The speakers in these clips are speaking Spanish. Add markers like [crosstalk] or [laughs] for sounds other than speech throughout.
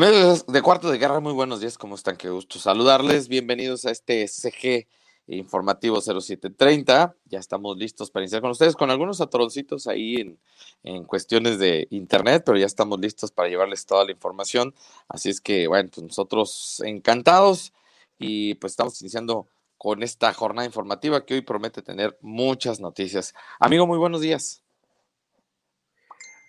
Amigos de Cuarto de Guerra, muy buenos días, ¿cómo están? Qué gusto saludarles. Bienvenidos a este CG informativo 0730. Ya estamos listos para iniciar con ustedes, con algunos atroncitos ahí en, en, cuestiones de internet, pero ya estamos listos para llevarles toda la información. Así es que, bueno, pues nosotros encantados y pues estamos iniciando con esta jornada informativa que hoy promete tener muchas noticias. Amigo, muy buenos días.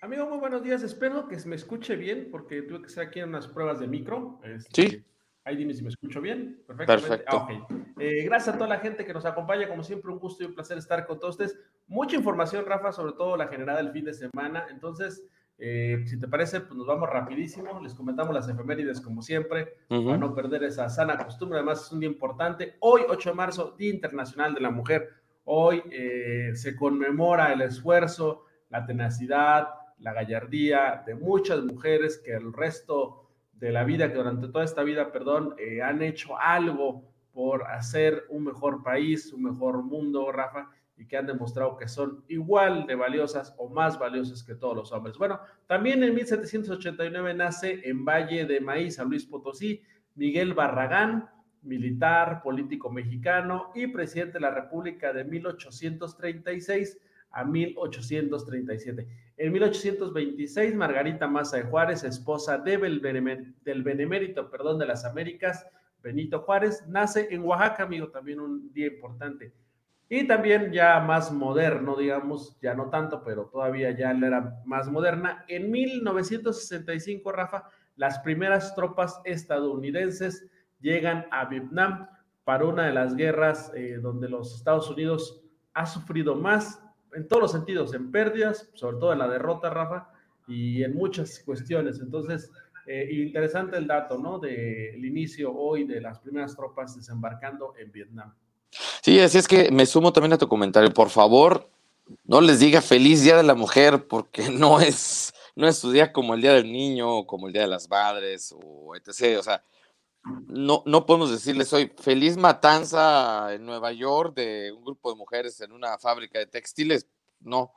Amigo, muy buenos días. Espero que me escuche bien porque tuve que hacer aquí unas pruebas de micro. Este, sí. Ahí dime si me escucho bien. Perfectamente. Perfecto. Ah, eh, gracias a toda la gente que nos acompaña. Como siempre, un gusto y un placer estar con todos ustedes. Mucha información, Rafa, sobre todo la generada el fin de semana. Entonces, eh, si te parece, pues nos vamos rapidísimo. Les comentamos las efemérides como siempre, para no perder esa sana costumbre. Además, es un día importante. Hoy, 8 de marzo, Día Internacional de la Mujer. Hoy eh, se conmemora el esfuerzo, la tenacidad, la gallardía de muchas mujeres que el resto de la vida, que durante toda esta vida, perdón, eh, han hecho algo por hacer un mejor país, un mejor mundo, Rafa, y que han demostrado que son igual de valiosas o más valiosas que todos los hombres. Bueno, también en 1789 nace en Valle de Maíz, San Luis Potosí, Miguel Barragán, militar, político mexicano y presidente de la República de 1836 a 1837. En 1826, Margarita Maza de Juárez, esposa del benemérito perdón, de las Américas, Benito Juárez, nace en Oaxaca, amigo, también un día importante. Y también ya más moderno, digamos, ya no tanto, pero todavía ya era más moderna. En 1965, Rafa, las primeras tropas estadounidenses llegan a Vietnam para una de las guerras eh, donde los Estados Unidos ha sufrido más en todos los sentidos, en pérdidas, sobre todo en la derrota, Rafa, y en muchas cuestiones. Entonces, eh, interesante el dato, ¿no? Del inicio hoy de las primeras tropas desembarcando en Vietnam. Sí, así es que me sumo también a tu comentario. Por favor, no les diga feliz Día de la Mujer, porque [laughs] no es, no es su día como el Día del Niño, o como el Día de las Madres, o etc. O sea, no, no podemos decirles hoy feliz matanza en Nueva York de un grupo de mujeres en una fábrica de textiles. No,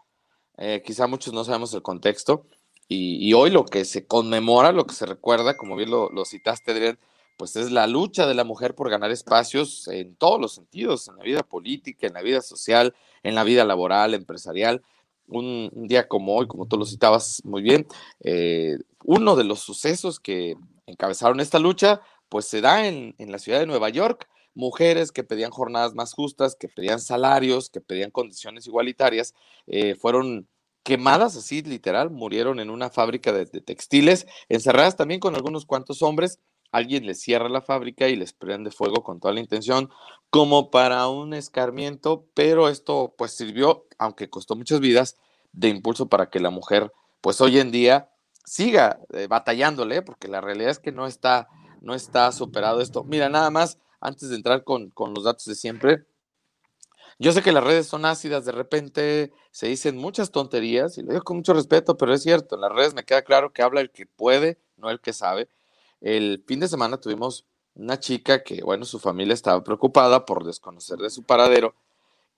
eh, quizá muchos no sabemos el contexto. Y, hoy lo que se conmemora, lo que se recuerda, como bien lo, lo, citaste, Adrián, pues es la lucha de la mujer por ganar espacios en todos los sentidos, en la vida política, en la vida social, en la vida laboral, empresarial. Un, día como hoy, como tú lo citabas muy bien, eh, uno de los sucesos que encabezaron esta lucha pues se da en, la ciudad de Nueva York, mujeres que pedían jornadas más justas, que pedían salarios, que pedían condiciones igualitarias, eh, fueron quemadas así literal, murieron en una fábrica de, textiles, encerradas también con algunos cuantos hombres. Alguien les cierra la fábrica y les prende fuego con toda la intención, como para un escarmiento, pero esto pues sirvió, aunque costó muchas vidas, de impulso para que la mujer pues hoy en día siga eh, batallándole, porque la realidad es que no está no está superado esto. Mira, nada más, antes de entrar con, los datos de siempre, yo sé que las redes son ácidas, de repente se dicen muchas tonterías, y lo digo con mucho respeto, pero es cierto, en las redes me queda claro que habla el que puede, no el que sabe. El fin de semana tuvimos una chica que, bueno, su familia estaba preocupada por desconocer de su paradero,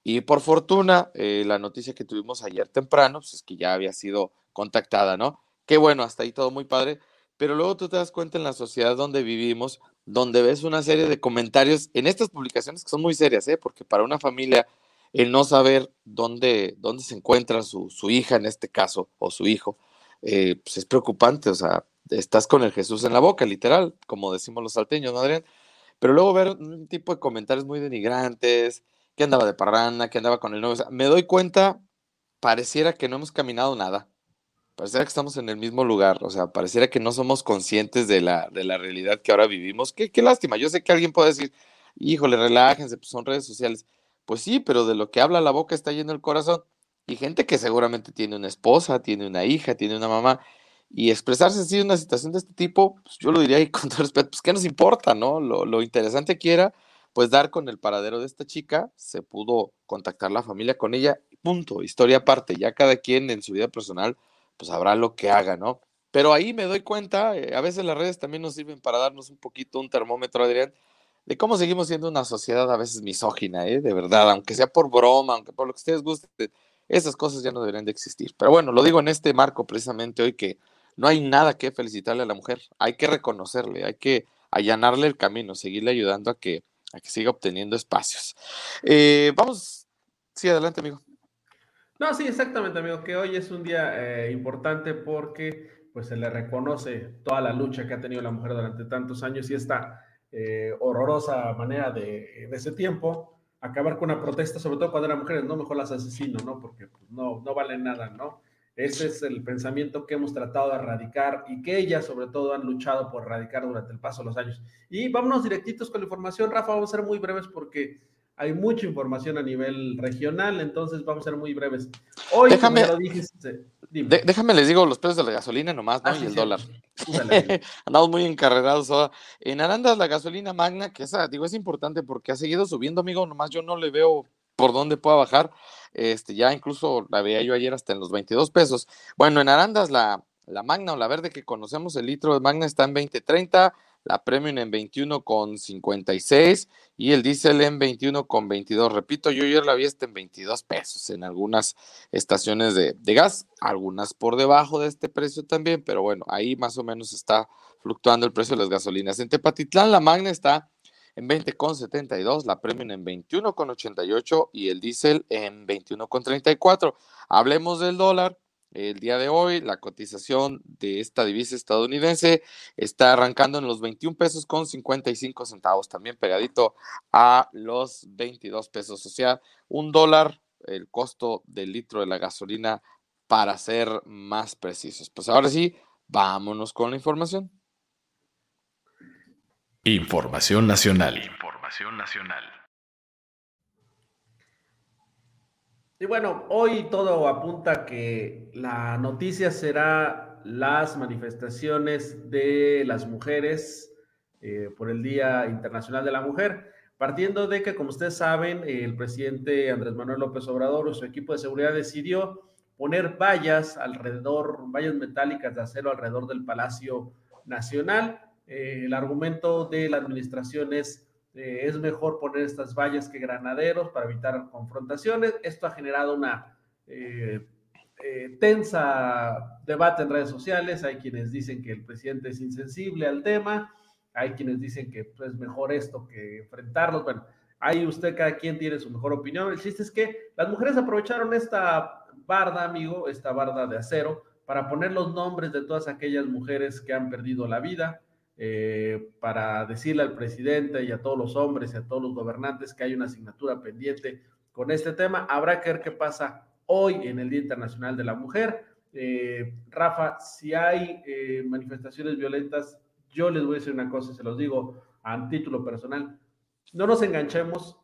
y por fortuna, eh, la noticia que tuvimos ayer temprano, pues es que ya había sido contactada, ¿no? Qué bueno, hasta ahí todo muy padre, pero luego tú te das cuenta en la sociedad donde vivimos, donde ves una serie de comentarios en estas publicaciones que son muy serias, ¿eh? porque para una familia el no saber dónde, dónde se encuentra su, hija en este caso, o su hijo, eh, pues es preocupante, o sea, estás con el Jesús en la boca, literal, como decimos los salteños, ¿no, Adrián? Pero luego ver un tipo de comentarios muy denigrantes, que andaba de parranda, que andaba con el novio, me doy cuenta, pareciera que no hemos caminado nada. Pareciera que estamos en el mismo lugar, o sea, pareciera que no somos conscientes de la, de la realidad que ahora vivimos. Qué, qué lástima, yo sé que alguien puede decir, híjole, relájense, pues son redes sociales. Pues sí, pero de lo que habla la boca está lleno el corazón. Y gente que seguramente tiene una esposa, tiene una hija, tiene una mamá, y expresarse así en una situación de este tipo, pues yo lo diría y [laughs] con todo respeto, pues qué nos importa, ¿no? Lo, lo interesante aquí era, pues dar con el paradero de esta chica, se pudo contactar la familia con ella, punto, historia aparte, ya cada quien en su vida personal pues habrá lo que haga, ¿no? Pero ahí me doy cuenta, eh, a veces las redes también nos sirven para darnos un poquito un termómetro, Adrián, de cómo seguimos siendo una sociedad a veces misógina, ¿eh? De verdad, aunque sea por broma, aunque por lo que ustedes gusten, esas cosas ya no deberían de existir. Pero bueno, lo digo en este marco precisamente hoy que no hay nada que felicitarle a la mujer, hay que reconocerle, hay que allanarle el camino, seguirle ayudando a que, a que siga obteniendo espacios. Eh, vamos, sí, adelante, amigo. No, sí, exactamente, amigo, que hoy es un día eh, importante porque pues se le reconoce toda la lucha que ha tenido la mujer durante tantos años y esta eh, horrorosa manera de, de ese tiempo acabar con una protesta, sobre todo cuando eran mujeres, no mejor las asesino, ¿no? Porque pues, no, no valen nada, ¿no? Ese es el pensamiento que hemos tratado de erradicar y que ellas sobre todo han luchado por erradicar durante el paso de los años. Y vámonos directitos con la información, Rafa, vamos a ser muy breves porque hay mucha información a nivel regional, entonces vamos a ser muy breves. Hoy, déjame, lo dijiste, déjame les digo los precios de la gasolina nomás, ¿no? Ah, y el dólar. [laughs] Andamos muy encarregados. En Arandas la gasolina magna, que esa, digo, es importante porque ha seguido subiendo, amigo, nomás yo no le veo por dónde pueda bajar. Este, ya incluso la veía yo ayer hasta en los 22 pesos. Bueno, en Arandas la, la magna o la verde que conocemos, el litro de magna está en 20.30 la Premium en 21,56 y el diésel en 21,22. Repito, yo ayer la vi hasta en 22 pesos en algunas estaciones de, gas, algunas por debajo de este precio también, pero bueno, ahí más o menos está fluctuando el precio de las gasolinas. En Tepatitlán la Magna está en 20,72, la Premium en 21,88 y el diésel en 21,34. Hablemos del dólar. El día de hoy la cotización de esta divisa estadounidense está arrancando en los 21 pesos con 55 centavos, también pegadito a los 22 pesos, o sea, un dólar el costo del litro de la gasolina para ser más precisos. Pues ahora sí, vámonos con la información. Información nacional. Información nacional. Y bueno, hoy todo apunta que la noticia será las manifestaciones de las mujeres eh, por el Día Internacional de la Mujer, partiendo de que, como ustedes saben, el presidente Andrés Manuel López Obrador o su equipo de seguridad decidió poner vallas alrededor, vallas metálicas de acero alrededor del Palacio Nacional. Eh, el argumento de la administración es eh, es mejor poner estas vallas que granaderos para evitar confrontaciones. Esto ha generado una eh, eh, tensa debate en redes sociales. Hay quienes dicen que el presidente es insensible al tema, hay quienes dicen que pues, es mejor esto que enfrentarlos. Bueno, ahí usted, cada quien tiene su mejor opinión. El chiste es que las mujeres aprovecharon esta barda, amigo, esta barda de acero, para poner los nombres de todas aquellas mujeres que han perdido la vida, eh, para decirle al presidente y a todos los hombres y a todos los gobernantes que hay una asignatura pendiente con este tema. Habrá que ver qué pasa hoy en el Día Internacional de la Mujer. Eh, Rafa, si hay eh, manifestaciones violentas, yo les voy a decir una cosa, se los digo a título personal, no nos enganchemos,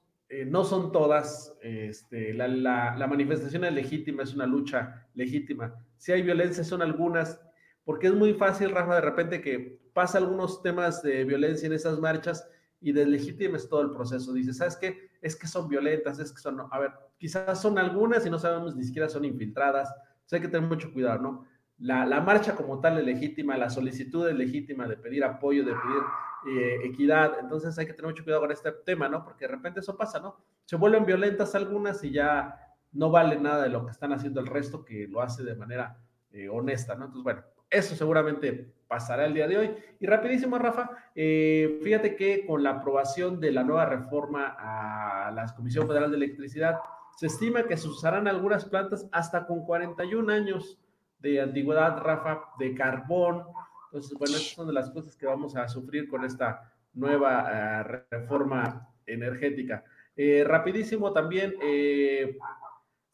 no son todas, este, la, la manifestación es legítima, es una lucha legítima. Si hay violencia, son algunas, porque es muy fácil, Rafa, de repente que pasa algunos temas de violencia en esas marchas y deslegitimes todo el proceso. Dices, ¿sabes qué? Es que son violentas, es que son, a ver, quizás son algunas y no sabemos ni siquiera son infiltradas. O hay que tener mucho cuidado, ¿no? La, la, marcha como tal es legítima, la solicitud es legítima de pedir apoyo, de pedir eh, equidad. Entonces hay que tener mucho cuidado con este tema, ¿no? Porque de repente eso pasa, ¿no? Se vuelven violentas algunas y ya no vale nada de lo que están haciendo el resto que lo hace de manera eh, honesta, ¿no? Entonces, bueno, eso seguramente pasará el día de hoy. Y rapidísimo, Rafa, eh, fíjate que con la aprobación de la nueva reforma a la Comisión Federal de Electricidad, se estima que se usarán algunas plantas hasta con 41 años de antigüedad, Rafa, de carbón. Entonces, bueno, esas son de las cosas que vamos a sufrir con esta nueva eh, reforma energética. Eh, rapidísimo también,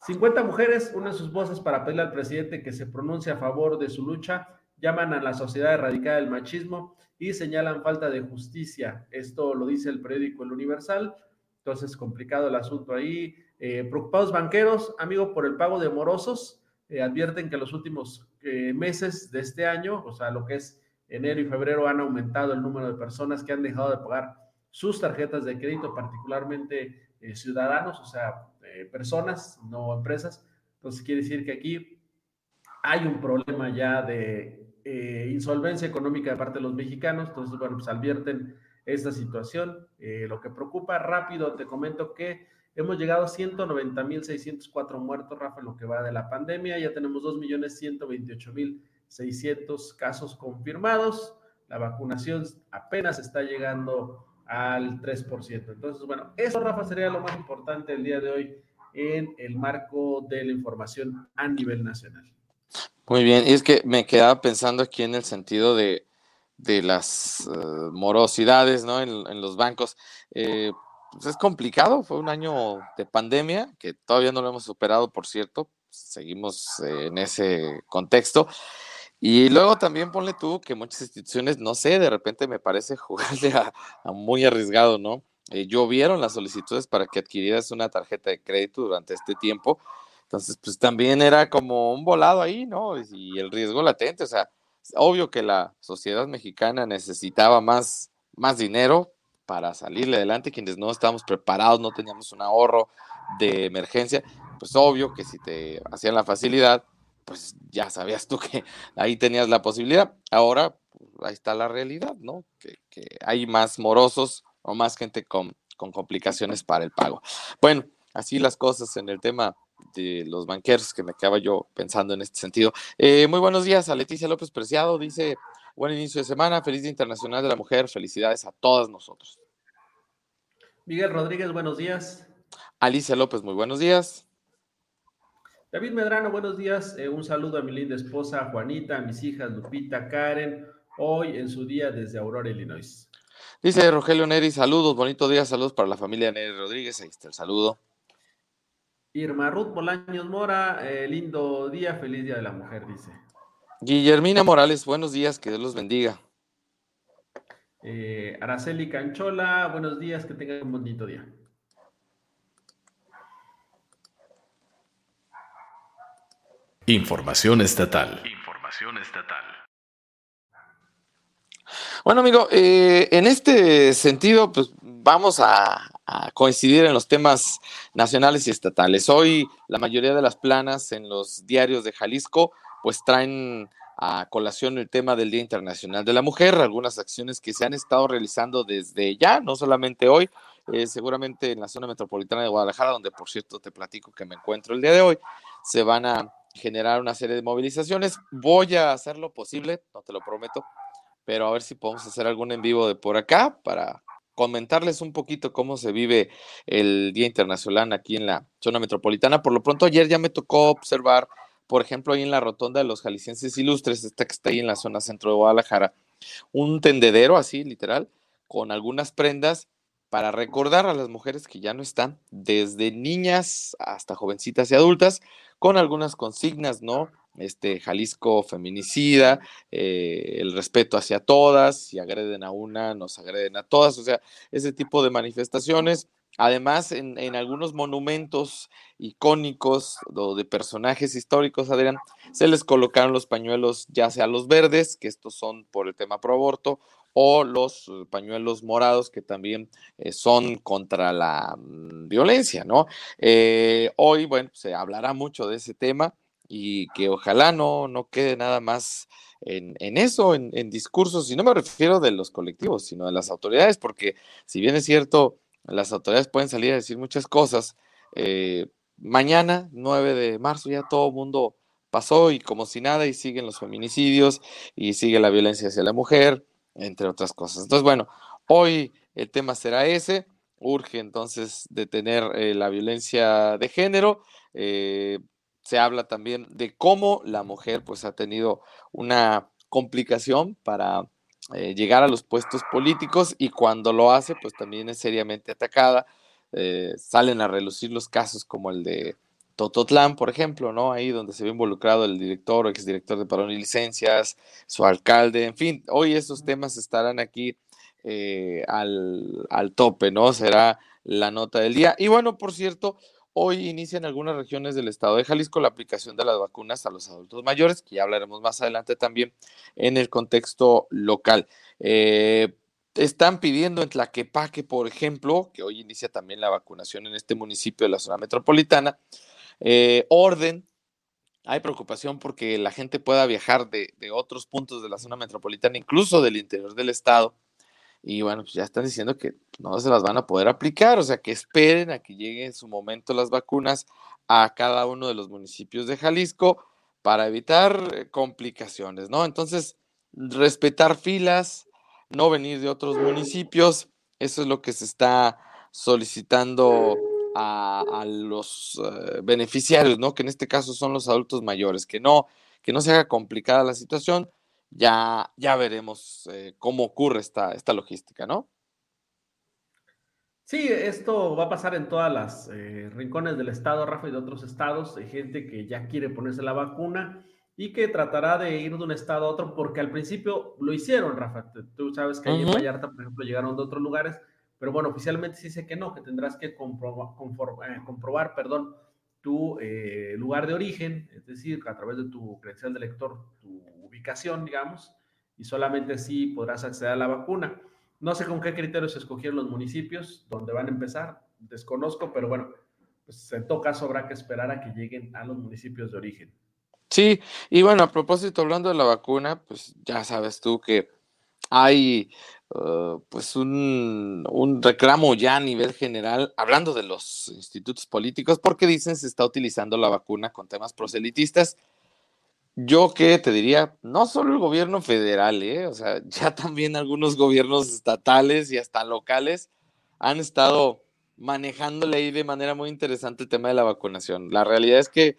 50 mujeres unen sus voces para pedirle al presidente que se pronuncie a favor de su lucha llaman a la sociedad erradicada del machismo y señalan falta de justicia. Esto lo dice el periódico El Universal. Entonces, complicado el asunto ahí. Eh, preocupados banqueros, amigo, por el pago de morosos, eh, advierten que los últimos eh, meses de este año, o sea, lo que es enero y febrero, han aumentado el número de personas que han dejado de pagar sus tarjetas de crédito, particularmente ciudadanos, o sea, personas, no empresas. Entonces, quiere decir que aquí hay un problema ya de eh, insolvencia económica de parte de los mexicanos, entonces, bueno, pues advierten esta situación. Eh, lo que preocupa rápido, te comento que hemos llegado a 190.604 muertos, Rafa, en lo que va de la pandemia, ya tenemos 2.128.000 600 casos confirmados. La vacunación apenas está llegando al 3%. Entonces, bueno, eso, Rafa, sería lo más importante el día de hoy en el marco de la información a nivel nacional. Muy bien, y es que me quedaba pensando aquí en el sentido de, las eh, morosidades ¿no? en, los bancos. Eh, pues es complicado, fue un año de pandemia que todavía no lo hemos superado, por cierto, seguimos eh, en ese contexto. Y luego también ponle tú que muchas instituciones, no sé, de repente me parece [laughs] jugarle a, muy arriesgado, ¿no? Eh, llovieron las solicitudes para que adquirieras una tarjeta de crédito durante este tiempo. Entonces, pues también era como un volado ahí, ¿no? Y el riesgo latente, o sea, obvio que la sociedad mexicana necesitaba más, más dinero para salirle adelante, quienes no estábamos preparados, no teníamos un ahorro de emergencia, pues obvio que si te hacían la facilidad, pues ya sabías tú que [laughs] ahí tenías la posibilidad. Ahora, pues, ahí está la realidad, ¿no? Que, hay más morosos o más gente con, con, complicaciones para el pago. Bueno, así las cosas en el tema de los banqueros, que me quedaba yo pensando en este sentido. Eh, muy buenos días a Leticia López Preciado, dice, buen inicio de semana, feliz Día Internacional de la Mujer, felicidades a todas nosotros. Miguel Rodríguez, buenos días. Alicia López, muy buenos días. David Medrano, buenos días. Eh, un saludo a mi linda esposa Juanita, a mis hijas Lupita, Karen, hoy en su día desde Aurora, Illinois. Dice Rogelio Neri, saludos, bonito día, saludos para la familia Neri Rodríguez, ahí está el saludo. Irma Ruth Bolaños Mora, eh, lindo día, feliz día de la mujer, dice. Guillermina Morales, buenos días, que Dios los bendiga. Eh, Araceli Canchola, buenos días, que tengan un bonito día. Información estatal. Información estatal. Bueno, amigo, eh, en este sentido, pues vamos a, coincidir en los temas nacionales y estatales. Hoy la mayoría de las planas en los diarios de Jalisco, pues traen a colación el tema del Día Internacional de la Mujer, algunas acciones que se han estado realizando desde ya, no solamente hoy, eh, seguramente en la zona metropolitana de Guadalajara, donde por cierto te platico que me encuentro el día de hoy, se van a generar una serie de movilizaciones. Voy a hacer lo posible, no te lo prometo, pero a ver si podemos hacer algún en vivo de por acá para comentarles un poquito cómo se vive el Día Internacional aquí en la zona metropolitana. Por lo pronto, ayer ya me tocó observar, por ejemplo, ahí en la rotonda de los jaliscienses ilustres, esta que está ahí en la zona centro de Guadalajara, un tendedero así, literal, con algunas prendas para recordar a las mujeres que ya no están, desde niñas hasta jovencitas y adultas, con algunas consignas, ¿no? Este Jalisco feminicida, eh, el respeto hacia todas, si agreden a una, nos agreden a todas, o sea, ese tipo de manifestaciones. Además, en, en algunos monumentos icónicos o de personajes históricos, Adrián, se les colocaron los pañuelos, ya sea los verdes, que estos son por el tema pro aborto, o los eh, pañuelos morados que también eh, son contra la mm, violencia, ¿no? Hoy, bueno, se hablará mucho de ese tema y que ojalá no, no quede nada más en, eso, en, discursos, y no me refiero de los colectivos, sino de las autoridades, porque si bien es cierto, las autoridades pueden salir a decir muchas cosas, mañana, 9 de marzo, ya todo el mundo pasó y como si nada, y siguen los feminicidios, y sigue la violencia hacia la mujer, entre otras cosas. Entonces, bueno, hoy el tema será ese. Urge entonces detener eh, la violencia de género. Eh, se habla también de cómo la mujer pues ha tenido una complicación para eh, llegar a los puestos políticos y cuando lo hace pues también es seriamente atacada. salen a relucir los casos como el de Tototlán, por ejemplo, ¿no? Ahí donde se ve involucrado el director o exdirector de Parón y Licencias, su alcalde, en fin, hoy esos temas estarán aquí eh, al, al, tope, ¿no? Será la nota del día. Y bueno, por cierto, hoy inicia en algunas regiones del estado de Jalisco la aplicación de las vacunas a los adultos mayores, que ya hablaremos más adelante también en el contexto local. Eh, están pidiendo en Tlaquepaque, por ejemplo, que hoy inicia también la vacunación en este municipio de la zona metropolitana, eh, orden, hay preocupación porque la gente pueda viajar de, otros puntos de la zona metropolitana, incluso del interior del estado. Y bueno, pues ya están diciendo que no se las van a poder aplicar, o sea, que esperen a que lleguen en su momento las vacunas a cada uno de los municipios de Jalisco para evitar eh, complicaciones, ¿no? Entonces, respetar filas, no venir de otros municipios, eso es lo que se está solicitando a, los eh, beneficiarios, ¿no? Que en este caso son los adultos mayores, que no, que no se haga complicada la situación, ya, ya veremos eh, cómo ocurre esta, esta logística, ¿no? Sí, esto va a pasar en todas las eh, rincones del estado, Rafa, y de otros estados. Hay gente que ya quiere ponerse la vacuna y que tratará de ir de un estado a otro, porque al principio lo hicieron, Rafa. Tú sabes que ahí en Vallarta, por ejemplo, llegaron de otros lugares, pero bueno, oficialmente sí dice que no, que tendrás que comprobar, eh, comprobar perdón, tu eh, lugar de origen, es decir, a través de tu credencial de lector, tu ubicación, digamos, y solamente así podrás acceder a la vacuna. No sé con qué criterios escogieron los municipios donde van a empezar, desconozco, pero bueno, pues en todo caso habrá que esperar a que lleguen a los municipios de origen. Sí, y bueno, a propósito, hablando de la vacuna, pues ya sabes tú que hay uh, pues un, un, reclamo ya a nivel general, hablando de los institutos políticos, porque dicen se está utilizando la vacuna con temas proselitistas. Yo que te diría, no solo el gobierno federal, ¿eh? o sea, [laughs] ya también algunos gobiernos estatales y hasta locales han estado manejándole ahí de manera muy interesante el tema de la vacunación. La realidad es que,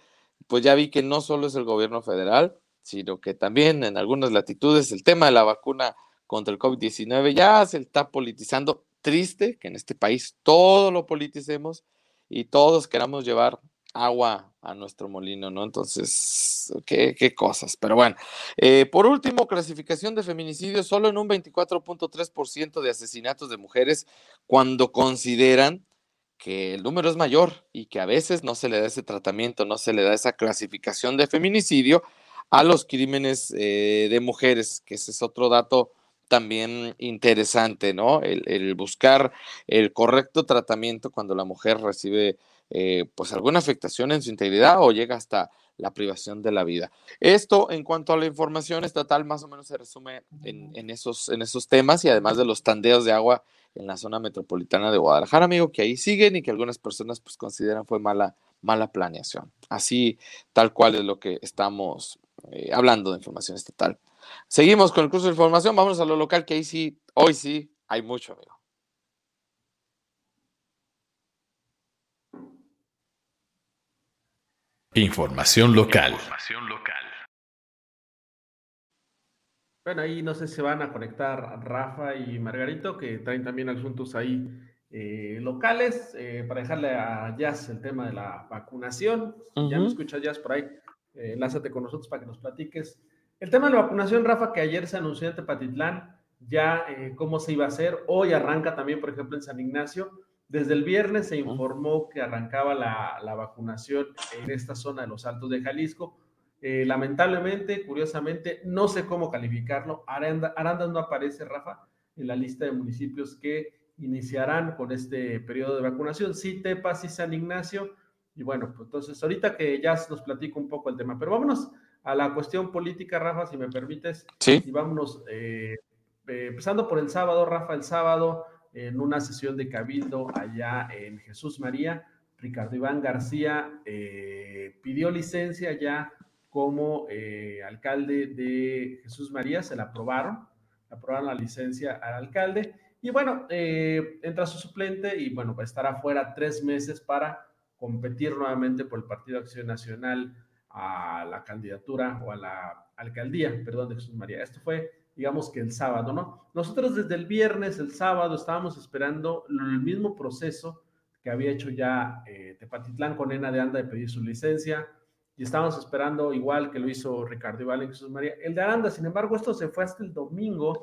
pues ya vi que no solo es el gobierno federal, sino que también en algunas latitudes el tema de la vacuna contra el COVID-19 ya se está politizando. Triste que en este país todo lo politicemos y todos queramos llevar agua a nuestro molino, ¿no? Entonces, qué, qué cosas. Pero bueno, eh, por último, clasificación de feminicidio, solo en un 24.3% de asesinatos de mujeres cuando consideran que el número es mayor y que a veces no se le da ese tratamiento, no se le da esa clasificación de feminicidio a los crímenes eh, de mujeres, que ese es otro dato también interesante, ¿no? El, el buscar el correcto tratamiento cuando la mujer recibe eh, pues alguna afectación en su integridad o llega hasta la privación de la vida. Esto en cuanto a la información estatal más o menos se resume en, esos, en esos temas y además de los tandeos de agua en la zona metropolitana de Guadalajara, amigo, que ahí siguen y que algunas personas pues consideran fue mala, mala planeación. Así, tal cual es lo que estamos eh, hablando de información estatal. Seguimos con el curso de información, vamos a lo local, que ahí sí, hoy sí hay mucho, amigo. Información local. Bueno, ahí no sé si van a conectar Rafa y Margarito, que traen también asuntos ahí eh, locales, eh, para dejarle a Jazz el tema de la vacunación. Ya me escuchas, Jazz, por ahí. Eh, enlázate con nosotros para que nos platiques. El tema de la vacunación, Rafa, que ayer se anunció en Tepatitlán, ya cómo se iba a hacer. Hoy arranca también, por ejemplo, en San Ignacio. Desde el viernes se informó que arrancaba la, vacunación en esta zona de los Altos de Jalisco. Eh, lamentablemente, curiosamente, no sé cómo calificarlo. Arandas no aparece, Rafa, en la lista de municipios que iniciarán con este periodo de vacunación. Sí, Tepas y San Ignacio. Y bueno, pues entonces ahorita que ya nos platico un poco el tema, pero vámonos a la cuestión política, Rafa, si me permites. Sí. Y vámonos, eh, eh, empezando por el sábado, Rafa, el sábado en una sesión de cabildo allá en Jesús María. Ricardo Iván García eh, pidió licencia ya como eh, alcalde de Jesús María, se la aprobaron, aprobaron la licencia al alcalde y bueno, eh, entra su suplente y bueno, va a estar afuera tres meses para competir nuevamente por el Partido Acción Nacional a la candidatura o a la alcaldía, perdón, de Jesús María. Esto fue digamos que el sábado, ¿no? Nosotros desde el viernes, el sábado, estábamos esperando el mismo proceso que había hecho ya eh, Tepatitlán con Ena de Anda de pedir su licencia, y estábamos esperando igual que lo hizo Ricardo Iván y Jesús María. El de Aranda, sin embargo, esto se fue hasta el domingo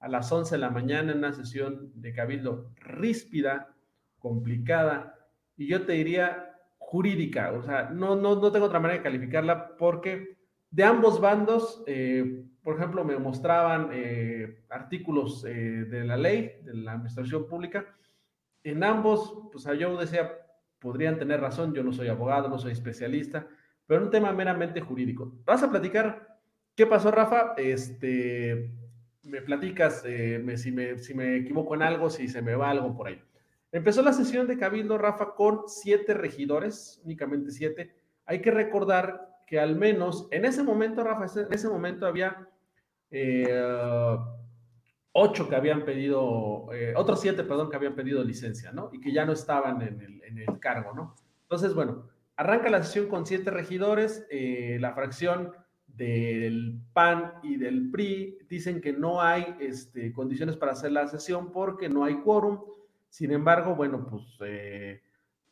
a las 11 de la mañana en una sesión de cabildo ríspida, complicada, y yo te diría jurídica, o sea, no, no, no tengo otra manera de calificarla porque de ambos bandos, eh, por ejemplo, me mostraban eh, artículos eh, de la ley, de la administración pública. En ambos, pues yo decía, podrían tener razón, yo no soy abogado, no soy especialista, pero un tema meramente jurídico. Vas a platicar qué pasó, Rafa. Este, me platicas si, me, si me equivoco en algo, si se me va algo por ahí. Empezó la sesión de Cabildo, Rafa, con siete regidores, únicamente siete. Hay que recordar que al menos en ese momento, Rafa, en ese momento había eh, ocho que habían pedido, eh, otros siete, perdón, que habían pedido licencia, ¿no? Y que ya no estaban en el, cargo, ¿no? Entonces, bueno, arranca la sesión con siete regidores, eh, la fracción del PAN y del PRI dicen que no hay este, condiciones para hacer la sesión porque no hay quórum. Sin embargo, bueno, pues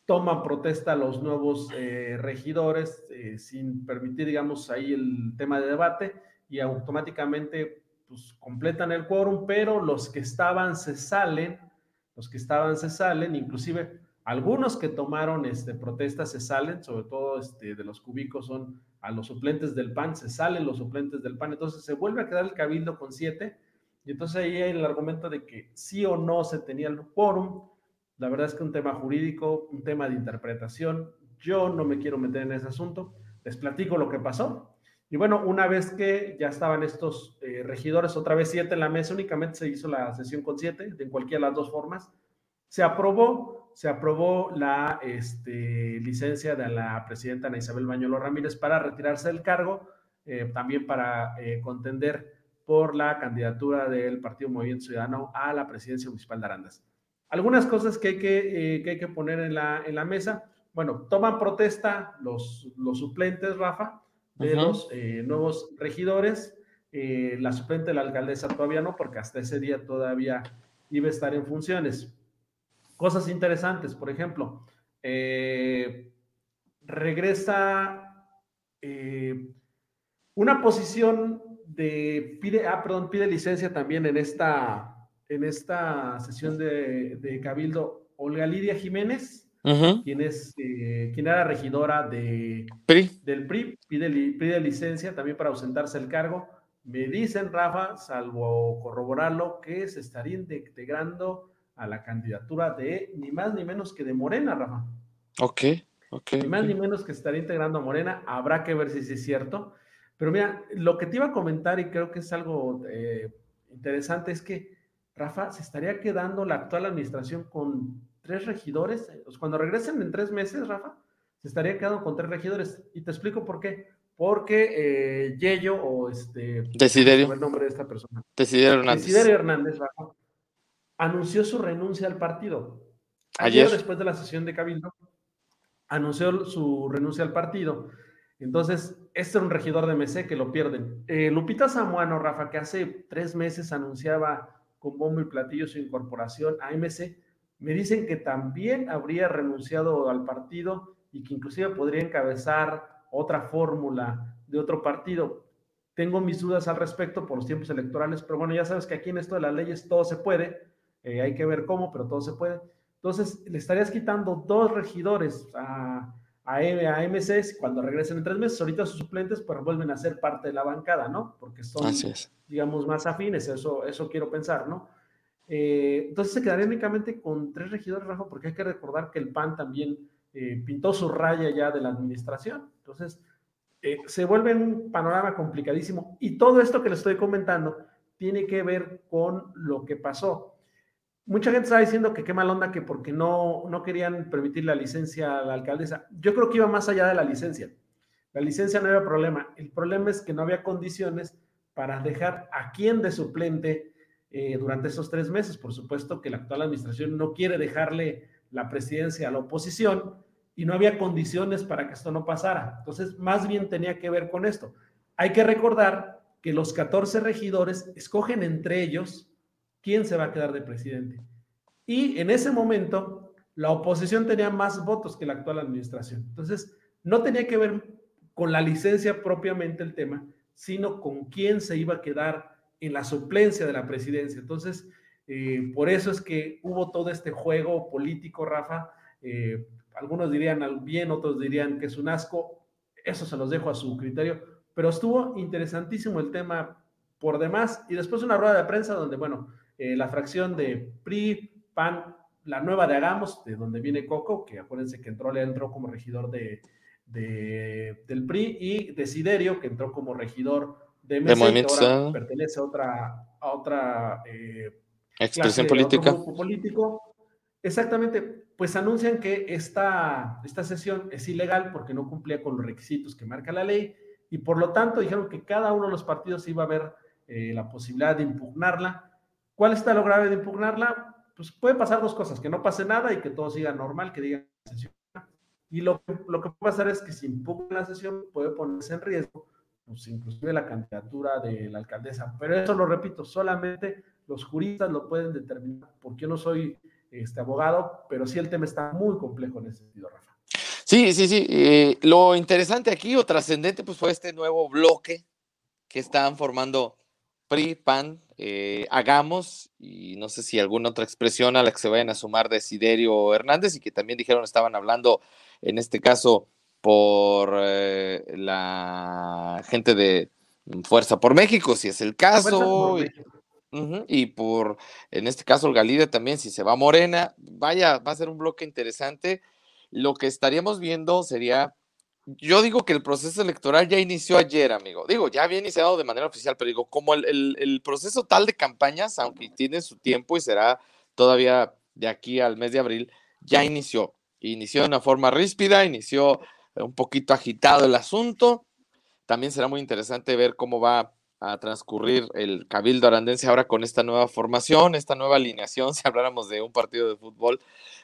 toman protesta los nuevos regidores sin permitir, digamos, ahí el tema de debate y automáticamente pues completan el quórum, pero los que estaban se salen, los que estaban se salen, inclusive algunos que tomaron este, protestas se salen, sobre todo este, de los cúbicos son a los suplentes del PAN, se salen los suplentes del PAN, entonces se vuelve a quedar el cabildo con siete, y entonces ahí hay el argumento de que sí o no se tenía el quórum, la verdad es que un tema jurídico, un tema de interpretación, yo no me quiero meter en ese asunto, les platico lo que pasó, y bueno, una vez que ya estaban estos eh, regidores, otra vez siete en la mesa, únicamente se hizo la sesión con siete, de cualquiera de las dos formas, se aprobó, se aprobó la este, licencia de la presidenta Ana Isabel Bañuelo Ramírez para retirarse del cargo, eh, también para eh, contender por la candidatura del Partido Movimiento Ciudadano a la presidencia municipal de Arandas. Algunas cosas que hay que, que, hay que poner en la, en la mesa. Bueno, toman protesta los, los suplentes, Rafa, de los eh, nuevos regidores. Eh, la suplente de la alcaldesa todavía no, porque hasta ese día todavía iba a estar en funciones. Cosas interesantes, por ejemplo, eh, regresa una posición de, pide, ah, perdón, pide licencia también en esta, en esta sesión de, de Cabildo Olga Lidia Jiménez, quien, es, eh, quien era regidora de, del PRI, pide, pide licencia también para ausentarse el cargo. Me dicen, Rafa, salvo corroborarlo, que se estaría integrando a la candidatura de ni más ni menos que de Morena, Rafa. Ok, ok. Ni más ni menos que estaría integrando a Morena. Habrá que ver si es cierto. Pero mira, lo que te iba a comentar y creo que es algo eh, interesante es que, Rafa, se estaría quedando la actual administración con tres regidores. Eh, cuando regresen en tres meses, Rafa, se estaría quedando con tres regidores. Y te explico por qué. Porque eh, Yello o este... Desiderio. el nombre de esta persona. Desiderio Hernández. Desiderio Hernández, Rafa, anunció su renuncia al partido. Ayer, después de la sesión de Cabildo, anunció su renuncia al partido. Entonces, este era un regidor de MC que lo pierden. Eh, Lupita Samuano, Rafa, que hace tres meses anunciaba con bombo y platillo su incorporación a MC, me dicen que también habría renunciado al partido y que inclusive podría encabezar otra fórmula de otro partido. Tengo mis dudas al respecto por los tiempos electorales, pero bueno, ya sabes que aquí en esto de las leyes todo se puede, eh, hay que ver cómo, pero todo se puede. Entonces, le estarías quitando dos regidores a, a, a MCS cuando regresen en tres meses. Ahorita sus suplentes pues vuelven a ser parte de la bancada, ¿no? Porque son, digamos, más afines, eso, eso quiero pensar, ¿no? Eh, entonces se quedaría únicamente con tres regidores, Rafa, porque hay que recordar que el PAN también eh, pintó su raya ya de la administración. Entonces, eh, se vuelve un panorama complicadísimo. Y todo esto que le estoy comentando tiene que ver con lo que pasó. Mucha gente está diciendo que qué mal onda que porque no, no querían permitir la licencia a la alcaldesa. Yo creo que iba más allá de la licencia. La licencia no había problema. El problema es que no había condiciones para dejar a quien de suplente eh, durante esos tres meses. Por supuesto que la actual administración no quiere dejarle la presidencia a la oposición y no había condiciones para que esto no pasara. Entonces, más bien tenía que ver con esto. Hay que recordar que los 14 regidores escogen entre ellos quién se va a quedar de presidente. Y en ese momento, la oposición tenía más votos que la actual administración. Entonces, no tenía que ver con la licencia propiamente el tema, sino con quién se iba a quedar en la suplencia de la presidencia. Entonces, eh, por eso es que hubo todo este juego político, Rafa. Eh, algunos dirían bien, otros dirían que es un asco. Eso se los dejo a su criterio. Pero estuvo interesantísimo el tema por demás. Y después una rueda de prensa donde, bueno, eh, la fracción de PRI, PAN, la nueva de Hagamos, de donde viene Coco, que acuérdense que entró, le entró como regidor de, del PRI, y Desiderio, que entró como regidor de, de pertenece a otra, a otra eh, expresión política. político. Exactamente, pues anuncian que esta, esta sesión es ilegal porque no cumplía con los requisitos que marca la ley y por lo tanto dijeron que cada uno de los partidos iba a ver eh, la posibilidad de impugnarla. ¿Cuál está lo grave de impugnarla? Pues puede pasar dos cosas, que no pase nada y que todo siga normal, que digan sesión. Y lo, lo que puede pasar es que si impugna la sesión puede ponerse en riesgo, pues inclusive la candidatura de la alcaldesa. Pero eso lo repito, solamente los juristas lo pueden determinar, porque yo no soy este abogado, pero sí el tema está muy complejo en ese sentido, Rafa. Sí, sí, sí. Eh, lo interesante aquí o trascendente pues fue este nuevo bloque que están formando PRI, PAN, eh, Hagamos y no sé si alguna otra expresión a la que se vayan a sumar Desiderio Hernández y que también dijeron estaban hablando en este caso por eh, la gente de Fuerza por México, si es el caso. Y, por, en este caso, el Galide también, si se va Morena, vaya, va a ser un bloque interesante. Lo que estaríamos viendo sería yo digo que el proceso electoral ya inició ayer, amigo. Digo, ya había iniciado de manera oficial, pero digo, como el, proceso tal de campañas, aunque tiene su tiempo y será todavía de aquí al mes de abril, ya inició. Inició de una forma ríspida, inició un poquito agitado el asunto. También será muy interesante ver cómo va a transcurrir el Cabildo Arandense ahora con esta nueva formación, esta nueva alineación, [laughs] si habláramos de un partido de fútbol,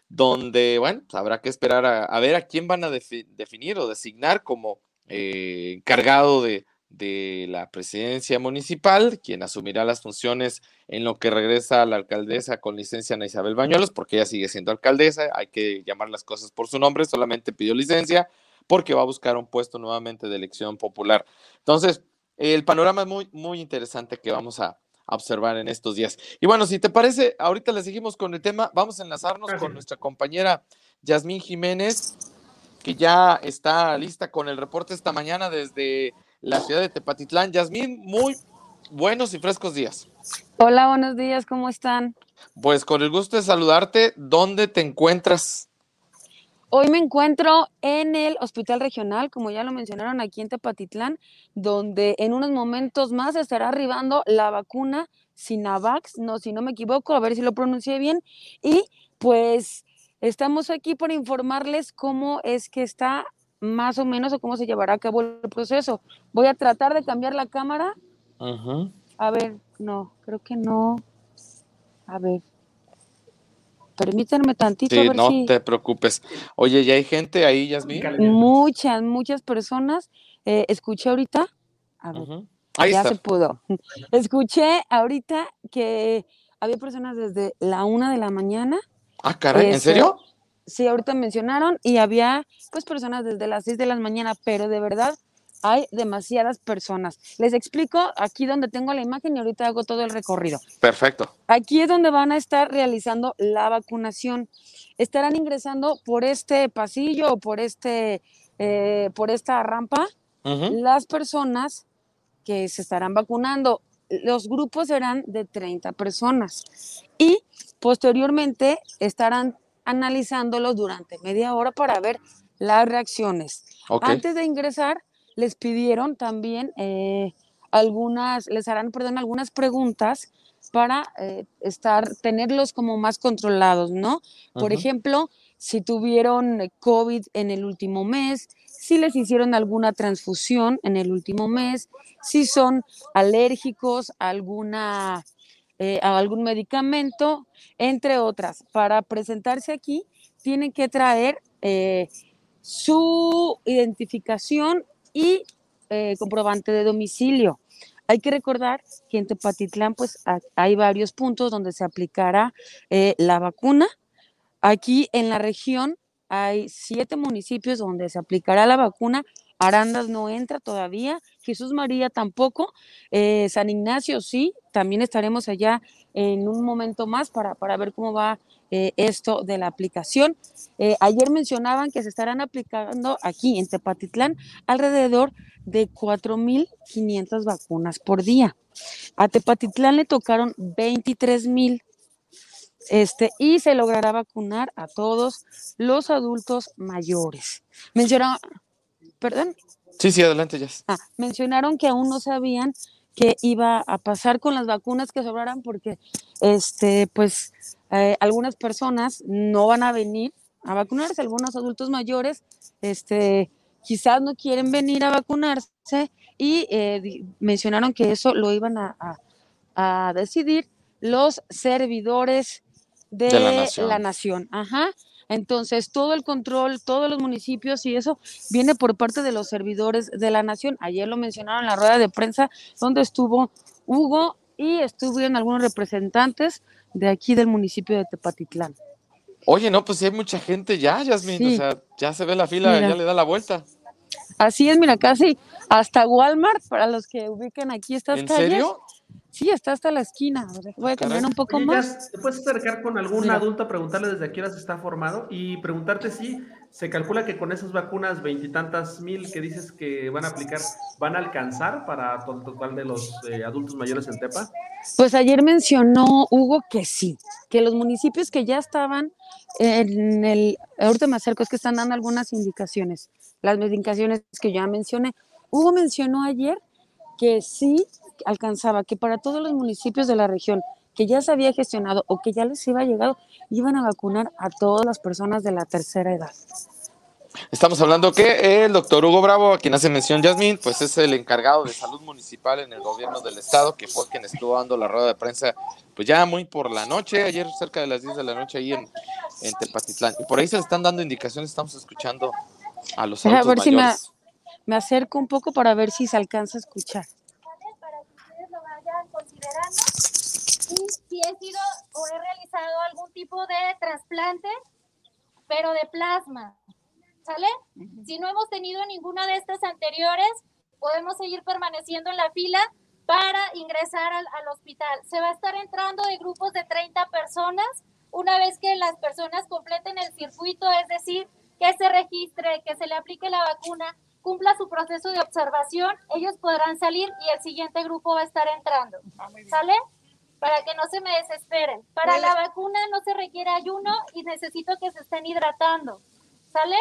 donde, bueno, pues, habrá que esperar a, ver a quién van a definir o designar como eh, encargado de, de, la presidencia municipal, quien asumirá las funciones en lo que regresa a la alcaldesa con licencia Ana Isabel Bañuelos, porque ella sigue siendo alcaldesa, hay que llamar las cosas por su nombre, solamente pidió licencia porque va a buscar un puesto nuevamente de elección popular. Entonces, el panorama es muy, muy interesante que vamos a, observar en estos días. Y bueno, si te parece, ahorita le seguimos con el tema. Vamos a enlazarnos con nuestra compañera Yasmín Jiménez, que ya está lista con el reporte esta mañana desde la ciudad de Tepatitlán. Yasmín, muy buenos y frescos días. Hola, buenos días, ¿cómo están? Pues con el gusto de saludarte, ¿dónde te encuentras? Hoy me encuentro en el Hospital Regional, como ya lo mencionaron aquí en Tepatitlán, donde en unos momentos más estará arribando la vacuna Sinavax, no, si no me equivoco, a ver si lo pronuncié bien. Y pues estamos aquí para informarles cómo es que está más o menos o cómo se llevará a cabo el proceso. Voy a tratar de cambiar la cámara. A ver, no, creo que no. A ver, Permítanme tantito. Sí, no te preocupes. Oye, ¿ya hay gente ahí, Yasmin? Muchas, muchas personas. Eh, escuché ahorita. A ver, ya se pudo. [laughs] Escuché ahorita que había personas desde la una de la mañana. Ah, caray, ¿en este, serio? Sí, ahorita mencionaron y había pues personas desde las seis de la mañana, pero de verdad hay demasiadas personas. Les explico aquí donde tengo la imagen y ahorita hago todo el recorrido. Perfecto. Aquí es donde van a estar realizando la vacunación. Estarán ingresando por este pasillo o por, este, eh, por esta rampa las personas que se estarán vacunando. Los grupos serán de 30 personas y posteriormente estarán analizándolos durante media hora para ver las reacciones. Antes de ingresar, les pidieron también eh, algunas, les harán, perdón, algunas preguntas para eh, estar, tenerlos como más controlados, ¿no? Por ejemplo, si tuvieron COVID en el último mes, si les hicieron alguna transfusión en el último mes, si son alérgicos a alguna eh, a algún medicamento, entre otras. Para presentarse aquí, tienen que traer su identificación y eh, comprobante de domicilio. Hay que recordar que en Tepatitlán pues hay varios puntos donde se aplicará eh, la vacuna. Aquí en la región hay siete municipios donde se aplicará la vacuna. Arandas no entra todavía, Jesús María tampoco, eh, San Ignacio sí, también estaremos allá en un momento más para, para ver cómo va eh, esto de la aplicación. Eh, ayer mencionaban que se estarán aplicando aquí en Tepatitlán alrededor de 4.500 vacunas por día. A Tepatitlán le tocaron 23.000 este, y se logrará vacunar a todos los adultos mayores. Mencionaron, perdón. Sí, sí, adelante, ya. Ah, mencionaron que aún no sabían qué iba a pasar con las vacunas que sobraran porque, este, pues, eh, algunas personas no van a venir a vacunarse, algunos adultos mayores, este, quizás no quieren venir a vacunarse y eh, mencionaron que eso lo iban a, a, decidir los servidores de, la nación. Ajá. Entonces, todo el control, todos los municipios y eso viene por parte de los servidores de la nación. Ayer lo mencionaron en la rueda de prensa donde estuvo Hugo y estuvieron algunos representantes de aquí del municipio de Tepatitlán. Oye, no, pues hay mucha gente ya, Yasmin, o sea, ya se ve la fila, ya le da la vuelta. Así es, mira, casi hasta Walmart, para los que ubiquen aquí estas ¿En calles. ¿En serio? Sí, está hasta la esquina. Voy a cambiar un poco más. ¿Te puedes acercar con algún adulto a preguntarle desde qué hora se está formado y preguntarte si se calcula que con esas vacunas veintitantas mil que dices que van a aplicar, van a alcanzar para todo el total de los eh, adultos mayores en Tepa? Pues ayer mencionó Hugo que sí, que los municipios que ya estaban en el, ahorita me acerco, es que están dando algunas indicaciones, las indicaciones que ya mencioné. Hugo mencionó ayer que sí alcanzaba, que para todos los municipios de la región que ya se había gestionado o que ya les iba llegado, iban a vacunar a todas las personas de la tercera edad. Estamos hablando que el doctor Hugo Bravo, a quien hace mención Yasmín, pues es el encargado de salud municipal en el gobierno del estado, que fue quien estuvo dando la rueda de prensa, pues ya muy por la noche, ayer cerca de las 10 de la noche ahí en, en Tepatitlán. Y por ahí se le están dando indicaciones, estamos escuchando a los adultos A ver si me, me acerco un poco para ver si se alcanza a escuchar. Para que ustedes lo considerando y si he sido o he realizado algún tipo de trasplante, pero de plasma. ¿Sale? Si no hemos tenido ninguna de estas anteriores, podemos seguir permaneciendo en la fila para ingresar al, al, hospital. Se va a estar entrando de grupos de 30 personas una vez que las personas completen el circuito, es decir, que se registre, que se le aplique la vacuna, cumpla su proceso de observación, ellos podrán salir y el siguiente grupo va a estar entrando. ¿Sale? Para que no se me desesperen. Para la vacuna no se requiere ayuno y necesito que se estén hidratando. ¿Sale?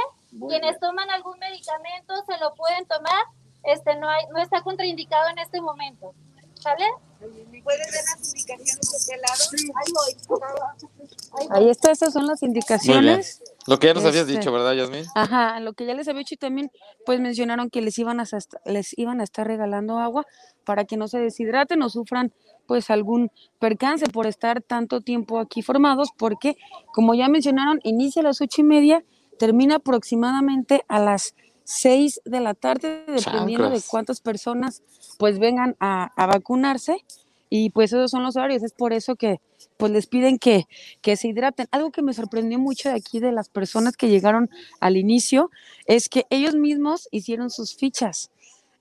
Quienes toman algún medicamento se lo pueden tomar. Este no hay, no está contraindicado en este momento. ¿Sale? ¿Puedes ver las indicaciones de qué lado? Ahí voy. Ahí está, esas son las indicaciones. Lo que ya nos habías dicho, ¿verdad, Yasmin? Ajá, lo que ya les había dicho y también, pues mencionaron que les iban a les iban a estar regalando agua para que no se deshidraten o sufran pues algún percance por estar tanto tiempo aquí formados, porque como ya mencionaron, inicia a las ocho y media, termina aproximadamente a las seis de la tarde, dependiendo de cuántas personas pues vengan a, a vacunarse y pues esos son los horarios, es por eso que pues les piden que, que se hidraten. Algo que me sorprendió mucho de aquí de las personas que llegaron al inicio es que ellos mismos hicieron sus fichas.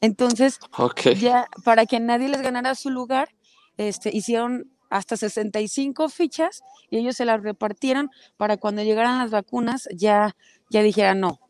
Entonces, ya para que nadie les ganara su lugar, este, hicieron hasta 65 fichas y ellos se las repartieron para cuando llegaran las vacunas ya, ya dijeran, no,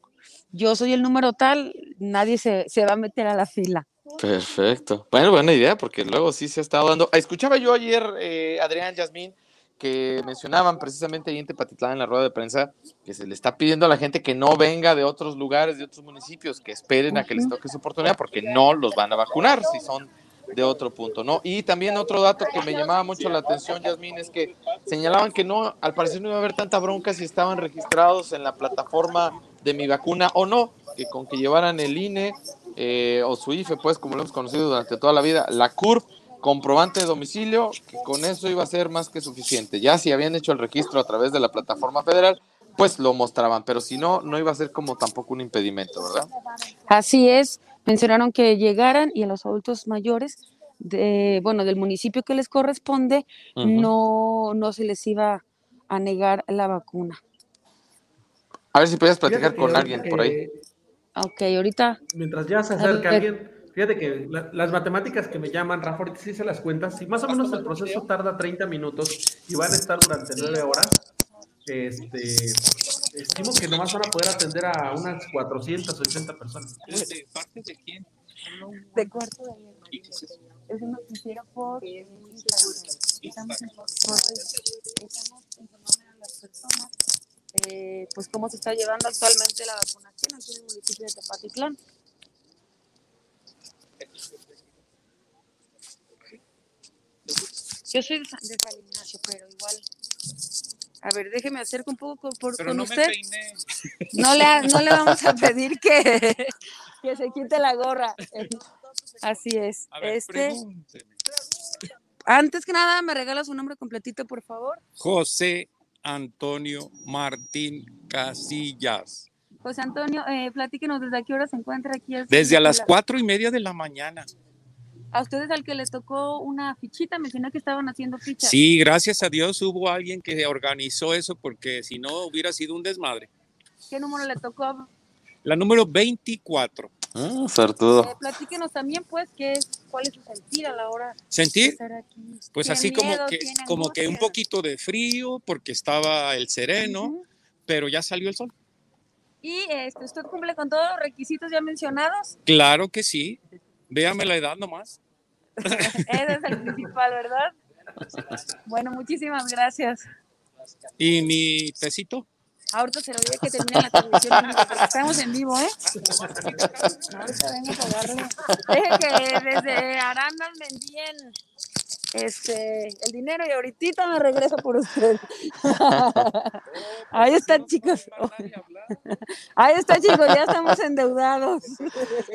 yo soy el número tal, nadie se, se va a meter a la fila. Perfecto. Bueno, buena idea, porque luego sí se ha estado dando. Escuchaba yo ayer, eh, Adrián, Yasmín, que mencionaban precisamente ahí en Tepatitlán en la rueda de prensa que se le está pidiendo a la gente que no venga de otros lugares, de otros municipios, que esperen a que les toque su oportunidad, porque no los van a vacunar si son de otro punto, ¿no? Y también otro dato que me llamaba mucho la atención, Yasmín, es que señalaban que no, al parecer no iba a haber tanta bronca si estaban registrados en la plataforma de mi vacuna o no, que con que llevaran el INE eh, o su IFE, pues como lo hemos conocido durante toda la vida, la CURP, comprobante de domicilio, que con eso iba a ser más que suficiente. Ya si habían hecho el registro a través de la plataforma federal, pues lo mostraban, pero si no, no iba a ser como tampoco un impedimento, ¿verdad? Así es, mencionaron que llegaran y a los adultos mayores, de, bueno, del municipio que les corresponde, no, no se les iba a negar la vacuna. A ver si puedes platicar con alguien por ahí. Ok, ahorita. Mientras ya se acerca alguien, fíjate que las matemáticas que me llaman, Rafa, ahorita sí se las cuentas, si más o menos el proceso tarda 30 minutos y van a estar durante 9 horas, este, estimo que nomás van a poder atender a unas 480 personas. ¿De parte de quién? De cuarto de ayer. Es un noticiero por Estamos informando a las personas eh, pues cómo se está llevando actualmente la vacunación aquí en el municipio de Tepatitlán. Yo soy de San Ignacio, pero igual A ver, déjeme acercar un poco por, Pero con no usted. me peiné. No le, no le vamos a [laughs] pedir que, que se quite la gorra. Así es. A ver, Este, pregúnteme. antes que nada, me regala su nombre completito, por favor. José Antonio Martín Casillas. José Antonio, eh, platíquenos desde a qué hora se encuentra aquí. el Desde a las cuatro y media de la mañana. A ustedes al que les tocó una fichita, mencionó que estaban haciendo fichas. Sí, gracias a Dios hubo alguien que organizó eso porque si no hubiera sido un desmadre. ¿Qué número le tocó? La número 24. Ah. Eh, platíquenos también, pues, qué es, cuál es su sentir a la hora de ¿Sentir? estar aquí. Pues ¿Tiene así como que, ¿Tiene como que un poquito de frío porque estaba el sereno, pero ya salió el sol. Y este, usted cumple con todos los requisitos ya mencionados. Claro que sí. Véame la edad nomás. [laughs] Ese es el principal, ¿verdad? [laughs] Bueno, muchísimas gracias. ¿Y mi tecito? Ahorita se lo diré que termine la transmisión, en vivo, porque estamos en vivo, ¿eh? Ahorita vengo a pagarle. Deje que desde Arandas me envíen este, el dinero y ahorita me regreso por usted. Ahí están, chicos. Ahí está, chicos, ya estamos endeudados.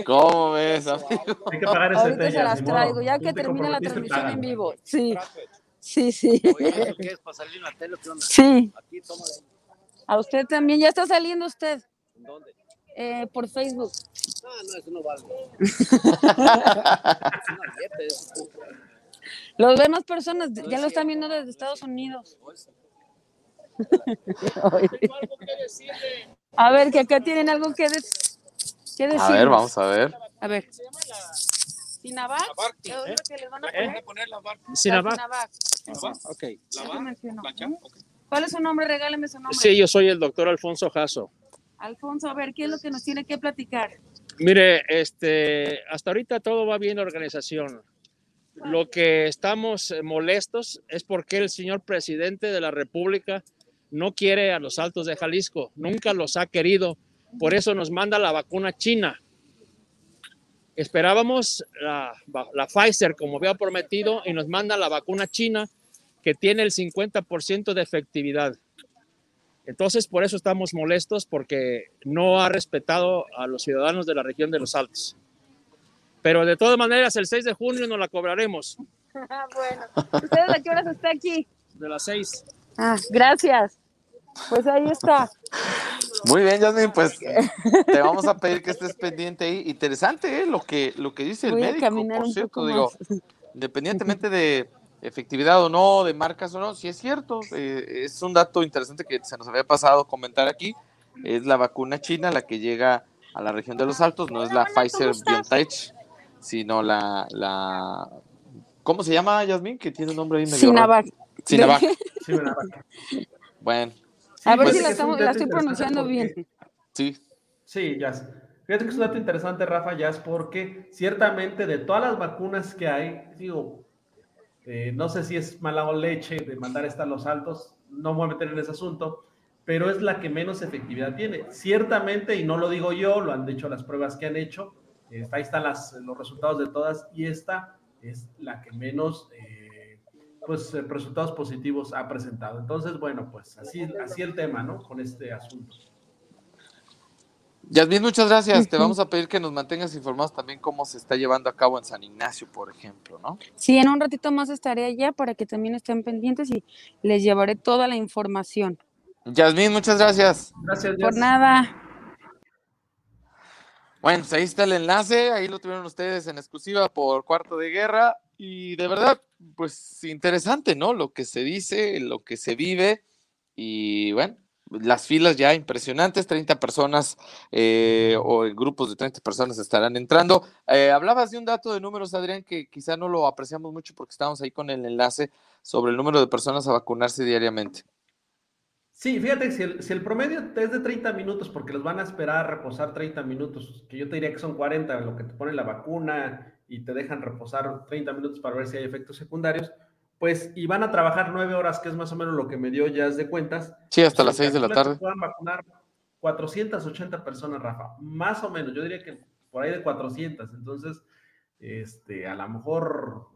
¿Cómo ves, amigo? Hay que pagar ese Ahorita se las traigo, ya que te termine la transmisión en vivo. Sí, sí, sí. Oye, ¿eso qué es? ¿Para salir en la tele o qué onda? Sí, Aquí. A usted también. Ya está saliendo usted ¿En dónde? eh, por Facebook. No, no, eso vale. [laughs] Los ven más personas, ya lo están viendo desde Estados Unidos. A ver, que acá tienen algo que, decir. A ver, vamos a ver. A ver. Sinavac, Sinabac. ¿La ¿Cuál es su nombre? Regáleme su nombre. Sí, yo soy el doctor Alfonso Jasso. Alfonso, a ver, ¿qué es lo que nos tiene que platicar? Mire, este, hasta ahorita todo va bien en la organización. Lo que estamos molestos es porque el señor presidente de la República no quiere a los altos de Jalisco, nunca los ha querido, por eso nos manda la vacuna china. Esperábamos la, la Pfizer como había prometido y nos manda la vacuna china que tiene el 50% de efectividad. Entonces, por eso estamos molestos porque no ha respetado a los ciudadanos de la región de los Altos. Pero de todas maneras, el 6 de junio nos la cobraremos. [laughs] [laughs] bueno, ¿ustedes a qué horas está aquí? De las 6. Ah, gracias. Pues ahí está. Muy bien, Yasmin, pues te vamos a pedir que estés pendiente ahí. Interesante, ¿eh? Lo que, lo que dice el Voy médico, caminar por cierto, digo, independientemente de efectividad o no, de marcas o no, si es cierto, eh, es un dato interesante que se nos había pasado comentar aquí, es la vacuna china la que llega a la región de los Altos, no es la Pfizer BioNTech, sino la, la, ¿cómo se llama, Yasmin? Que tiene un nombre ahí medio. Sinavac. Sí, ¿verdad? Bueno, A ver Pues- si la, estamos, la estoy pronunciando porque- bien. sí, Sí, ya. sé. Fíjate que es un dato interesante, Rafa, ya es porque ciertamente de todas las vacunas que hay, digo, eh, no sé si es mala o leche de mandar esta a los altos, no me voy a meter en ese asunto, pero es la que menos efectividad tiene. Ciertamente, y no lo digo yo, lo han dicho las pruebas que han hecho, eh, ahí están las, los resultados de todas, y esta es la que menos eh, pues, resultados positivos ha presentado. Entonces, bueno, pues así, así el tema, ¿no? Con este asunto. Yasmin, muchas gracias. Te vamos a pedir que nos mantengas informados también cómo se está llevando a cabo en San Ignacio, por ejemplo, ¿no? Sí, en un ratito más estaré allá para que también estén pendientes y les llevaré toda la información. Yasmin, muchas gracias. Gracias, Por Jess. nada. Bueno, pues ahí está el enlace, ahí lo tuvieron ustedes en exclusiva por Cuarto de Guerra y de verdad, pues interesante, ¿no? Lo que se dice, lo que se vive y bueno, las filas ya impresionantes, 30 personas eh, o grupos de 30 personas estarán entrando. Eh, hablabas de un dato de números, Adrián, que quizá no lo apreciamos mucho porque estamos ahí con el enlace sobre el número de personas a vacunarse diariamente. Sí, fíjate, si el, si el promedio es de 30 minutos, porque los van a esperar a reposar 30 minutos, que yo te diría que son 40, lo que te pone la vacuna y te dejan reposar 30 minutos para ver si hay efectos secundarios, pues, y van a trabajar 9 horas, que es más o menos lo que me dio ya de cuentas. Sí, hasta las 6 de la tarde. Puedan vacunar 480 personas, Rafa, más o menos, yo diría que por ahí de 400, entonces, este, a lo mejor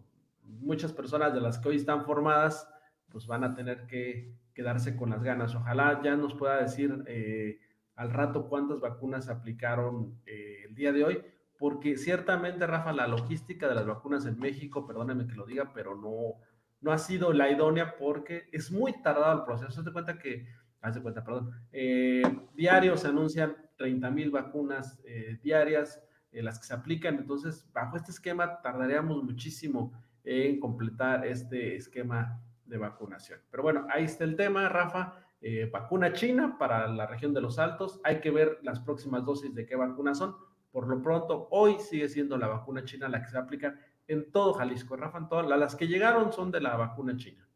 muchas personas de las que hoy están formadas, pues van a tener que, quedarse con las ganas. Ojalá ya nos pueda decir eh, al rato cuántas vacunas aplicaron eh, el día de hoy, porque ciertamente, Rafa, la logística de las vacunas en México, perdóneme que lo diga, pero no, no ha sido la idónea porque es muy tardado el proceso. Haz de cuenta que, haz de cuenta, perdón, eh, diarios se anuncian 30 mil vacunas diarias, las que se aplican, entonces bajo este esquema tardaríamos muchísimo en completar este esquema de vacunación. Pero bueno, ahí está el tema, Rafa. Eh, vacuna china para la región de los Altos. Hay que ver las próximas dosis de qué vacunas son. Por lo pronto, hoy sigue siendo la vacuna china la que se aplica en todo Jalisco. Rafa, en todas las que llegaron son de la vacuna china.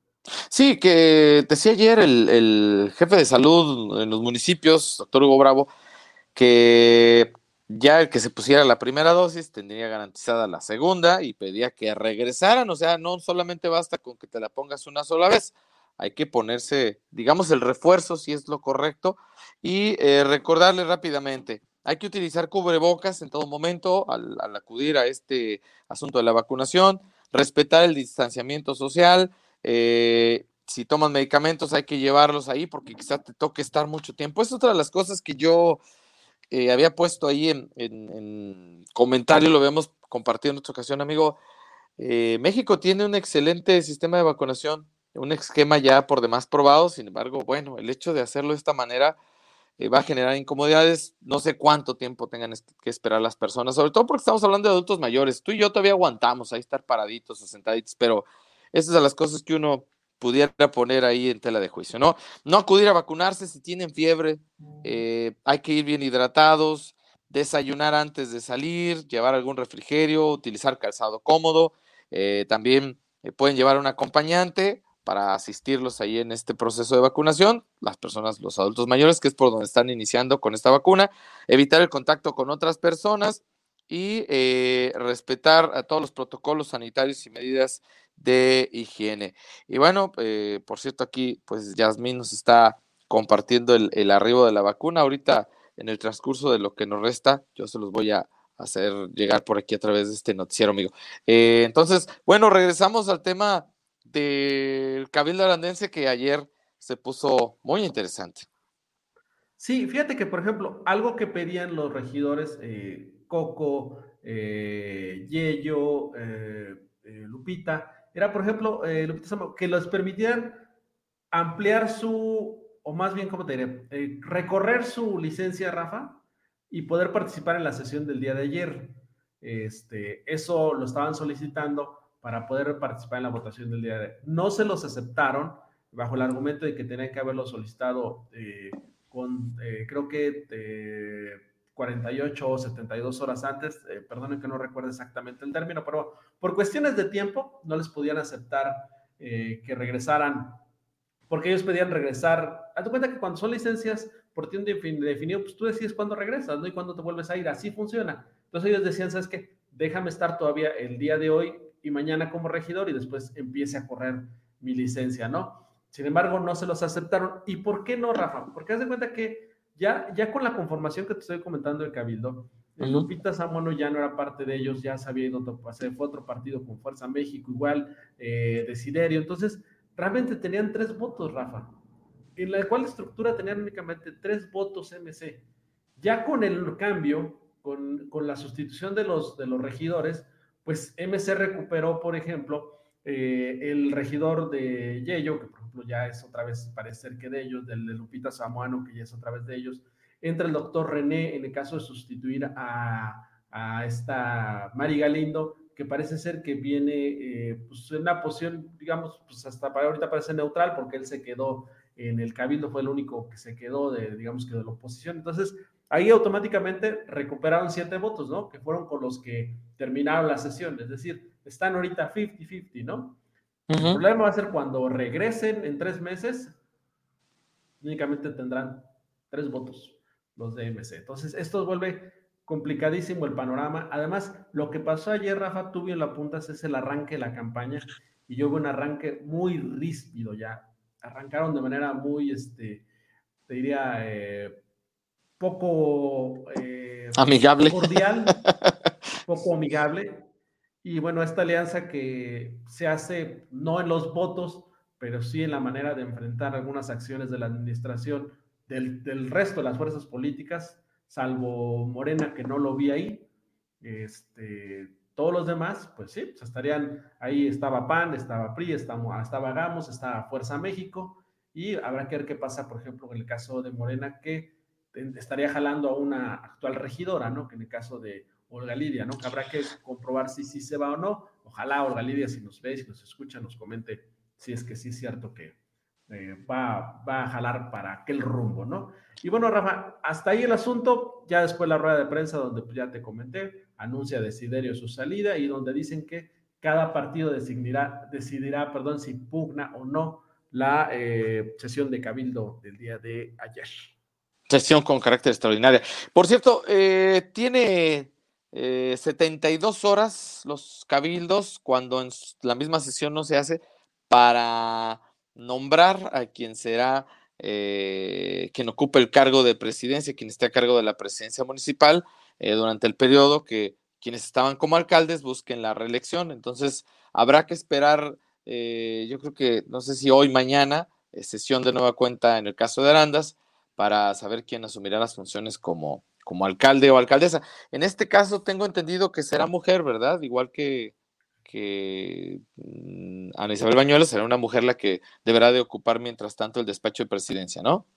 Sí, que decía ayer el, jefe de salud en los municipios, doctor Hugo Bravo, que ya el que se pusiera la primera dosis tendría garantizada la segunda y pedía que regresaran, o sea, no solamente basta con que te la pongas una sola vez, hay que ponerse, digamos, el refuerzo si es lo correcto y eh, recordarle rápidamente, hay que utilizar cubrebocas en todo momento al, acudir a este asunto de la vacunación, respetar el distanciamiento social, eh, si toman medicamentos hay que llevarlos ahí porque quizás te toque estar mucho tiempo. Es otra de las cosas que yo eh, había puesto ahí en, comentario, lo habíamos compartido en otra ocasión, amigo. Eh, México tiene un excelente sistema de vacunación, un esquema ya por demás probado, sin embargo, bueno, el hecho de hacerlo de esta manera eh, va a generar incomodidades, no sé cuánto tiempo tengan que esperar las personas, sobre todo porque estamos hablando de adultos mayores, tú y yo todavía aguantamos ahí estar paraditos o sentaditos, pero esas son las cosas que uno pudiera poner ahí en tela de juicio, ¿no? No acudir a vacunarse si tienen fiebre, eh, hay que ir bien hidratados, desayunar antes de salir, llevar algún refrigerio, utilizar calzado cómodo, eh, también eh, pueden llevar un acompañante para asistirlos ahí en este proceso de vacunación, las personas, los adultos mayores, que es por donde están iniciando con esta vacuna, evitar el contacto con otras personas y respetar a todos los protocolos sanitarios y medidas de higiene. Y bueno, eh, por cierto, aquí pues Yasmín nos está compartiendo el, arribo de la vacuna. Ahorita, en el transcurso de lo que nos resta, yo se los voy a hacer llegar por aquí a través de este noticiero, amigo. Eh, entonces, bueno, regresamos al tema del Cabildo Arandense que ayer se puso muy interesante. Sí, fíjate que, por ejemplo, algo que pedían los regidores, eh, Coco, Yello, Lupita, era, por ejemplo, eh, que los permitieran ampliar su, o más bien, ¿cómo te diré? Eh, recorrer su licencia, Rafa, y poder participar en la sesión del día de ayer. Este, eso lo estaban solicitando para poder participar en la votación del día de ayer. No se los aceptaron bajo el argumento de que tenían que haberlo solicitado eh, con, creo que 48 o 72 horas antes, eh, perdonen que no recuerdo exactamente el término, pero por cuestiones de tiempo no les podían aceptar eh, que regresaran, porque ellos pedían regresar. Haz cuenta que cuando son licencias por tiempo definido, pues tú decides cuándo regresas, ¿no? Y cuándo te vuelves a ir, así funciona. Entonces ellos decían, ¿sabes qué? Déjame estar todavía el día de hoy y mañana como regidor y después empiece a correr mi licencia, ¿no? Sin embargo, no se los aceptaron. ¿Y por qué no, Rafa? Porque haz de cuenta que ya, ya con la conformación que te estoy comentando del Cabildo, el Lupita Samuano ya no era parte de ellos, ya se había ido, fue otro partido con Fuerza México, igual, eh, Desiderio. Entonces, realmente tenían tres votos, Rafa. En la cual estructura tenían únicamente tres votos MC. Ya con el cambio, con, con la sustitución de los, de los regidores, pues MC recuperó, por ejemplo, eh, el regidor de Yello, que por ejemplo ya es otra vez, parece ser que de ellos, del de Lupita Samuano, que ya es otra vez de ellos, entra el doctor René en el caso de sustituir a, a esta Mari Galindo, que parece ser que viene eh, pues en una posición, digamos, pues hasta para ahorita parece neutral, porque él se quedó en el cabildo, fue el único que se quedó digamos que de la oposición. Entonces, ahí automáticamente recuperaron siete votos, ¿no? Que fueron con los que terminaron la sesión, es decir, están ahorita 50-50, ¿no? El problema va a ser cuando regresen en tres meses, únicamente tendrán tres votos los de MC. Entonces, esto vuelve complicadísimo el panorama. Además, lo que pasó ayer, Rafa, tú bien lo apuntas, es el arranque de la campaña y yo veo un arranque muy ríspido ya. Arrancaron de manera muy, este, te diría, eh, poco eh, amigable. Cordial, [laughs] poco amigable. Y bueno, esta alianza que se hace no en los votos, pero sí en la manera de enfrentar algunas acciones de la administración del, del resto de las fuerzas políticas, salvo Morena, que no lo vi ahí. Este, todos los demás, pues sí, pues estarían ahí, estaba PAN, estaba PRI, estaba, estaba Gamos, estaba Fuerza México, y habrá que ver qué pasa, por ejemplo, en el caso de Morena, que estaría jalando a una actual regidora, ¿no? Que en el caso de Olga Lidia, ¿no? Que habrá que comprobar si sí se va o no. Ojalá Olga Lidia, si nos ve, si nos escucha, nos comente si es que sí es cierto que eh, va, va a jalar para aquel rumbo, ¿no? Y bueno, Rafa, hasta ahí el asunto. Ya después la rueda de prensa, donde pues, ya te comenté, anuncia Desiderio su salida y donde dicen que cada partido decidirá, decidirá perdón, si pugna o no la eh, sesión de cabildo del día de ayer. Sesión con carácter extraordinaria. Por cierto, eh, tiene eh, 72 horas los cabildos cuando en la misma sesión no se hace para nombrar a quien será eh, quien ocupe el cargo de presidencia, quien esté a cargo de la presidencia municipal eh, durante el periodo que quienes estaban como alcaldes busquen la reelección. Entonces, habrá que esperar, eh, yo creo que, no sé si hoy, mañana, sesión de nueva cuenta en el caso de Arandas, para saber quién asumirá las funciones como, como alcalde o alcaldesa. En este caso, tengo entendido que será mujer, ¿verdad? Igual que, que mm, Ana Isabel Bañuelos será una mujer la que deberá de ocupar mientras tanto el despacho de presidencia, ¿no?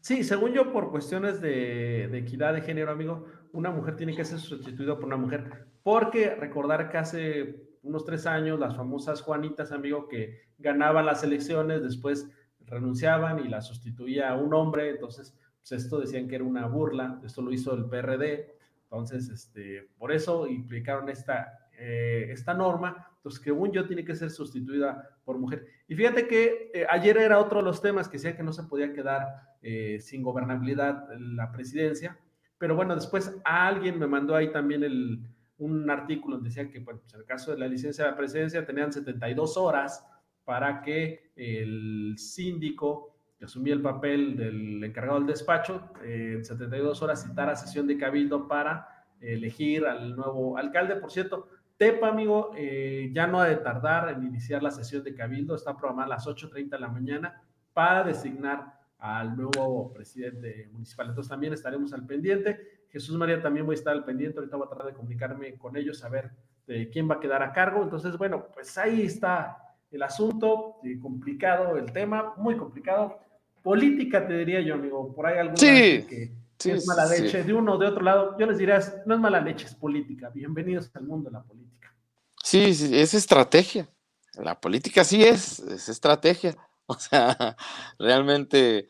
Sí, según yo, por cuestiones de, de, equidad de género, amigo, una mujer tiene que ser sustituida por una mujer, porque recordar que hace unos tres años las famosas Juanitas, amigo, que ganaban las elecciones, después renunciaban y la sustituía a un hombre, entonces, pues esto decían que era una burla, esto lo hizo el PRD, entonces, este, por eso implicaron esta, eh, esta norma, entonces, según yo, tiene que ser sustituida por mujer. Y fíjate que eh, ayer era otro de los temas que decía que no se podía quedar eh, sin gobernabilidad la presidencia, pero bueno, después alguien me mandó ahí también el, un artículo donde decía que, bueno, pues en el caso de la licencia de la presidencia tenían 72 horas para que el síndico que asumía el papel del encargado del despacho, eh, en 72 horas citara sesión de cabildo para elegir al nuevo alcalde. Por cierto, Tepa, amigo, eh, ya no ha de tardar en iniciar la sesión de cabildo, está programada a las 8.30 de la mañana para designar al nuevo presidente municipal. Entonces también estaremos al pendiente. Jesús María también voy a estar al pendiente, ahorita voy a tratar de comunicarme con ellos a ver de quién va a quedar a cargo. Entonces, bueno, pues ahí está el asunto, eh, complicado el tema, muy complicado. Política, te diría yo, amigo, por ahí alguna sí. que Sí, es mala sí. leche de uno o de otro lado. Yo les diría, no es mala leche, es política. Bienvenidos al mundo de la política. Sí, sí, es estrategia. La política sí es, es estrategia. [laughs] O sea, realmente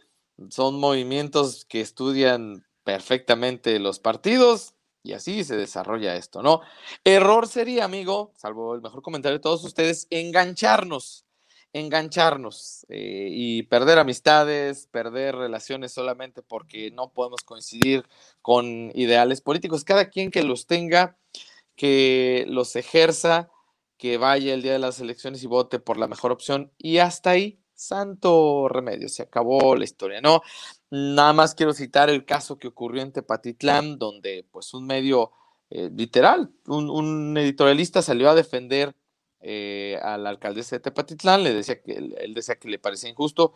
son movimientos que estudian perfectamente los partidos y así se desarrolla esto, ¿no? Error sería, amigo, salvo el mejor comentario de todos ustedes, engancharnos, engancharnos eh, y perder amistades, perder relaciones solamente porque no podemos coincidir con ideales políticos. Cada quien que los tenga, que los ejerza, que vaya el día de las elecciones y vote por la mejor opción y hasta ahí, santo remedio, se acabó la historia, ¿no? Nada más quiero citar el caso que ocurrió en Tepatitlán, donde pues un medio eh, literal, un, un, editorialista salió a defender eh, a la alcaldesa de Tepatitlán, le decía que él decía que le parecía injusto.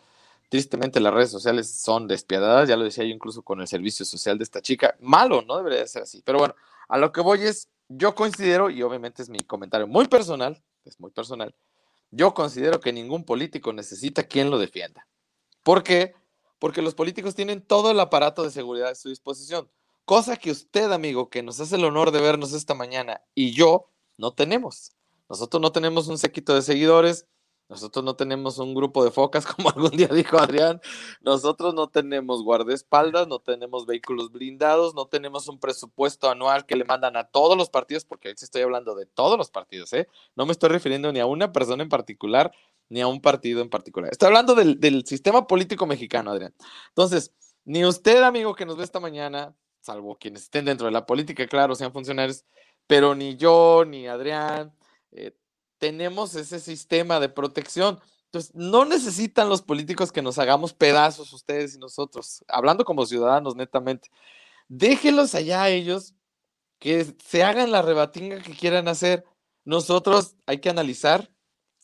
Tristemente las redes sociales son despiadadas, ya lo decía yo incluso con el servicio social de esta chica. Malo, no debería ser así. Pero bueno, a lo que voy es, yo considero, y obviamente es mi comentario muy personal, es muy personal, yo considero que ningún político necesita quien lo defienda. ¿Por qué? Porque los políticos tienen todo el aparato de seguridad a su disposición, cosa que usted, amigo, que nos hace el honor de vernos esta mañana, y yo no tenemos. Nosotros no tenemos un séquito de seguidores, nosotros no tenemos un grupo de focas, [laughs] como algún día dijo Adrián, nosotros no tenemos guardaespaldas, no tenemos vehículos blindados, no tenemos un presupuesto anual que le mandan a todos los partidos, porque ahorita estoy hablando de todos los partidos, ¿eh? No me estoy refiriendo ni a una persona en particular, ni a un partido en particular. Estoy hablando del, del sistema político mexicano, Adrián. Entonces, ni usted, amigo, que nos ve esta mañana, salvo quienes estén dentro de la política, claro, sean funcionarios, pero ni yo, ni Adrián, eh, tenemos ese sistema de protección. Entonces, no necesitan los políticos que nos hagamos pedazos ustedes y nosotros, hablando como ciudadanos netamente. Déjenlos allá a ellos, que se hagan la rebatinga que quieran hacer. Nosotros hay que analizar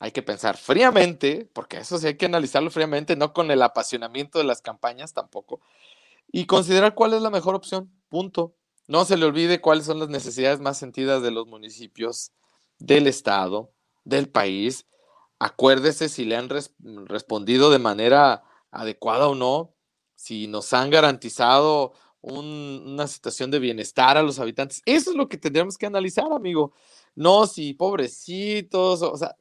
hay que pensar fríamente, porque eso sí hay que analizarlo fríamente, no con el apasionamiento de las campañas tampoco, y considerar cuál es la mejor opción, punto. No se le olvide cuáles son las necesidades más sentidas de los municipios, del Estado, del país. Acuérdese si le han respondido de manera adecuada o no, si nos han garantizado una situación de bienestar a los habitantes. Eso es lo que tendríamos que analizar, amigo. No, si pobrecitos, o sea,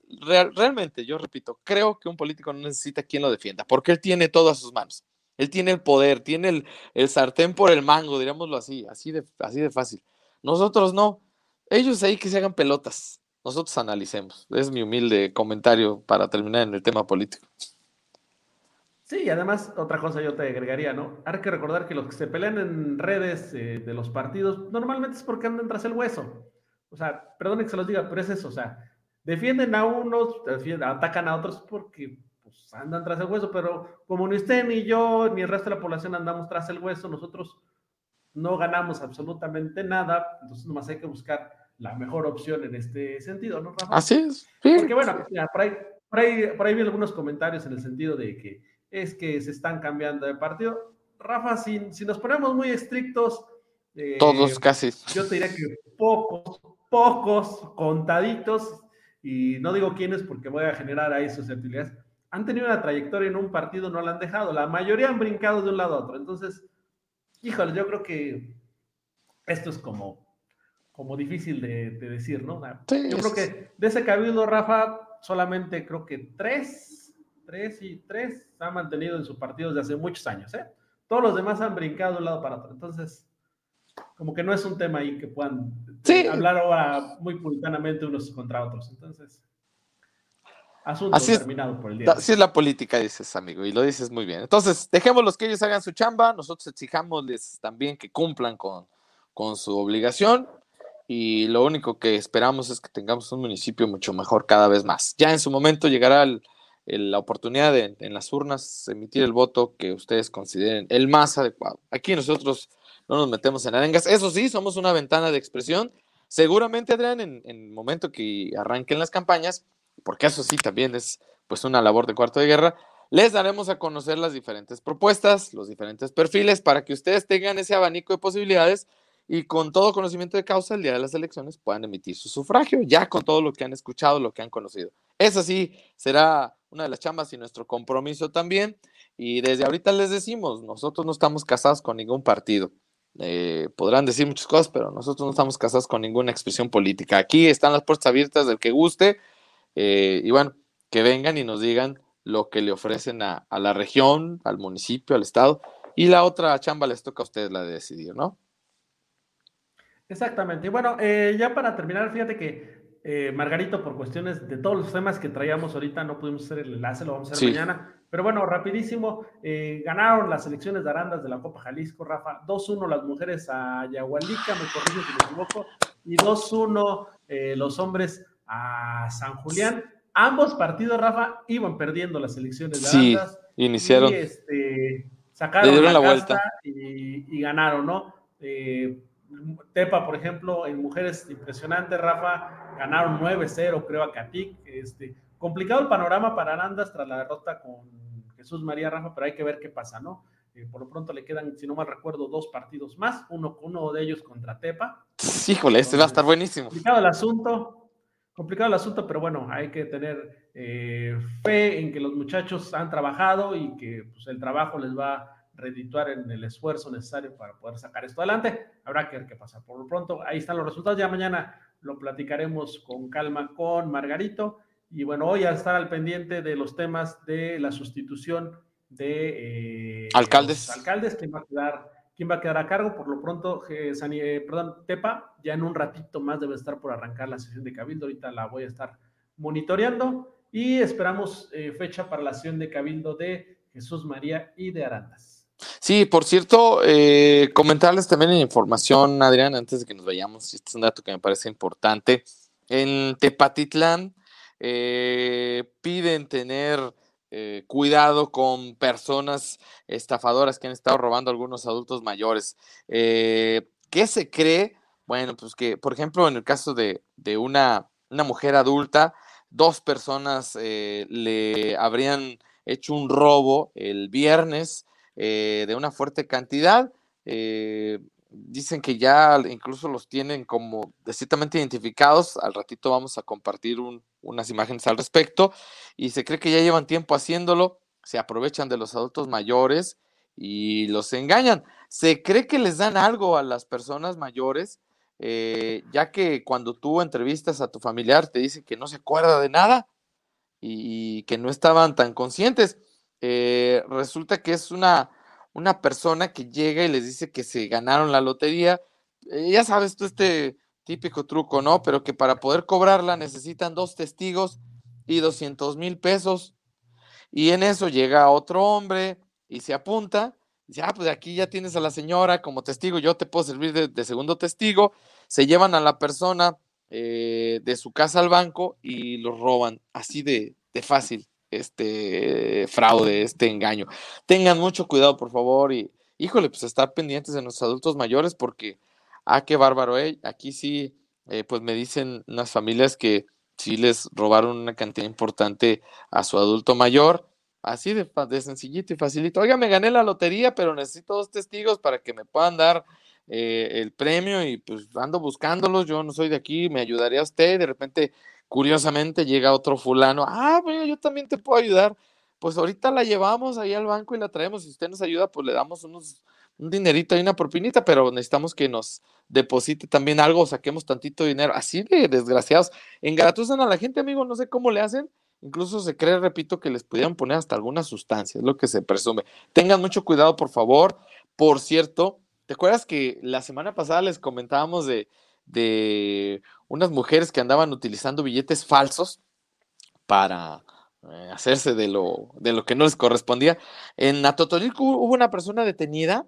realmente, yo repito, creo que un político no necesita quien lo defienda, porque él tiene todo a sus manos. Él tiene el poder, tiene el, el sartén por el mango, diríamoslo así, así de, así de fácil. Nosotros no. Ellos ahí que se hagan pelotas. Nosotros analicemos. Es mi humilde comentario para terminar en el tema político. Sí, y además, otra cosa yo te agregaría, ¿no? Hay que recordar que los que se pelean en redes eh, de los partidos normalmente es porque andan tras el hueso. O sea, perdonen que se los diga, pero es eso, o sea, defienden a unos, atacan a otros porque pues, andan tras el hueso, pero como ni usted ni yo ni el resto de la población andamos tras el hueso, nosotros no ganamos absolutamente nada, entonces nomás hay que buscar la mejor opción en este sentido, ¿no, Rafa? Así es. Porque bueno, por, ahí, por, ahí, por ahí vi algunos comentarios en el sentido de que es que se están cambiando de partido. Rafa, si, si nos ponemos muy estrictos. Eh, Todos casi. Yo te diría que pocos, pocos, contaditos, y no digo quiénes porque voy a generar ahí susceptibilidades, han tenido una trayectoria en un partido, no la han dejado. La mayoría han brincado de un lado a otro. Entonces, híjole, yo creo que esto es como, como difícil de, decir, ¿no? yo creo que de ese cabildo, Rafa, solamente creo que tres tres y tres se ha mantenido en sus partidos de hace muchos años, ¿eh? Todos los demás han brincado de un lado para otro. Entonces, como que no es un tema ahí que puedan hablar ahora muy puritanamente unos contra otros. Entonces, asunto así terminado por el día. Así es la política, dices, amigo, y lo dices muy bien. Entonces, dejémoslos que ellos hagan su chamba, nosotros exijámosles también que cumplan con, con su obligación y lo único que esperamos es que tengamos un municipio mucho mejor cada vez más. Ya en su momento llegará el la oportunidad de en las urnas emitir el voto que ustedes consideren el más adecuado. Aquí nosotros no nos metemos en arengas. Eso sí, somos una ventana de expresión. Seguramente, Adrián, en, el momento que arranquen las campañas, porque eso sí también es pues una labor de cuarto de guerra, les daremos a conocer las diferentes propuestas, los diferentes perfiles, para que ustedes tengan ese abanico de posibilidades y con todo conocimiento de causa el día de las elecciones puedan emitir su sufragio, ya con todo lo que han escuchado, lo que han conocido. Eso sí, será una de las chambas y nuestro compromiso también. Y desde ahorita les decimos, nosotros no estamos casados con ningún partido. Eh, podrán decir muchas cosas, pero nosotros no estamos casados con ninguna expresión política. Aquí están las puertas abiertas del que guste. Eh, y bueno, que vengan y nos digan lo que le ofrecen a, la región, al municipio, al estado. Y la otra chamba les toca a ustedes la de decidir, ¿no? Exactamente. Y bueno, eh, ya para terminar, fíjate que eh, Margarito, por cuestiones de todos los temas que traíamos ahorita, no pudimos hacer el enlace, lo vamos a hacer mañana. Pero bueno, rapidísimo, eh, ganaron las elecciones de Arandas de la Copa Jalisco, Rafa. 2-1 las mujeres a Yahualica, me corrijo si me equivoco, y 2-1 eh, los hombres a San Julián. Ambos partidos, Rafa, iban perdiendo las elecciones de Arandas. Sí, iniciaron. Y este, sacaron la, vuelta y, y, ganaron, ¿no? Tepa, por ejemplo, en mujeres, impresionante, Rafa, ganaron 9-0, creo, a Catic. Este, complicado el panorama para Arandas tras la derrota con Jesús María Rafa, pero hay que ver qué pasa, ¿no? Eh, por lo pronto le quedan, si no mal recuerdo, dos partidos más, uno, uno de ellos contra Tepa. Híjole, este va a estar buenísimo. Complicado el asunto, complicado el asunto, pero bueno, hay que tener eh, fe en que los muchachos han trabajado y que pues, el trabajo les va redituar en el esfuerzo necesario para poder sacar esto adelante. Habrá que ver qué pasa. Por lo pronto, ahí están los resultados. Ya mañana lo platicaremos con calma con Margarito. Y bueno, hoy a estar al pendiente de los temas de la sustitución de eh, alcaldes. alcaldes, quién va a quedar, quién va a quedar a cargo. Por lo pronto, eh, perdón, Tepa, ya en un ratito más debe estar por arrancar la sesión de Cabildo. Ahorita la voy a estar monitoreando y esperamos eh, fecha para la sesión de Cabildo de Jesús María y de Arandas. Sí, por cierto, eh, comentarles también en información, Adrián, antes de que nos vayamos, este es un dato que me parece importante. En Tepatitlán eh, piden tener eh, cuidado con personas estafadoras que han estado robando a algunos adultos mayores. ¿Qué se cree? Bueno, pues que, por ejemplo, en el caso de, una, una mujer adulta, dos personas eh, le habrían hecho un robo el viernes eh, de una fuerte cantidad. Eh, dicen que ya incluso los tienen como ciertamente identificados. Al ratito vamos a compartir unas imágenes al respecto. Y se cree que ya llevan tiempo haciéndolo. Se aprovechan de los adultos mayores y los engañan. Se cree que les dan algo a las personas mayores, eh, ya que cuando tú entrevistas a tu familiar te dice que no se acuerda de nada y que no estaban tan conscientes. Eh, resulta que es una, una persona que llega y les dice que se ganaron la lotería. Eh, ya sabes tú este típico truco, ¿no? Pero que para poder cobrarla necesitan dos testigos y 200 mil pesos. Y en eso llega otro hombre y se apunta. Dice, ah, pues aquí ya tienes a la señora como testigo, yo te puedo servir de, segundo testigo. Se llevan a la persona eh, de su casa al banco y lo roban, así de, de fácil este fraude, este engaño. Tengan mucho cuidado, por favor, y híjole, pues estar pendientes de los adultos mayores porque, ah, qué bárbaro, ¿eh? Aquí sí, eh, pues me dicen unas familias que sí les robaron una cantidad importante a su adulto mayor, así de, sencillito y facilito. Oiga, me gané la lotería, pero necesito dos testigos para que me puedan dar eh, el premio y pues ando buscándolos, yo no soy de aquí, me ayudaría usted, de repente Curiosamente llega otro fulano, ah, bueno, yo también te puedo ayudar. Pues ahorita la llevamos ahí al banco y la traemos. Si usted nos ayuda, pues le damos unos, un dinerito y una propinita, pero necesitamos que nos deposite también algo, saquemos tantito dinero. Así de desgraciados. Engatusan a la gente, amigo, no sé cómo le hacen. Incluso se cree, repito, que les pudieran poner hasta alguna sustancia, es lo que se presume. Tengan mucho cuidado, por favor. Por cierto, ¿te acuerdas que la semana pasada les comentábamos de de unas mujeres que andaban utilizando billetes falsos para eh, hacerse de lo, de lo que no les correspondía. En Atotonilco hubo una persona detenida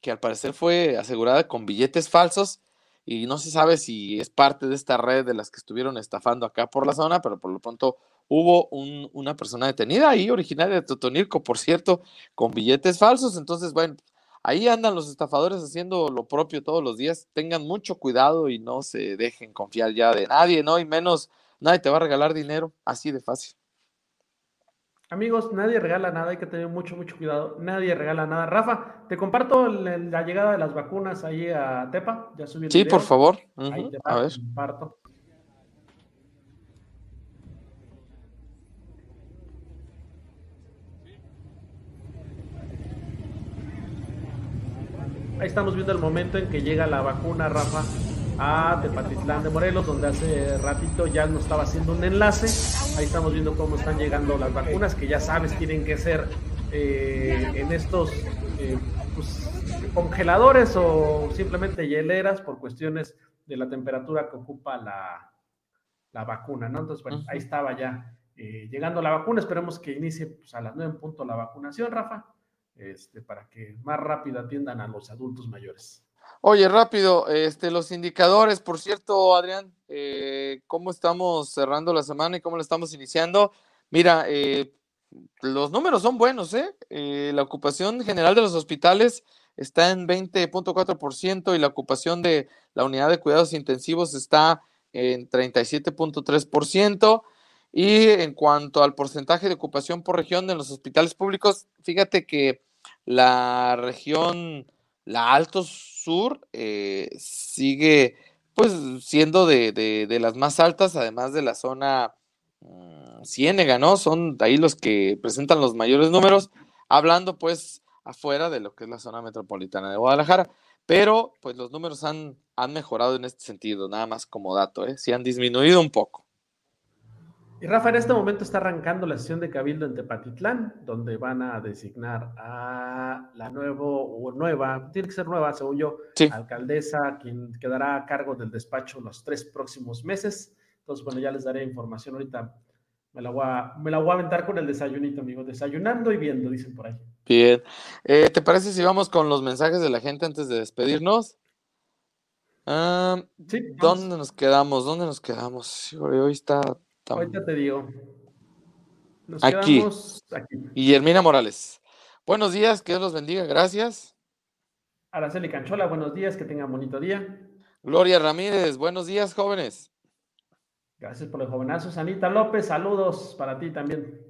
que al parecer fue asegurada con billetes falsos y no se sabe si es parte de esta red de las que estuvieron estafando acá por la zona, pero por lo pronto hubo una persona detenida ahí, originaria de Totonilco, por cierto, con billetes falsos. Entonces, bueno, Ahí andan los estafadores haciendo lo propio todos los días. Tengan mucho cuidado y no se dejen confiar ya de nadie, ¿no? Y menos, nadie te va a regalar dinero, así de fácil. Amigos, nadie regala nada, hay que tener mucho, mucho cuidado. Nadie regala nada. Rafa, te comparto la llegada de las vacunas ahí a Tepa. Ya subí Sí, por favor. ahí te a ver. comparto. Ahí estamos viendo el momento en que llega la vacuna, Rafa, a Tepatitlán de Morelos, donde hace ratito ya nos estaba haciendo un enlace. Ahí estamos viendo cómo están llegando las vacunas, que ya sabes tienen que ser eh, en estos eh, pues, congeladores o simplemente hieleras por cuestiones de la temperatura que ocupa la, la vacuna, ¿no? Entonces, bueno, ahí estaba ya eh, llegando la vacuna. Esperemos que inicie pues, a las 9 en punto la vacunación, Rafa este, para que más rápido atiendan a los adultos mayores. Oye, rápido, este, los indicadores, por cierto, Adrián, eh, ¿cómo estamos cerrando la semana y cómo la estamos iniciando? Mira, eh, los números son buenos, ¿eh? ¿eh? La ocupación general de los hospitales está en 20.4% y la ocupación de la unidad de cuidados intensivos está en 37.3%. Y en cuanto al porcentaje de ocupación por región en los hospitales públicos, fíjate que la región, la Alto Sur, eh, sigue pues siendo de, las más altas, además de la zona mm, Ciénega, ¿no? Son ahí los que presentan los mayores números, hablando pues afuera de lo que es la zona metropolitana de Guadalajara. Pero pues los números han, han mejorado en este sentido, nada más como dato, ¿eh? Sí han disminuido un poco. Y Rafa, en este momento está arrancando la sesión de Cabildo en Tepatitlán, donde van a designar a la nuevo, o nueva, tiene que ser nueva, según yo, alcaldesa, quien quedará a cargo del despacho los tres próximos meses. Entonces, bueno, ya les daré información ahorita. Me la voy a, me la voy a aventar con el desayunito, amigo. Desayunando y viendo, dicen por ahí. Bien. Eh, ¿Te parece si vamos con los mensajes de la gente antes de despedirnos? Ah, ¿Dónde nos quedamos? ¿Dónde nos quedamos? Hoy está Ahorita te digo. Nos aquí. Aquí. Guillermina Morales. Buenos días, que Dios los bendiga, gracias. Araceli Canchola, buenos días, que tengan bonito día. Gloria Ramírez, buenos días, jóvenes. Gracias por el jovenazo. Sanita López, saludos para ti también.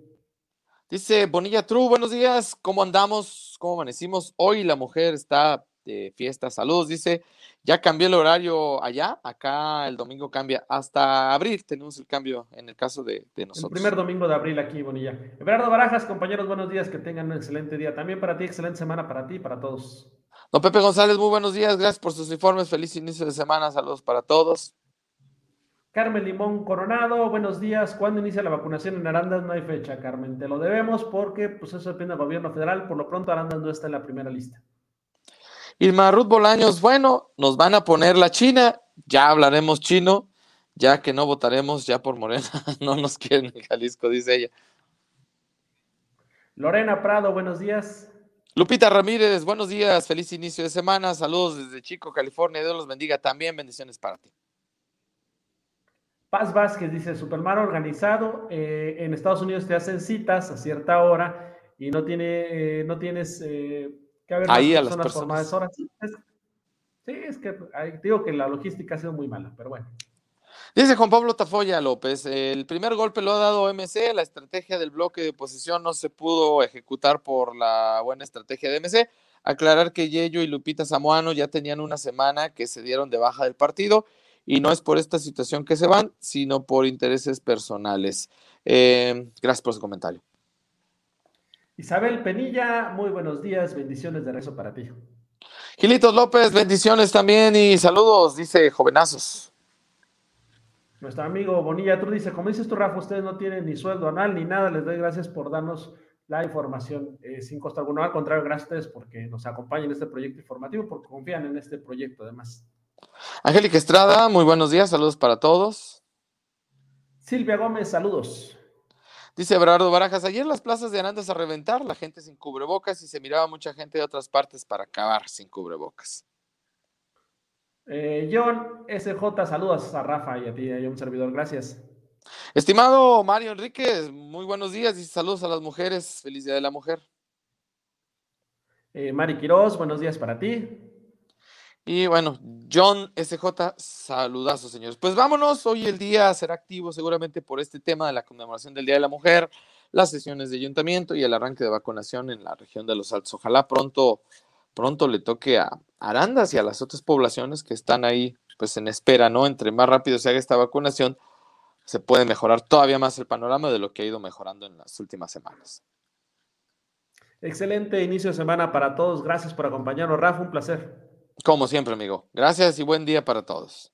Dice Bonilla True, buenos días, ¿cómo andamos? ¿Cómo amanecimos? Hoy la mujer está de fiesta, saludos, dice, ya cambió el horario allá, acá el domingo cambia hasta abril, tenemos el cambio en el caso de, de nosotros. El primer domingo de abril aquí, Bonilla. Everardo Barajas, compañeros, buenos días, que tengan un excelente día. También para ti, excelente semana para ti y para todos. Don Pepe González, muy buenos días, gracias por sus informes, feliz inicio de semana, saludos para todos. Carmen Limón Coronado, buenos días. ¿Cuándo inicia la vacunación en Arandas? No hay fecha, Carmen. Te lo debemos porque pues eso depende del gobierno federal. Por lo pronto Arandas no está en la primera lista. Irma Ruth Bolaños, bueno, nos van a poner la China, ya hablaremos chino, ya que no votaremos ya por Morena, [laughs] no nos quieren en Jalisco, dice ella. Lorena Prado, buenos días. Lupita Ramírez, buenos días, feliz inicio de semana, saludos desde Chico, California, Dios los bendiga también, bendiciones para ti. Paz Vázquez dice, Supermar organizado, eh, en Estados Unidos te hacen citas a cierta hora y no, tiene, eh, no tienes eh, que haber Ahí a las personas por personas. más horas. Sí, es, sí, es que digo que la logística ha sido muy mala, pero bueno. Dice Juan Pablo Tafoya López, el primer golpe lo ha dado MC, la estrategia del bloque de oposición no se pudo ejecutar por la buena estrategia de MC. Aclarar que Yello y Lupita Samoano ya tenían una semana que se dieron de baja del partido y no es por esta situación que se van, sino por intereses personales. Eh, gracias por su comentario. Isabel Penilla, muy buenos días, bendiciones de rezo para ti. Gilitos López, bendiciones también y saludos, dice Jovenazos. Nuestro amigo Bonilla Tru dice, como dices tú, Rafa, ustedes no tienen ni sueldo anual ni nada, les doy gracias por darnos la información eh, sin costo alguno. Al contrario, gracias a ustedes porque nos acompañan en este proyecto informativo, porque confían en este proyecto además. Angélica Estrada, muy buenos días, saludos para todos. Silvia Gómez, saludos. Dice Berardo Barajas, ayer las plazas de Arandas a reventar, la gente sin cubrebocas y se miraba mucha gente de otras partes para acabar sin cubrebocas. Eh, John SJ, saludos a Rafa y a ti, y a un servidor, gracias. Estimado Mario Enríquez, muy buenos días y saludos a las mujeres, feliz Día de la Mujer. Eh, Mari Quiroz, buenos días para ti. Y bueno, John SJ, saludazos, señores. Pues vámonos, hoy el día será activo seguramente por este tema de la conmemoración del Día de la Mujer, las sesiones de ayuntamiento y el arranque de vacunación en la región de los Altos. Ojalá pronto, pronto le toque a Arandas y a las otras poblaciones que están ahí, pues en espera, ¿no? Entre más rápido se haga esta vacunación, se puede mejorar todavía más el panorama de lo que ha ido mejorando en las últimas semanas. Excelente inicio de semana para todos. Gracias por acompañarnos, Rafa. Un placer. Como siempre, amigo. Gracias y buen día para todos.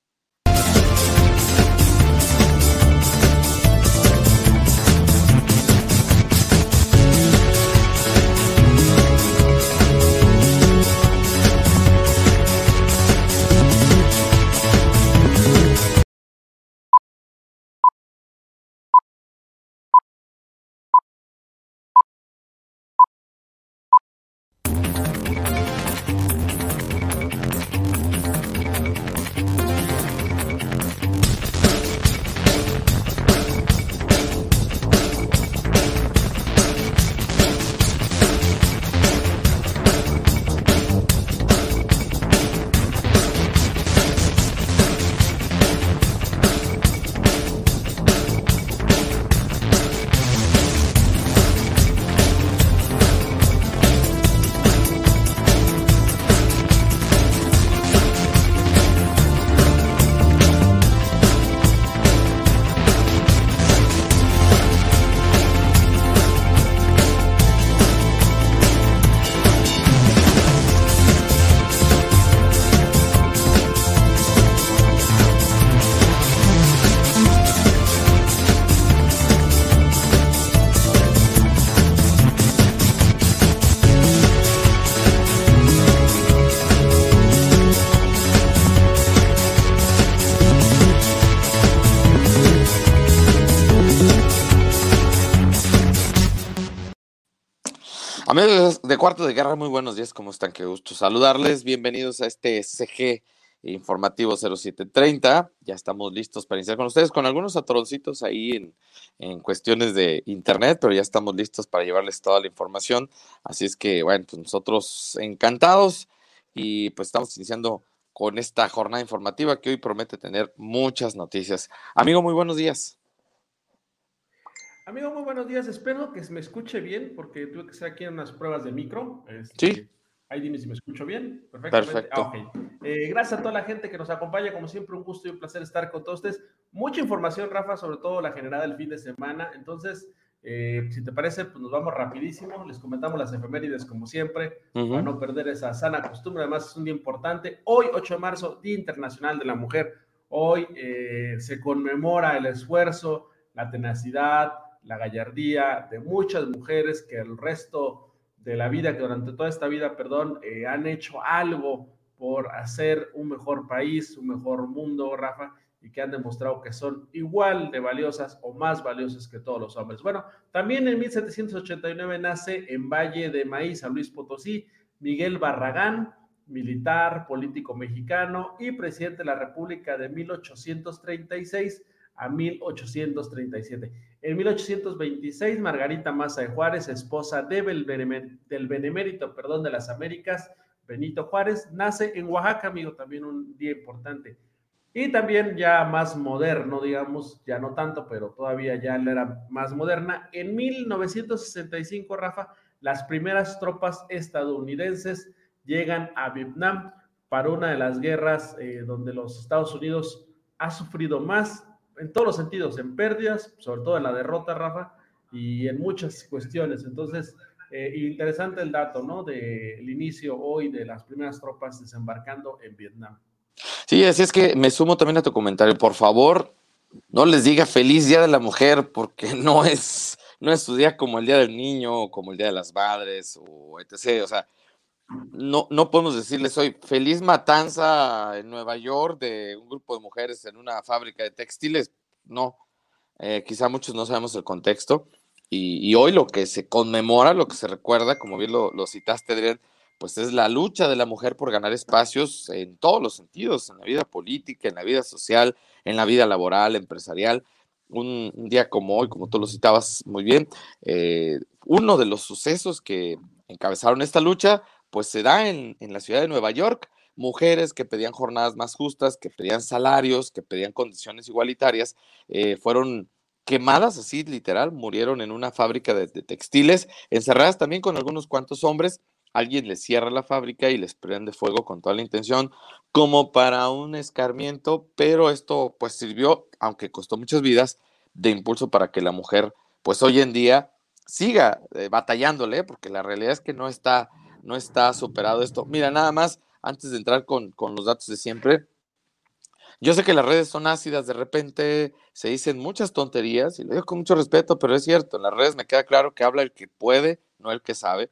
De Cuarto de Guerra, muy buenos días, ¿cómo están? Qué gusto saludarles. Bienvenidos a este CG informativo 0730. Ya estamos listos para iniciar con ustedes, con algunos atoroncitos ahí en, en cuestiones de internet, pero ya estamos listos para llevarles toda la información. Así es que, bueno, pues nosotros encantados y pues estamos iniciando con esta jornada informativa que hoy promete tener muchas noticias. Amigo, muy buenos días. Amigo, muy buenos días. Espero que me escuche bien porque tuve que hacer aquí unas pruebas de micro. Este, sí. Ahí dime si me escucho bien. Perfecto. Ah, eh, gracias a toda la gente que nos acompaña. Como siempre, un gusto y un placer estar con todos ustedes. Mucha información, Rafa, sobre todo la generada el fin de semana. Entonces, eh, si te parece, pues nos vamos rapidísimo. Les comentamos las efemérides como siempre, para no perder esa sana costumbre. Además, es un día importante. Hoy, 8 de marzo, Día Internacional de la Mujer. Hoy eh, se conmemora el esfuerzo, la tenacidad, la gallardía de muchas mujeres que el resto de la vida, que durante toda esta vida, perdón, eh, han hecho algo por hacer un mejor país, un mejor mundo, Rafa, y que han demostrado que son igual de valiosas o más valiosas que todos los hombres. Bueno, también en 1789 nace en Valle de Maíz, San Luis Potosí, Miguel Barragán, militar, político mexicano y presidente de la República de 1836 a 1837. En 1826, Margarita Maza de Juárez, esposa del benemérito perdón, de las Américas, Benito Juárez, nace en Oaxaca, amigo, también un día importante. Y también ya más moderno, digamos, ya no tanto, pero todavía ya era más moderna. En 1965, Rafa, las primeras tropas estadounidenses llegan a Vietnam para una de las guerras eh, donde los Estados Unidos ha sufrido más en todos los sentidos, en pérdidas, sobre todo en la derrota, Rafa, y en muchas cuestiones. Entonces, eh, interesante el dato, ¿no? Del inicio hoy de las primeras tropas desembarcando en Vietnam. Sí, así es que me sumo también a tu comentario. Por favor, no les diga feliz Día de la Mujer, porque [laughs] no es, no es su día como el Día del Niño, o como el Día de las Madres, o etc. O sea, no, no podemos decirles hoy feliz matanza en Nueva York de un grupo de mujeres en una fábrica de textiles. No, eh, quizá muchos no sabemos el contexto. Y, hoy lo que se conmemora, lo que se recuerda, como bien lo, citaste, Adrián, pues es la lucha de la mujer por ganar espacios en todos los sentidos, en la vida política, en la vida social, en la vida laboral, empresarial. Un, día como hoy, como tú lo citabas muy bien, eh, uno de los sucesos que encabezaron esta lucha pues se da en, la ciudad de Nueva York, mujeres que pedían jornadas más justas, que pedían salarios, que pedían condiciones igualitarias, eh, fueron quemadas así literal, murieron en una fábrica de, textiles, encerradas también con algunos cuantos hombres, alguien les cierra la fábrica y les prende fuego con toda la intención, como para un escarmiento, pero esto pues sirvió, aunque costó muchas vidas, de impulso para que la mujer pues hoy en día siga eh, batallándole, porque la realidad es que no está no está superado esto. Mira, nada más, antes de entrar con, los datos de siempre, yo sé que las redes son ácidas, de repente se dicen muchas tonterías, y lo digo con mucho respeto, pero es cierto, en las redes me queda claro que habla el que puede, no el que sabe.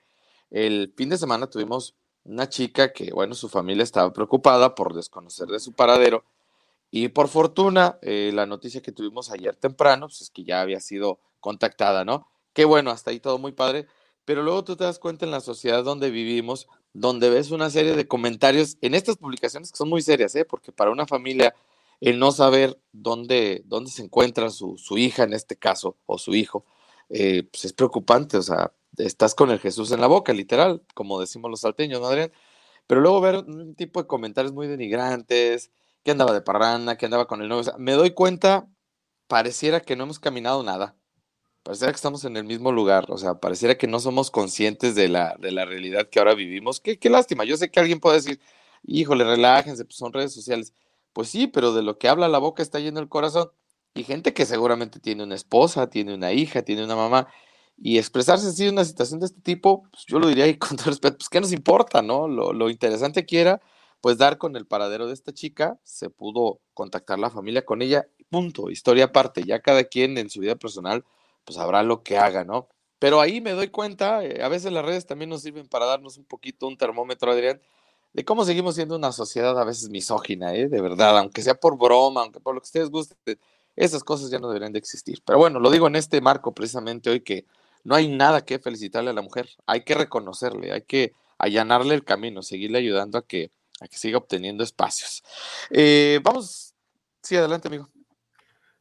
El fin de semana tuvimos una chica que, bueno, su familia estaba preocupada por desconocer de su paradero, y por fortuna, eh, la noticia que tuvimos ayer temprano, pues es que ya había sido contactada, ¿no? Qué bueno, hasta ahí todo muy padre, pero luego tú te das cuenta en la sociedad donde vivimos, donde ves una serie de comentarios en estas publicaciones que son muy serias, ¿eh? porque para una familia el no saber dónde, dónde se encuentra su, hija en este caso, o su hijo, eh, pues es preocupante, o sea, estás con el Jesús en la boca, literal, como decimos los salteños, ¿no, Adrián? Pero luego ver un tipo de comentarios muy denigrantes, que andaba de parranda, que andaba con el novio, me doy cuenta, pareciera que no hemos caminado nada pareciera que estamos en el mismo lugar, o sea, pareciera que no somos conscientes de la, de la realidad que ahora vivimos. Qué, qué lástima, yo sé que alguien puede decir, híjole, relájense, pues son redes sociales. Pues sí, pero de lo que habla la boca está lleno el corazón. Y gente que seguramente tiene una esposa, tiene una hija, tiene una mamá, y expresarse así en una situación de este tipo, pues yo lo diría ahí [laughs] con todo respeto, pues qué nos importa, ¿no? Lo, lo interesante que era, pues dar con el paradero de esta chica, se pudo contactar la familia con ella, punto, historia aparte, ya cada quien en su vida personal pues habrá lo que haga, ¿no? Pero ahí me doy cuenta, eh, a veces las redes también nos sirven para darnos un poquito un termómetro, Adrián, de cómo seguimos siendo una sociedad a veces misógina, ¿eh? De verdad, aunque sea por broma, aunque por lo que ustedes gusten, esas cosas ya no deberían de existir. Pero bueno, lo digo en este marco precisamente hoy que no hay nada que felicitarle a la mujer, hay que reconocerle, hay que allanarle el camino, seguirle ayudando a que, a que siga obteniendo espacios. Eh, vamos, sí, adelante, amigo.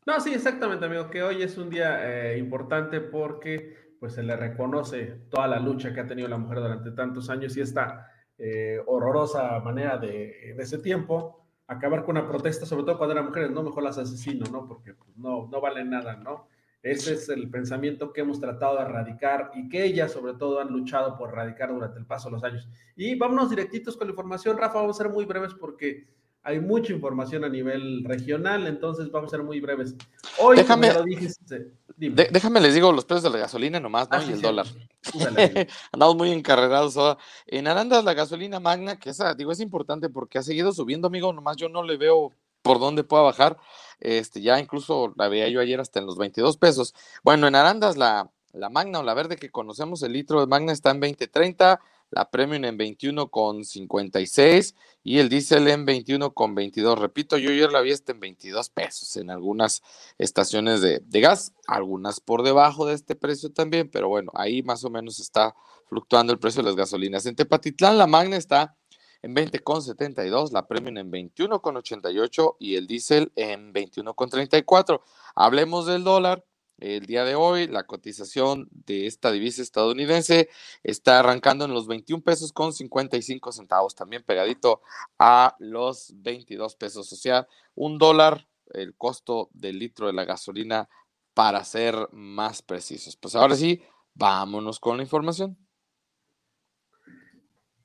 No, sí, exactamente, amigo, que hoy es un día eh, importante porque pues se le reconoce toda la lucha que ha tenido la mujer durante tantos años y esta eh, horrorosa manera de, en ese tiempo, acabar con una protesta, sobre todo cuando eran mujeres, no, mejor las asesino, ¿no? Porque pues, no, no valen nada, ¿no? Ese es el pensamiento que hemos tratado de erradicar y que ellas, sobre todo, han luchado por erradicar durante el paso de los años. Y vámonos directitos con la información, Rafa, vamos a ser muy breves porque hay mucha información a nivel regional, entonces vamos a ser muy breves. Hoy, déjame, lo dijiste, déjame les digo los precios de la gasolina nomás, ¿no? Ah, y sí, el sí. dólar. Úsale. [laughs] Andamos muy encarregados ahora. En Arandas, la gasolina magna, que esa, digo, es importante porque ha seguido subiendo, amigo, nomás yo no le veo por dónde pueda bajar. Este, ya incluso la veía yo ayer hasta en los 22 pesos. Bueno, en Arandas, la, la magna o la verde que conocemos, el litro de magna está en 20.30, la premium en 21.56 y el diésel en 21.22. Repito, yo ayer la vi hasta en 22 pesos en algunas estaciones de, de gas, algunas por debajo de este precio también, pero bueno, ahí más o menos está fluctuando el precio de las gasolinas. En Tepatitlán la magna está en 20,72, la premium en 21,88 y el diésel en 21,34. Hablemos del dólar. El día de hoy, la cotización de esta divisa estadounidense está arrancando en los 21 pesos con 55 centavos, también pegadito a los 22 pesos. O sea, un dólar el costo del litro de la gasolina para ser más precisos. Pues ahora sí, vámonos con la información.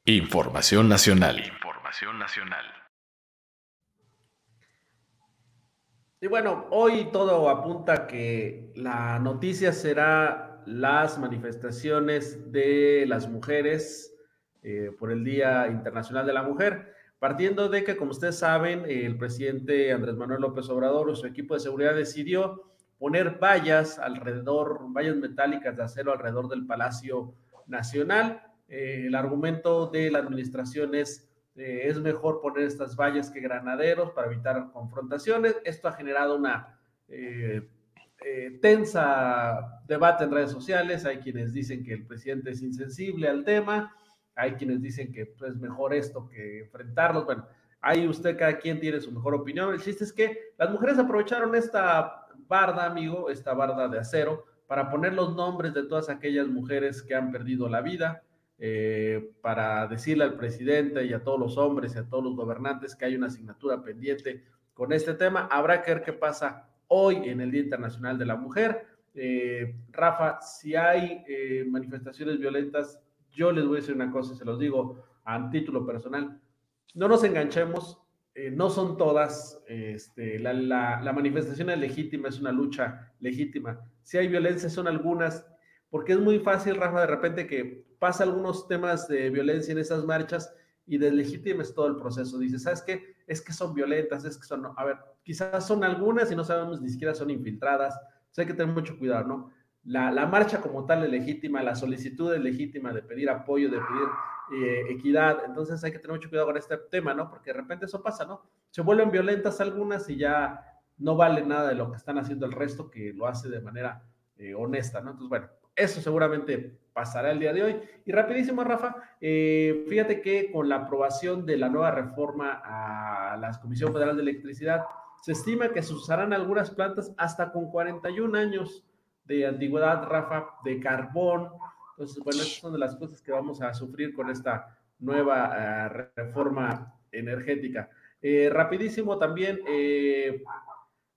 Información nacional. Información nacional. Y bueno, hoy todo apunta que la noticia será las manifestaciones de las mujeres eh, por el Día Internacional de la Mujer, partiendo de que, como ustedes saben, el presidente Andrés Manuel López Obrador y su equipo de seguridad decidió poner vallas alrededor, vallas metálicas de acero alrededor del Palacio Nacional. Eh, el argumento de la administración es eh, es mejor poner estas vallas que granaderos para evitar confrontaciones. Esto ha generado una eh, eh, tensa debate en redes sociales. Hay quienes dicen que el presidente es insensible al tema, hay quienes dicen que pues, es mejor esto que enfrentarlos. Bueno, ahí usted, cada quien tiene su mejor opinión. El chiste es que las mujeres aprovecharon esta barda, amigo, esta barda de acero, para poner los nombres de todas aquellas mujeres que han perdido la vida, eh, para decirle al presidente y a todos los hombres y a todos los gobernantes que hay una asignatura pendiente con este tema. Habrá que ver qué pasa hoy en el Día Internacional de la Mujer. Eh, Rafa, si hay eh, manifestaciones violentas, yo les voy a decir una cosa, se los digo a título personal, no nos enganchemos, eh, no son todas, este, la, la, la manifestación es legítima, es una lucha legítima. Si hay violencia, son algunas, porque es muy fácil, Rafa, de repente que pasa algunos temas de violencia en esas marchas y deslegitimes todo el proceso. Dices, ¿sabes qué? Es que son violentas, es que son, a ver, quizás son algunas y no sabemos ni siquiera son infiltradas. O hay que tener mucho cuidado, ¿no? La, la marcha como tal es legítima, la solicitud es legítima de pedir apoyo, de pedir eh, equidad. Entonces hay que tener mucho cuidado con este tema, ¿no? Porque de repente eso pasa, ¿no? Se vuelven violentas algunas y ya no vale nada de lo que están haciendo el resto que lo hace de manera eh, honesta, ¿no? Entonces, bueno, eso seguramente pasará el día de hoy. Y rapidísimo, Rafa, eh, fíjate que con la aprobación de la nueva reforma a la Comisión Federal de Electricidad, se estima que se usarán algunas plantas hasta con 41 años de antigüedad, Rafa, de carbón. Entonces, bueno, estas son de las cosas que vamos a sufrir con esta nueva uh, reforma energética. Eh, rapidísimo también, eh,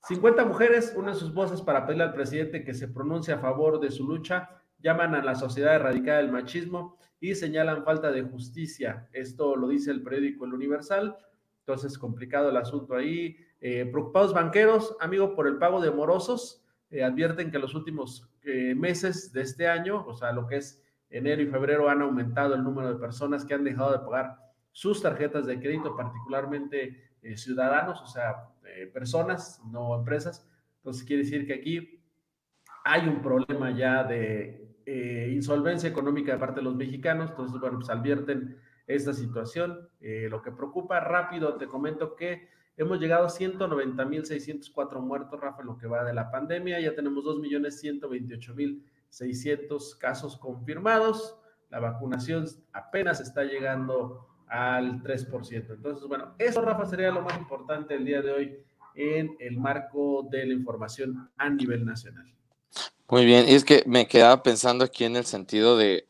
50 mujeres unen sus voces para pedirle al presidente que se pronuncie a favor de su lucha, llaman a la sociedad erradicada del machismo y señalan falta de justicia. Esto lo dice el periódico El Universal. Entonces, complicado el asunto ahí. Eh, preocupados banqueros, amigo, por el pago de morosos, eh, advierten que los últimos eh, meses de este año, o sea, lo que es enero y febrero, han aumentado el número de personas que han dejado de pagar sus tarjetas de crédito, particularmente ciudadanos, o sea, personas, no empresas. Entonces, quiere decir que aquí hay un problema ya de eh, insolvencia económica de parte de los mexicanos. Entonces, bueno, pues advierten esta situación. Eh, lo que preocupa rápido, te comento que hemos llegado a 190.604 muertos, Rafa, en lo que va de la pandemia. Ya tenemos 2.128.600 casos confirmados. La vacunación apenas está llegando al 3%. Entonces, bueno, eso, Rafa, sería lo más importante el día de hoy en el marco de la información a nivel nacional. Muy bien, y es que me quedaba pensando aquí en el sentido de,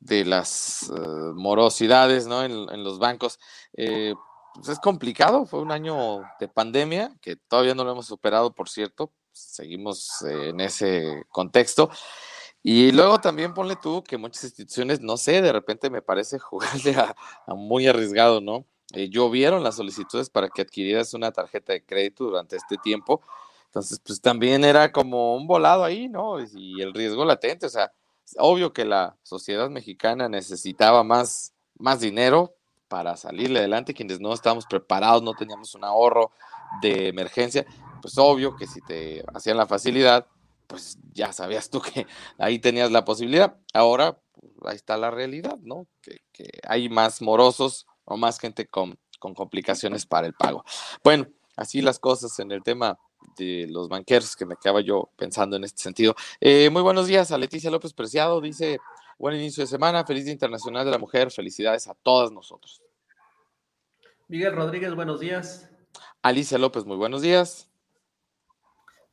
de las eh, morosidades ¿no? en, los bancos. Eh, pues es complicado, fue un año de pandemia que todavía no lo hemos superado, por cierto, seguimos en ese contexto. Y luego también ponle tú que muchas instituciones, no sé, de repente me parece [laughs] jugarle a, muy arriesgado, ¿no? Eh, llovieron las solicitudes para que adquirieras una tarjeta de crédito durante este tiempo. Entonces, pues también era como un volado ahí, ¿no? Y el riesgo latente, o sea, obvio que la sociedad mexicana necesitaba más, más dinero para salirle adelante, quienes no estábamos preparados, no teníamos un ahorro de emergencia, pues obvio que si te hacían la facilidad, pues ya sabías tú que [laughs] ahí tenías la posibilidad. Ahora, pues, ahí está la realidad, ¿no? Que, hay más morosos o más gente con, con complicaciones para el pago. Bueno, así las cosas en el tema de los banqueros que me quedaba yo pensando en este sentido. Eh, muy buenos días a Leticia López Preciado, dice, buen inicio de semana, feliz Día Internacional de la Mujer, felicidades a todas nosotros. Miguel Rodríguez, buenos días. Alicia López, muy buenos días.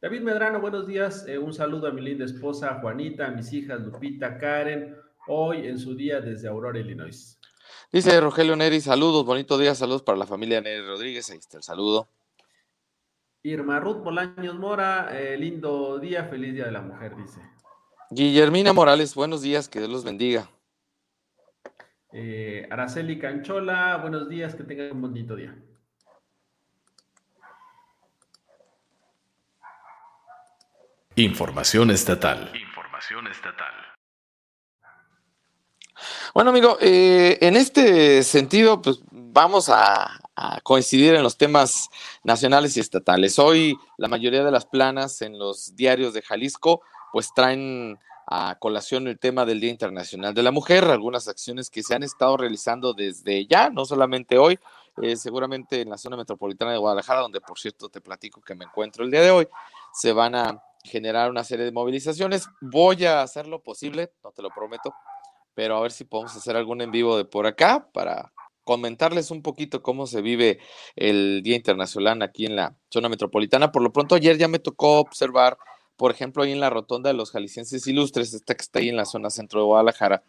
David Medrano, buenos días. Eh, un saludo a mi linda esposa Juanita, a mis hijas Lupita, Karen, hoy en su día desde Aurora, Illinois. Dice Rogelio Neri, saludos, bonito día, saludos para la familia Neri Rodríguez, ahí está el saludo. Irma Ruth Bolaños Mora, eh, lindo día, feliz día de la mujer, dice. Guillermina Morales, buenos días, que Dios los bendiga. Eh, Araceli Canchola, buenos días, que tengan un bonito día. Información estatal. Información estatal. Bueno, amigo, eh, en este sentido, pues vamos a, coincidir en los temas nacionales y estatales. Hoy la mayoría de las planas en los diarios de Jalisco pues traen a colación el tema del Día Internacional de la Mujer, algunas acciones que se han estado realizando desde ya, no solamente hoy, eh, seguramente en la zona metropolitana de Guadalajara, donde por cierto te platico que me encuentro el día de hoy, se van a generar una serie de movilizaciones. Voy a hacer lo posible, no te lo prometo, pero a ver si podemos hacer algún en vivo de por acá para comentarles un poquito cómo se vive el Día Internacional aquí en la zona metropolitana. Por lo pronto, ayer ya me tocó observar, por ejemplo, ahí en la rotonda de los jaliscienses ilustres, esta que está ahí en la zona centro de Guadalajara,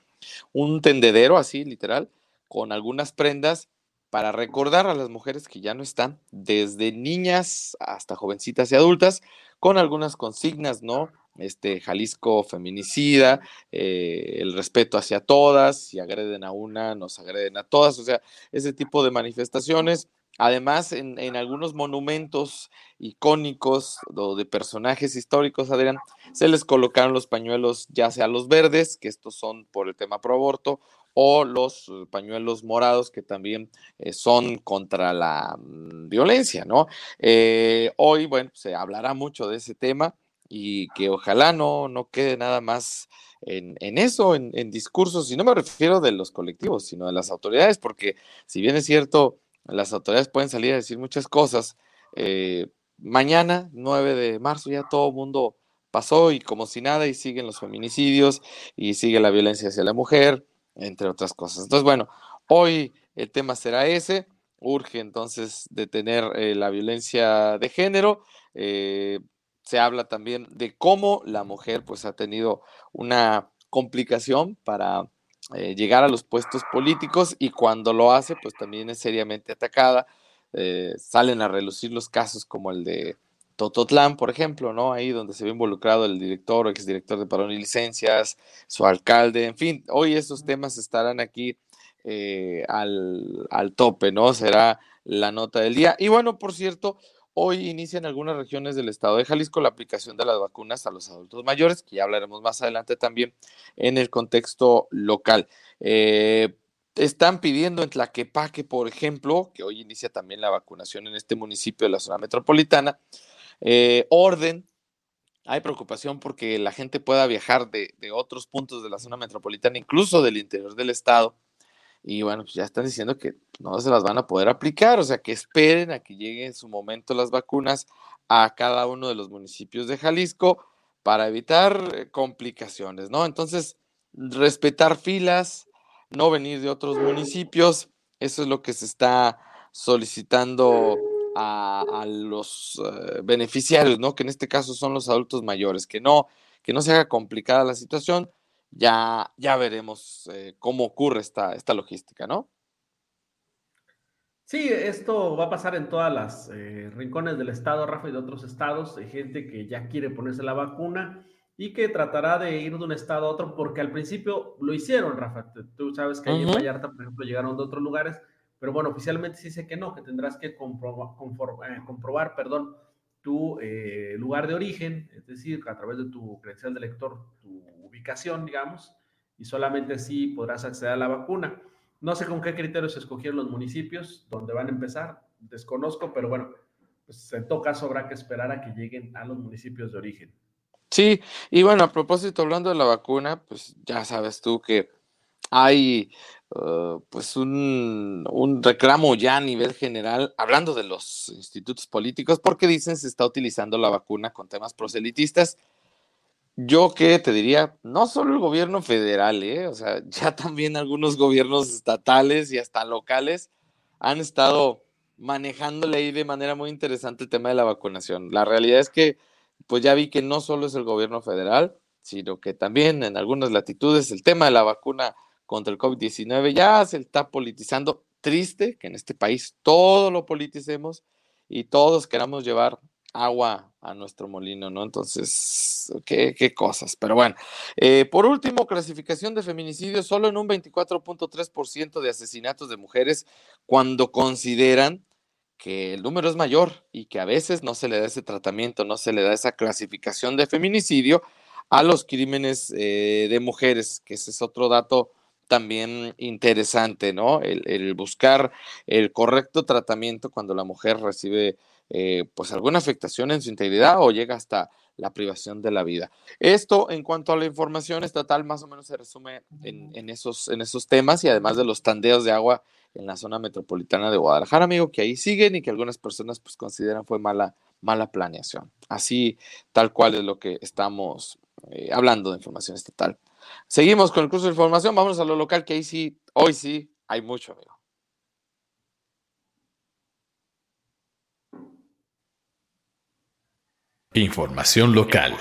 un tendedero así, literal, con algunas prendas para recordar a las mujeres que ya no están, desde niñas hasta jovencitas y adultas, con algunas consignas, ¿no? Este Jalisco feminicida, eh, el respeto hacia todas, si agreden a una, nos agreden a todas, o sea, ese tipo de manifestaciones. Además, en, en algunos monumentos icónicos o de personajes históricos, Adrián, se les colocaron los pañuelos ya sea los verdes, que estos son por el tema pro aborto, o los eh, pañuelos morados que también eh, son contra la mm, violencia, ¿no? hoy, bueno, se hablará mucho de ese tema y que ojalá no, no quede nada más en, eso, en, discursos, y no me refiero de los colectivos, sino de las autoridades, porque si bien es cierto, las autoridades pueden salir a decir muchas cosas, eh, mañana, 9 de marzo, ya todo el mundo pasó y como si nada, y siguen los feminicidios, y sigue la violencia hacia la mujer, entre otras cosas. Entonces, bueno, hoy el tema será ese, urge entonces detener eh, la violencia de género. Eh, se habla también de cómo la mujer pues ha tenido una complicación para eh, llegar a los puestos políticos y cuando lo hace pues también es seriamente atacada. Eh, salen a relucir los casos como el de Tototlán, por ejemplo, ¿no? Ahí donde se ve involucrado el director o exdirector de Parón y Licencias, su alcalde, en fin, hoy esos temas estarán aquí eh, al, al tope, ¿no? Será la nota del día. Y bueno, por cierto, Hoy inicia en algunas regiones del estado de Jalisco la aplicación de las vacunas a los adultos mayores, que ya hablaremos más adelante también en el contexto local. Eh, están pidiendo en Tlaquepaque, por ejemplo, que hoy inicia también la vacunación en este municipio de la zona metropolitana, eh, orden. Hay preocupación porque la gente pueda viajar de, de otros puntos de la zona metropolitana, incluso del interior del estado, y bueno, pues ya están diciendo que no se las van a poder aplicar, o sea, que esperen a que lleguen en su momento las vacunas a cada uno de los municipios de Jalisco para evitar eh, complicaciones, ¿no? Entonces, respetar filas, no venir de otros municipios, eso es lo que se está solicitando a, los eh, beneficiarios, ¿no? Que en este caso son los adultos mayores, que no, que no se haga complicada la situación, ya, ya veremos eh, cómo ocurre esta, esta logística, ¿no? Sí, esto va a pasar en todas las eh, rincones del estado, Rafa, y de otros estados, de gente que ya quiere ponerse la vacuna y que tratará de ir de un estado a otro, porque al principio lo hicieron, Rafa. Tú sabes que ahí en Vallarta, por ejemplo, llegaron de otros lugares, pero bueno, oficialmente sí dice que no, que tendrás que comprobar, eh, comprobar perdón, tu eh, lugar de origen, es decir, a través de tu credencial de lector, tu digamos, y solamente así podrás acceder a la vacuna. No sé con qué criterios escogieron los municipios donde van a empezar, desconozco, pero bueno, pues en todo caso habrá que esperar a que lleguen a los municipios de origen. Sí, y bueno, a propósito, hablando de la vacuna, pues ya sabes tú que hay uh, pues un, un, reclamo ya a nivel general, hablando de los institutos políticos, porque dicen se está utilizando la vacuna con temas proselitistas. Yo que te diría, no solo el gobierno federal, ¿eh? o sea, [laughs] ya también algunos gobiernos estatales y hasta locales han estado manejándole ahí de manera muy interesante el tema de la vacunación. La realidad es que, pues ya vi que no solo es el gobierno federal, sino que también en algunas latitudes el tema de la vacuna contra el COVID-19 ya se está politizando. Triste que en este país todo lo politicemos y todos queramos llevar agua a nuestro molino, ¿no? Entonces, qué, cosas. Pero bueno, eh, por último, clasificación de feminicidio solo en un 24.3% de asesinatos de mujeres cuando consideran que el número es mayor y que a veces no se le da ese tratamiento, no se le da esa clasificación de feminicidio a los crímenes eh, de mujeres, que ese es otro dato también interesante, ¿no? El buscar el correcto tratamiento cuando la mujer recibe eh, pues alguna afectación en su integridad o llega hasta la privación de la vida. Esto en cuanto a la información estatal más o menos se resume en, esos, en esos temas y además de los tandeos de agua en la zona metropolitana de Guadalajara, amigo, que ahí siguen y que algunas personas pues consideran fue mala, mala planeación. Así, tal cual es lo que estamos eh, hablando de información estatal. Seguimos con el curso de información, vamos a lo local, que ahí sí, hoy sí hay mucho, amigo. Información local.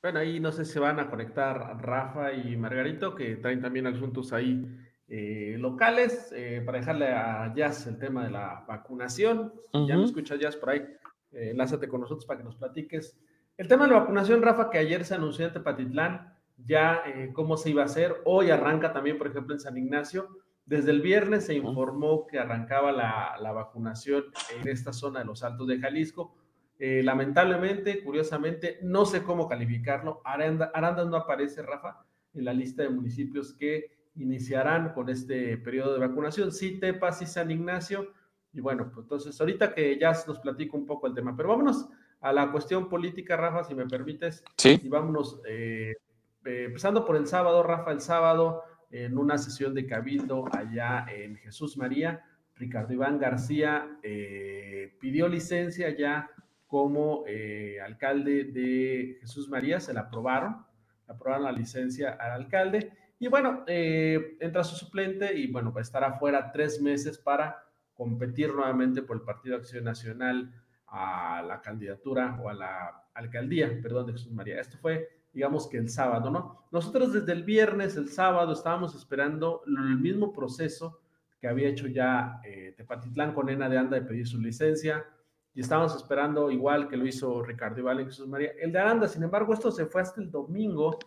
Bueno, ahí no sé si van a conectar Rafa y Margarito, que traen también asuntos ahí eh, locales, eh, para dejarle a Jazz el tema de la vacunación. Ya me escuchas, Jazz, por ahí. Eh, enlázate con nosotros para que nos platiques. El tema de la vacunación, Rafa, que ayer se anunció en Tepatitlán, ya cómo se iba a hacer. Hoy arranca también, por ejemplo, en San Ignacio. Desde el viernes se informó que arrancaba la, vacunación en esta zona de los Altos de Jalisco. Eh, lamentablemente, curiosamente, no sé cómo calificarlo. Arandas no aparece, Rafa, en la lista de municipios que iniciarán con este periodo de vacunación. Sí, Tepas y San Ignacio. Y bueno, pues entonces ahorita que ya nos platico un poco el tema, pero vámonos a la cuestión política, Rafa, si me permites. Sí. Y vámonos, eh, eh, empezando por el sábado, Rafa, el sábado en una sesión de cabildo allá en Jesús María. Ricardo Iván García eh, pidió licencia ya como eh, alcalde de Jesús María, se la aprobaron, aprobaron la licencia al alcalde y bueno, eh, entra su suplente y bueno, va a estar afuera tres meses para competir nuevamente por el Partido Acción Nacional a la candidatura o a la alcaldía, perdón, de Jesús María. Esto fue digamos que el sábado, ¿no? Nosotros desde el viernes, el sábado, estábamos esperando el mismo proceso que había hecho ya eh, Tepatitlán con Ena de Anda de pedir su licencia, y estábamos esperando igual que lo hizo Ricardo Iván y Jesús María. El de Aranda, sin embargo, esto se fue hasta el domingo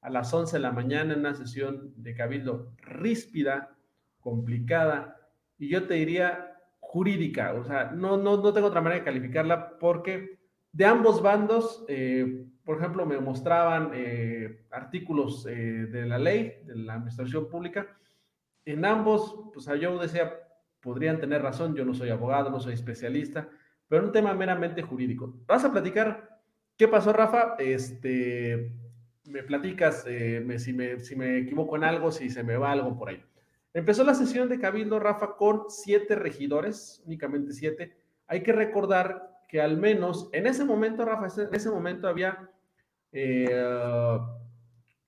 a las 11 de la mañana en una sesión de cabildo ríspida, complicada, y yo te diría jurídica, o sea, no, no, no tengo otra manera de calificarla porque de ambos bandos, eh, por ejemplo, me mostraban eh, artículos eh, de la ley, de la administración pública. En ambos, pues yo decía, podrían tener razón, yo no soy abogado, no soy especialista, pero un tema meramente jurídico. Vas a platicar qué pasó, Rafa. Este, me platicas si, me, si me equivoco en algo, si se me va algo por ahí. Empezó la sesión de Cabildo, Rafa, con siete regidores, únicamente siete. Hay que recordar que al menos en ese momento, Rafa, en ese momento había eh,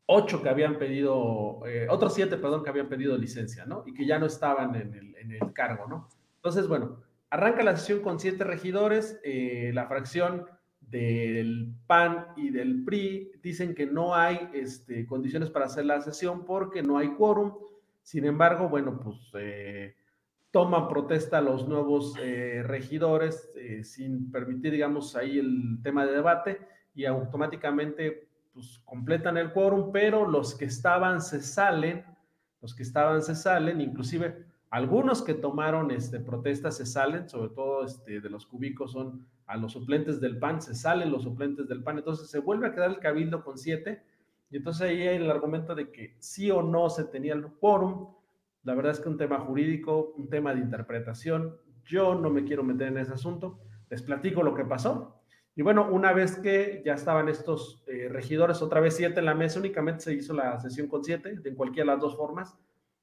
ocho que habían pedido, eh, otros siete, perdón, que habían pedido licencia, ¿no? Y que ya no estaban en el, cargo, ¿no? Entonces, bueno, arranca la sesión con siete regidores, eh, la fracción del PAN y del PRI dicen que no hay este, condiciones para hacer la sesión porque no hay quórum. Sin embargo, bueno, pues toman protesta los nuevos eh, regidores eh, sin permitir, digamos, ahí el tema de debate y automáticamente pues completan el quórum, pero los que estaban se salen, los que estaban se salen, inclusive algunos que tomaron este, protestas se salen, sobre todo este, de los cúbicos son a los suplentes del PAN, se salen los suplentes del PAN, entonces se vuelve a quedar el cabildo con siete, y entonces ahí hay el argumento de que sí o no se tenía el quórum, la verdad es que un tema jurídico, un tema de interpretación, yo no me quiero meter en ese asunto, les platico lo que pasó. Y bueno, una vez que ya estaban estos eh, regidores, otra vez siete en la mesa, únicamente se hizo la sesión con siete, de cualquiera de las dos formas,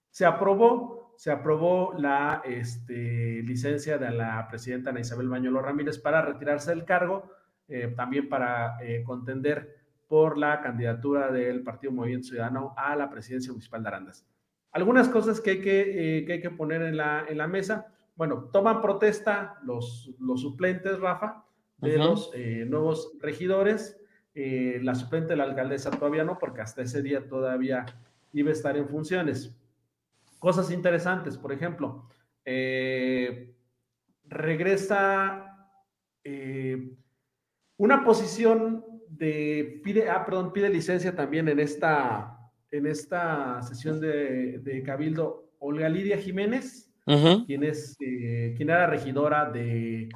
se aprobó, se aprobó la este, licencia de la presidenta Ana Isabel Bañuelo Ramírez para retirarse del cargo, eh, también para eh, contender por la candidatura del Partido Movimiento Ciudadano a la presidencia municipal de Arandas. Algunas cosas que hay que, eh, que, hay que poner en la, en la, mesa. Bueno, toman protesta los, los suplentes, Rafa, de los eh, nuevos regidores. Eh, la suplente de la alcaldesa todavía no, porque hasta ese día todavía iba a estar en funciones. Cosas interesantes, por ejemplo, regresa una posición de, pide, ah, perdón, pide licencia también en esta en esta sesión de, Cabildo Olga Lidia Jiménez, quien, es, eh, quien era regidora de,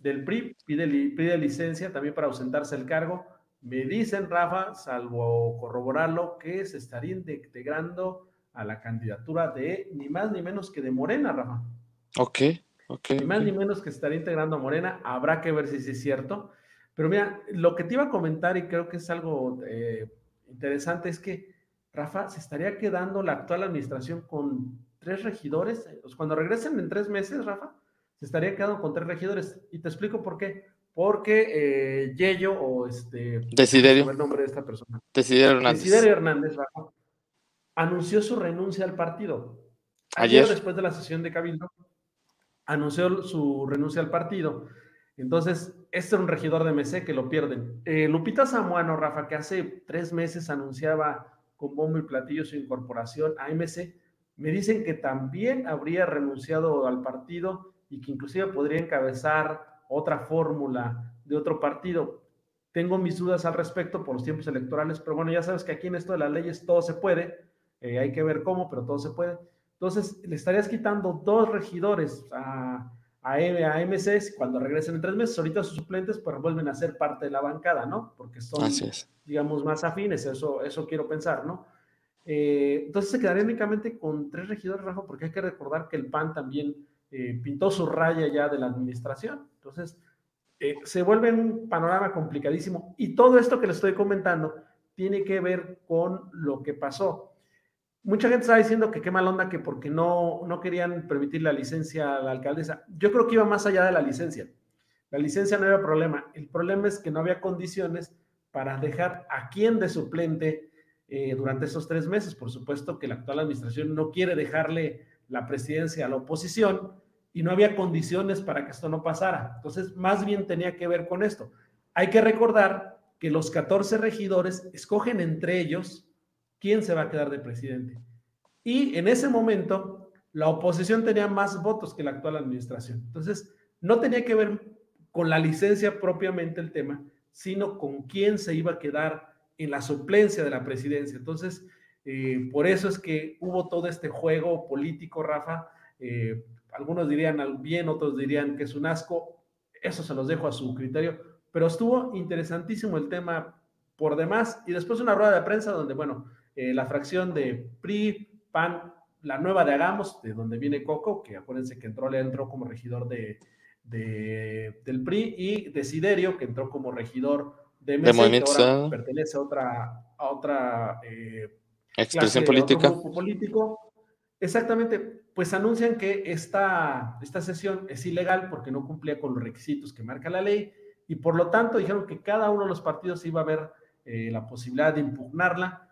del PRI, pide, pide licencia también para ausentarse del cargo. Me dicen, Rafa, salvo corroborarlo, que se estaría integrando a la candidatura de ni más ni menos que de Morena, Rafa. Ok, ok. Ni más ni menos que estaría integrando a Morena. Habrá que ver si es cierto. Pero mira, lo que te iba a comentar y creo que es algo eh, interesante es que Rafa, se estaría quedando la actual administración con tres regidores. Cuando regresen en tres meses, Rafa, se estaría quedando con tres regidores. Y te explico por qué. Porque eh, Yello o este... Desiderio. el nombre de esta persona. Desiderio Hernández. Desiderio Hernández, Rafa, anunció su renuncia al partido. Ayer, después de la sesión de Cabildo, anunció su renuncia al partido. Entonces, este era un regidor de MC que lo pierden. Eh, Lupita Samuano, Rafa, que hace tres meses anunciaba con bombo y platillo su incorporación a me dicen que también habría renunciado al partido y que inclusive podría encabezar otra fórmula de otro partido. Tengo mis dudas al respecto por los tiempos electorales, pero bueno, ya sabes que aquí en esto de las leyes todo se puede, eh, hay que ver cómo, pero todo se puede. Entonces, le estarías quitando dos regidores a, a, a MC cuando regresen en tres meses. Ahorita sus suplentes pues vuelven a ser parte de la bancada, ¿no? Porque son digamos, más afines, eso, eso quiero pensar, ¿no? Eh, entonces se quedaría únicamente con tres regidores, Rafa, porque hay que recordar que el PAN también eh, pintó su raya ya de la administración. Entonces, eh, se vuelve un panorama complicadísimo. Y todo esto que les estoy comentando tiene que ver con lo que pasó. Mucha gente está diciendo que qué mal onda que porque no, no querían permitir la licencia a la alcaldesa. Yo creo que iba más allá de la licencia. La licencia no había problema. El problema es que no había condiciones para dejar a quien de suplente eh, durante esos tres meses. Por supuesto que la actual administración no quiere dejarle la presidencia a la oposición y no había condiciones para que esto no pasara. Entonces, más bien tenía que ver con esto. Hay que recordar que los 14 regidores escogen entre ellos quién se va a quedar de presidente. Y en ese momento, la oposición tenía más votos que la actual administración. Entonces, no tenía que ver con la licencia propiamente el tema, sino con quién se iba a quedar en la suplencia de la presidencia. Entonces, eh, por eso es que hubo todo este juego político, Rafa. Eh, algunos dirían bien, otros dirían que es un asco. Eso se los dejo a su criterio. Pero estuvo interesantísimo el tema por demás. Y después una rueda de prensa donde, bueno, eh, la fracción de PRI, PAN, la nueva de Hagamos, de donde viene Coco, que acuérdense que entró, le entró como regidor de, de, del PRI, y Desiderio, que entró como regidor de MC, ahora pertenece a otra, a otra eh, expresión política. político. Exactamente, pues anuncian que esta, esta sesión es ilegal porque no cumplía con los requisitos que marca la ley y por lo tanto dijeron que cada uno de los partidos iba a ver eh, la posibilidad de impugnarla.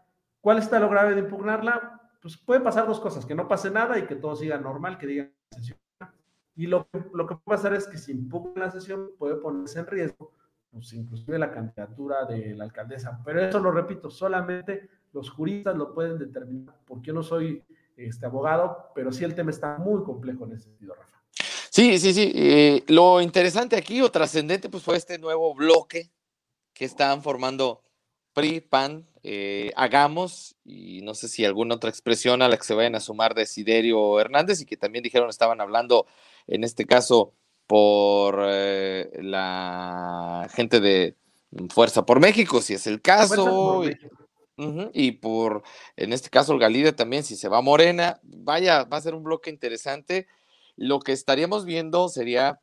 ¿Cuál está lo grave de impugnarla? Pues puede pasar dos cosas, que no pase nada y que todo siga normal, que digan sesión y lo, lo que puede pasar es que si impugna la sesión puede ponerse en riesgo pues inclusive la candidatura de la alcaldesa. Pero eso lo repito, solamente los juristas lo pueden determinar, porque yo no soy este abogado, pero sí el tema está muy complejo en ese sentido, Rafa. Sí, sí, sí. Eh, lo interesante aquí o trascendente pues fue este nuevo bloque que están formando PRI, PAN, eh, Hagamos y no sé si alguna otra expresión a la que se vayan a sumar Desiderio Hernández y que también dijeron estaban hablando en este caso por eh, la gente de Fuerza por México, si es el caso. Y, por, en este caso, el Galide también, si se va Morena, vaya, va a ser un bloque interesante. Lo que estaríamos viendo sería,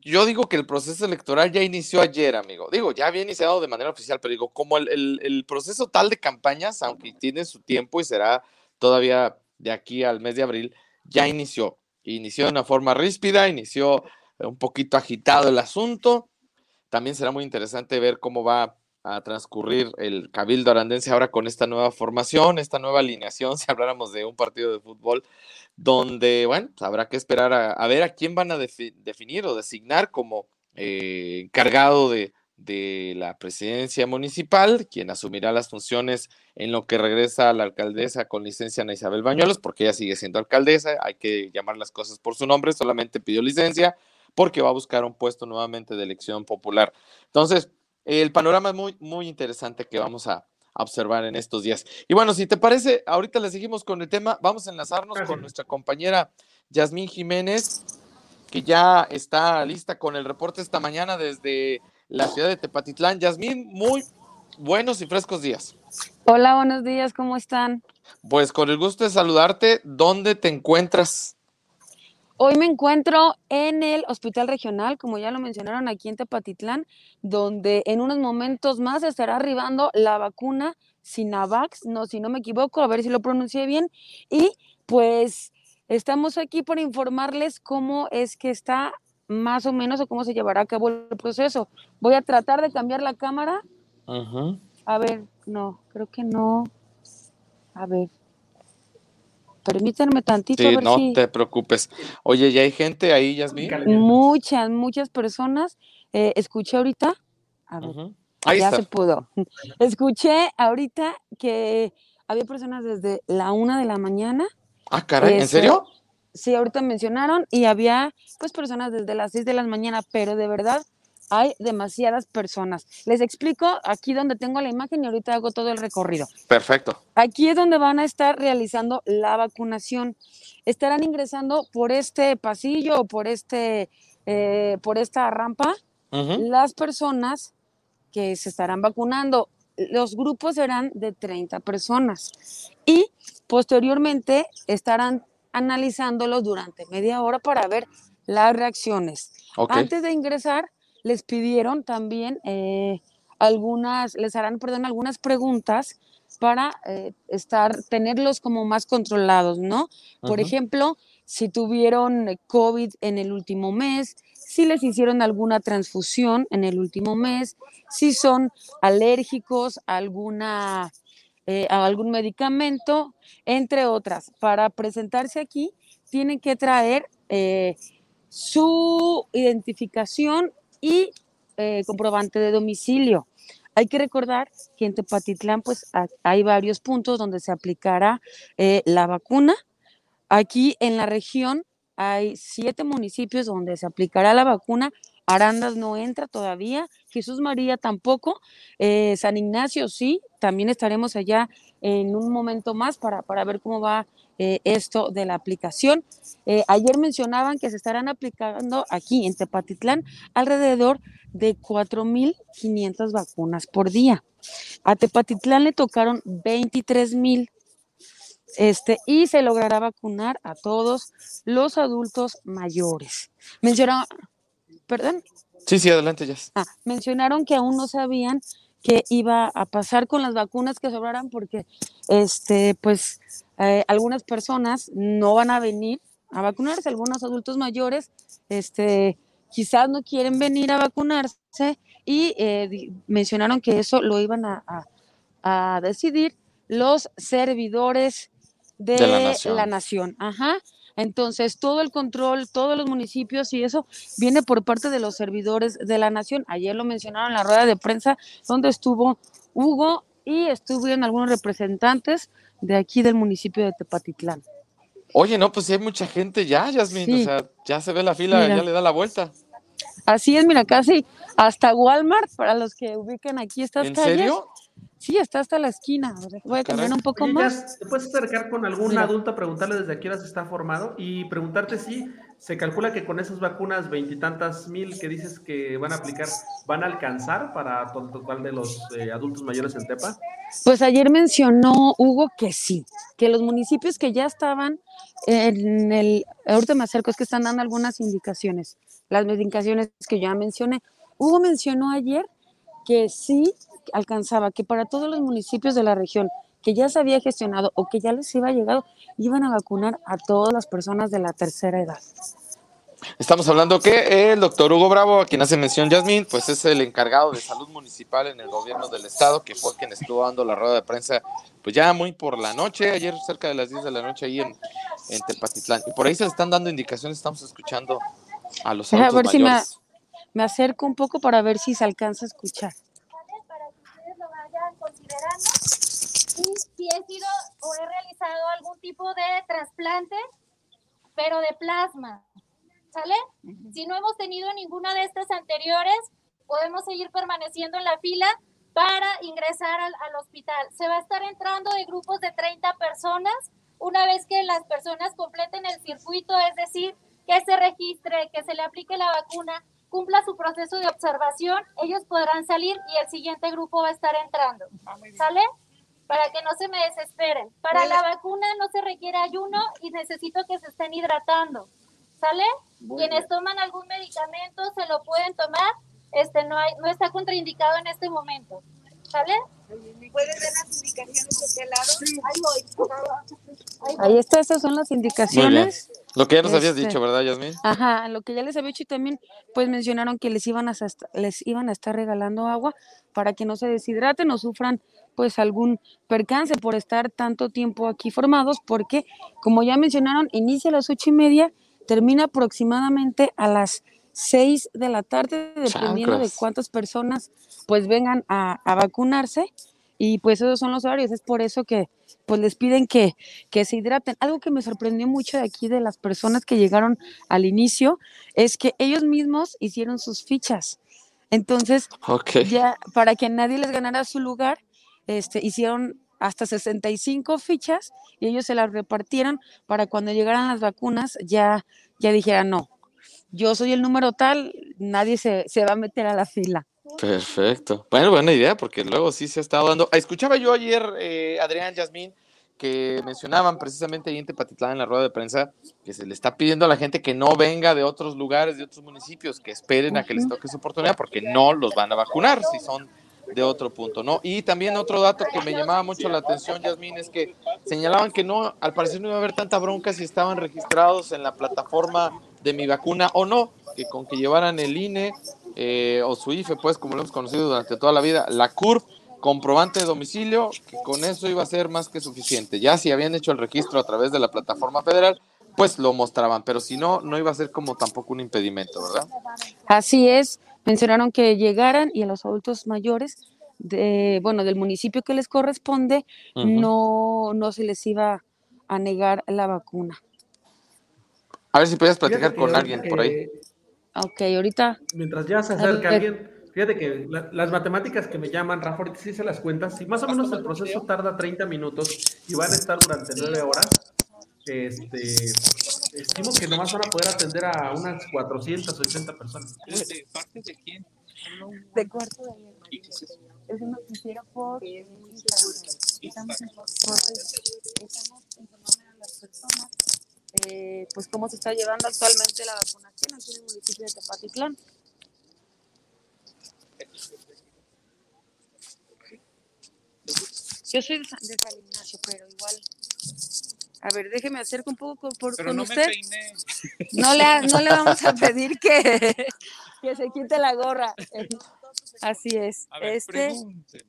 yo digo que el proceso electoral ya inició ayer, amigo. Digo, ya había iniciado de manera oficial, pero digo, como el, el proceso tal de campañas, aunque tiene su tiempo y será todavía de aquí al mes de abril, ya inició. Inició de una forma ríspida, inició un poquito agitado el asunto. También será muy interesante ver cómo va a transcurrir el Cabildo Arandense ahora con esta nueva formación, esta nueva alineación, [laughs] si habláramos de un partido de fútbol, donde, bueno, pues, habrá que esperar a, ver a quién van a definir o designar como eh, encargado de, de la presidencia municipal, quien asumirá las funciones en lo que regresa a la alcaldesa con licencia Ana Isabel Bañuelos, porque ella sigue siendo alcaldesa, hay que llamar las cosas por su nombre, solamente pidió licencia porque va a buscar un puesto nuevamente de elección popular. Entonces, el panorama es muy, muy interesante que vamos a, observar en estos días. Y bueno, si te parece, ahorita le seguimos con el tema, vamos a enlazarnos con nuestra compañera Yasmín Jiménez, que ya está lista con el reporte esta mañana desde la ciudad de Tepatitlán. Yasmín, muy buenos y frescos días. Hola, buenos días, ¿cómo están? Pues con el gusto de saludarte, ¿dónde te encuentras? Hoy me encuentro en el Hospital Regional, como ya lo mencionaron aquí en Tepatitlán, donde en unos momentos más estará arribando la vacuna Sinavax, no, si no me equivoco, a ver si lo pronuncié bien. Y pues estamos aquí por informarles cómo es que está más o menos o cómo se llevará a cabo el proceso. Voy a tratar de cambiar la cámara. A ver, no, creo que no. A ver, Permítanme tantito. Sí, no te preocupes. Oye, ¿ya hay gente ahí, Yasmin? Muchas, muchas personas. Eh, escuché ahorita. A ver, ya se pudo. [laughs] Escuché ahorita que había personas desde la una de la mañana. Ah, caray, ¿en serio? Sí, ahorita mencionaron y había pues personas desde las seis de la mañana, pero de verdad hay demasiadas personas. Les explico aquí donde tengo la imagen y ahorita hago todo el recorrido. Perfecto. Aquí es donde van a estar realizando la vacunación. Estarán ingresando por este pasillo o por, este, eh, por esta rampa las personas que se estarán vacunando. Los grupos serán de 30 personas y posteriormente estarán analizándolos durante media hora para ver las reacciones. Antes de ingresar, les pidieron también eh, algunas, les harán, perdón, algunas preguntas para eh, estar, tenerlos como más controlados, ¿no? Por ejemplo, si tuvieron COVID en el último mes, si les hicieron alguna transfusión en el último mes, si son alérgicos a, alguna, eh, a algún medicamento, entre otras. Para presentarse aquí, tienen que traer su identificación y eh, comprobante de domicilio. Hay que recordar que en Tepatitlán pues hay varios puntos donde se aplicará eh, la vacuna. Aquí en la región hay siete municipios donde se aplicará la vacuna. Arandas no entra todavía, Jesús María tampoco, eh, San Ignacio sí, también estaremos allá en un momento más para, para ver cómo va eh, esto de la aplicación. Eh, ayer mencionaban que se estarán aplicando aquí en Tepatitlán alrededor de 4.500 vacunas por día. A Tepatitlán le tocaron 23.000 este, y se logrará vacunar a todos los adultos mayores. Mencionaron, perdón. Sí, sí, adelante, ya. Ah, mencionaron que aún no sabían qué iba a pasar con las vacunas que sobraran porque, este, pues, eh, algunas personas no van a venir a vacunarse, algunos adultos mayores, este, quizás no quieren venir a vacunarse y eh, mencionaron que eso lo iban a, decidir los servidores de, la nación. Ajá. Entonces, todo el control, todos los municipios y eso viene por parte de los servidores de la nación. Ayer lo mencionaron en la rueda de prensa donde estuvo Hugo y estuvieron algunos representantes de aquí del municipio de Tepatitlán. Oye, no, pues sí hay mucha gente ya, Yasmin. Sí. O sea, ya se ve la fila, Mira. ya le da la vuelta. Así es, mira, casi hasta Walmart, para los que ubiquen aquí estas ¿En calles. serio? Sí, está hasta la esquina. Voy a cambiar un poco Oye, más. Jazz, ¿te puedes acercar con algún Mira. adulto a preguntarle desde qué hora se está formado y preguntarte si se calcula que con esas vacunas veintitantas mil que dices que van a aplicar, van a alcanzar para todo el total de los eh, adultos mayores en Tepa? Pues ayer mencionó Hugo que sí, que los municipios que ya estaban en el, ahorita me acerco, es que están dando algunas indicaciones, las indicaciones que ya mencioné. Hugo mencionó ayer que sí alcanzaba, que para todos los municipios de la región que ya se había gestionado o que ya les iba llegado, iban a vacunar a todas las personas de la tercera edad. Estamos hablando que el doctor Hugo Bravo, a quien hace mención Yasmin, pues es el encargado de salud municipal en el gobierno del estado, que fue quien estuvo dando la rueda de prensa, pues ya muy por la noche, ayer cerca de las 10 de la noche ahí en, en Tepatitlán. Y por ahí se le están dando indicaciones, estamos escuchando a los adultos ver si me, me acerco un poco para ver si se alcanza a escuchar. para que ustedes lo considerando. Y si he sido o he realizado algún tipo de trasplante, pero de plasma, ¿sale? Si no hemos tenido ninguna de estas anteriores, podemos seguir permaneciendo en la fila para ingresar al, al hospital. Se va a estar entrando de grupos de 30 personas una vez que las personas completen el circuito, es decir, que se registre, que se le aplique la vacuna, cumpla su proceso de observación, ellos podrán salir y el siguiente grupo va a estar entrando. ¿Sale? Para que no se me desesperen. Para la vacuna no se requiere ayuno y necesito que se estén hidratando. ¿Sale? Quienes toman algún medicamento se lo pueden tomar. Este no hay, no está contraindicado en este momento. ¿Sale? ¿Puedes ver las indicaciones de qué lado? Ahí voy. Ahí va. Ahí está, esas son las indicaciones. Lo que ya nos habías Este, dicho, ¿verdad, Yasmin? Ajá, lo que ya les había dicho y también, pues mencionaron que les iban a les iban a estar regalando agua para que no se deshidraten o sufran pues algún percance por estar tanto tiempo aquí formados, porque como ya mencionaron, inicia a las ocho y media, termina aproximadamente a las seis de la tarde, dependiendo de cuántas personas pues vengan a, a vacunarse. Y pues esos son los horarios, es por eso que pues les piden que, que se hidraten. Algo que me sorprendió mucho de aquí de las personas que llegaron al inicio es que ellos mismos hicieron sus fichas. Entonces, ya para que nadie les ganara su lugar, este, hicieron hasta 65 fichas y ellos se las repartieron para cuando llegaran las vacunas ya, ya dijeran, no, yo soy el número tal, nadie se, se va a meter a la fila. Perfecto. Bueno, buena idea, porque luego sí se ha estado dando. Ah, Escuchaba yo ayer, eh, Adrián, Yasmín, que mencionaban precisamente ahí en Tepatitlán en la rueda de prensa que se le está pidiendo a la gente que no venga de otros lugares, de otros municipios, que esperen a que les toque su oportunidad, porque no los van a vacunar si son de otro punto, ¿no? Y también otro dato que me llamaba mucho la atención, Yasmín, es que señalaban que no, al parecer no iba a haber tanta bronca si estaban registrados en la plataforma de mi vacuna o no, que con que llevaran el INE eh, o su IFE, pues como lo hemos conocido durante toda la vida, la CURP, comprobante de domicilio, que con eso iba a ser más que suficiente. Ya si habían hecho el registro a través de la plataforma federal, pues lo mostraban, pero si no, no iba a ser como tampoco un impedimento, ¿verdad? Así es, mencionaron que llegaran y a los adultos mayores, de, bueno, del municipio que les corresponde, no, no se les iba a negar la vacuna. A ver si podías platicar con alguien por ahí. Ok, ahorita Mientras ya se A acerca ver. alguien, fíjate que la- las matemáticas que me llaman, Rafa, ahorita sí se las cuentas, si más o menos el proceso tarda 30 minutos y van a estar durante 9 horas, este, estimo que nomás van a poder atender a unas 480 personas. ¿De parte de quién? de cuarto de hierro. ¿Y qué es eso? Es un noticiero por. Estamos, en- estamos informando a las personas eh, pues cómo se está llevando actualmente la vacunación aquí en el municipio de Tepatitlán. Yo soy de San, de San Ignacio, pero igual. A ver, déjeme acercar un poco con, por- Pero con no usted. me. No le, [laughs] no le vamos a pedir que, que se quite la gorra. Así es. A ver, Este, pregúnteme.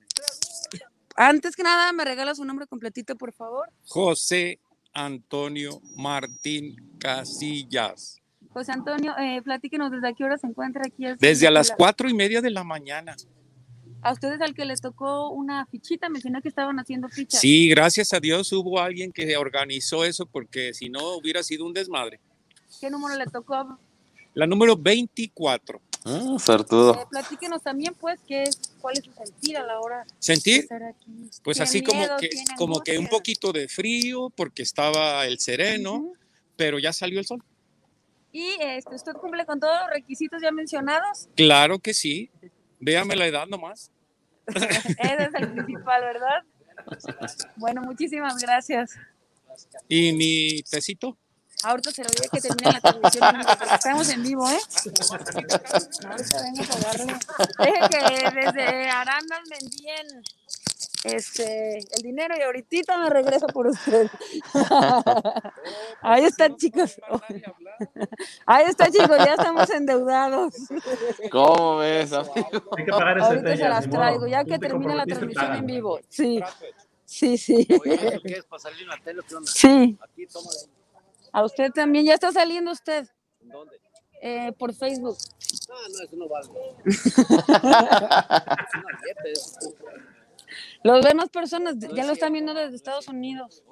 antes que nada, me regala su nombre completito, por favor. José Antonio Martín Casillas. José Antonio, eh, platíquenos desde qué hora se encuentra aquí. el Desde a las cuatro y media de la mañana. A ustedes al que les tocó una fichita, mencionó que estaban haciendo fichas. Sí, gracias a Dios hubo alguien que organizó eso porque si no hubiera sido un desmadre. ¿Qué número le tocó? La número 24. Ah. Eh, platíquenos también, pues, qué es, cuál es su sentir a la hora de Sentir, estar aquí. pues ¿Tiene así como que, ¿Tiene como que un poquito de frío porque estaba el sereno, pero ya salió el sol. Y este, usted cumple con todos los requisitos ya mencionados. Claro que sí. Véame la edad nomás. [laughs] Ese es el principal, ¿verdad? [laughs] Bueno, muchísimas gracias. Y mi tecito. Ahorita se lo voy a que termine la transmisión estamos en vivo, ¿eh? Ahorita vengo a pagarle. Deje que desde Arandas me envíen este, el dinero y ahorita me regreso por usted. Ahí están, chicos. Ahí está, chicos, ya estamos endeudados. ¿Cómo ves, amigo? Hay que pagar ese Ahorita se las traigo, ya que te termine la transmisión en vivo. Sí, sí, sí. Oye, ¿eso qué es? ¿Para salir en la tele? ¿Qué onda? Sí, Aquí, toma de ahí. A usted también. Ya está saliendo usted ¿En ¿Dónde? eh, por Facebook. No, no, eso no vale. es una dieta, eso. Los ven más personas, ya lo están viendo desde Estados Unidos.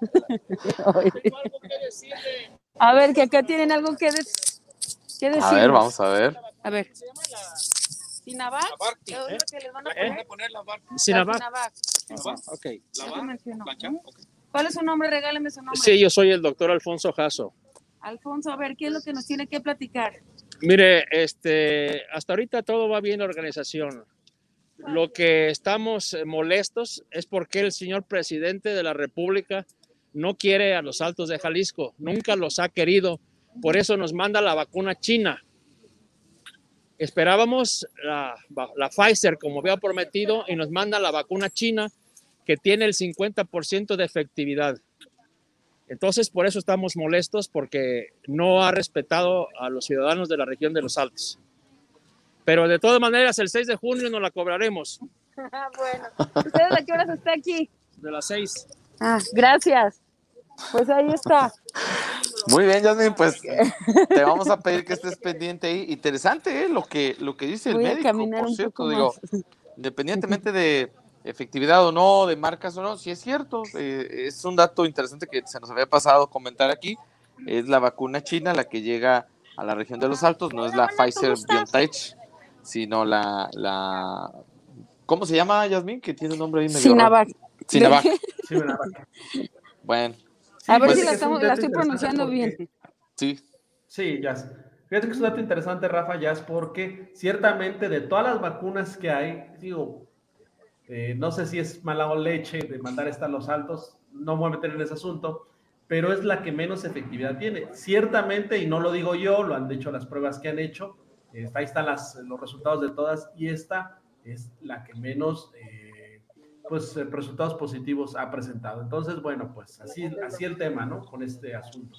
[laughs] A ver, que acá tienen algo que, des- que decir. A ver, vamos a ver. A ver. Sinavac. La barca. Sinavac. Sinavac. Ok. Ya lo mencionó. ¿Cuál es su nombre? Regáleme su nombre. Sí, yo soy el doctor Alfonso Jasso. Alfonso, a ver, ¿qué es lo que nos tiene que platicar? Mire, este, hasta ahorita todo va bien en la organización. Lo que estamos eh, molestos es porque el señor presidente de la República no quiere a los altos de Jalisco, nunca los ha querido, por eso nos manda la vacuna china. Esperábamos la, la Pfizer, como había prometido, y nos manda la vacuna china que tiene el 50% de efectividad. Entonces, por eso estamos molestos, porque no ha respetado a los ciudadanos de la región de los Altos. Pero de todas maneras, el 6 de junio nos la cobraremos, [laughs] bueno, ¿ustedes a qué horas está aquí? de las 6. Ah, gracias. Pues ahí está. Muy bien, Yasmin, pues te vamos a pedir que estés pendiente ahí. Interesante, ¿eh? Lo que, lo que dice el Voy médico, por un cierto, poco digo, más. independientemente de efectividad o no, de marcas o no, si es cierto, eh, es un dato interesante que se nos había pasado comentar aquí, es la vacuna china la que llega a la región de los Altos, no es la Pfizer BioNTech, sino la, la, ¿cómo se llama, Yasmin? Que tiene un nombre ahí medio Sinavac. [laughs] Sí, la vaca. Bueno, A ver Pues- si la, estamos- la estoy pronunciando porque- bien. sí, Sí, ya. Fíjate que es un dato interesante, Rafa, ya es porque ciertamente de todas las vacunas que hay, digo, eh, no sé si es mala o leche de mandar esta a los altos, no me voy a meter en ese asunto, pero es la que menos efectividad tiene. Ciertamente, y no lo digo yo, lo han dicho las pruebas que han hecho, eh, ahí están los resultados de todas, y esta es la que menos eh, pues, resultados positivos ha presentado. Entonces, bueno, pues así, así el tema, ¿no? Con este asunto.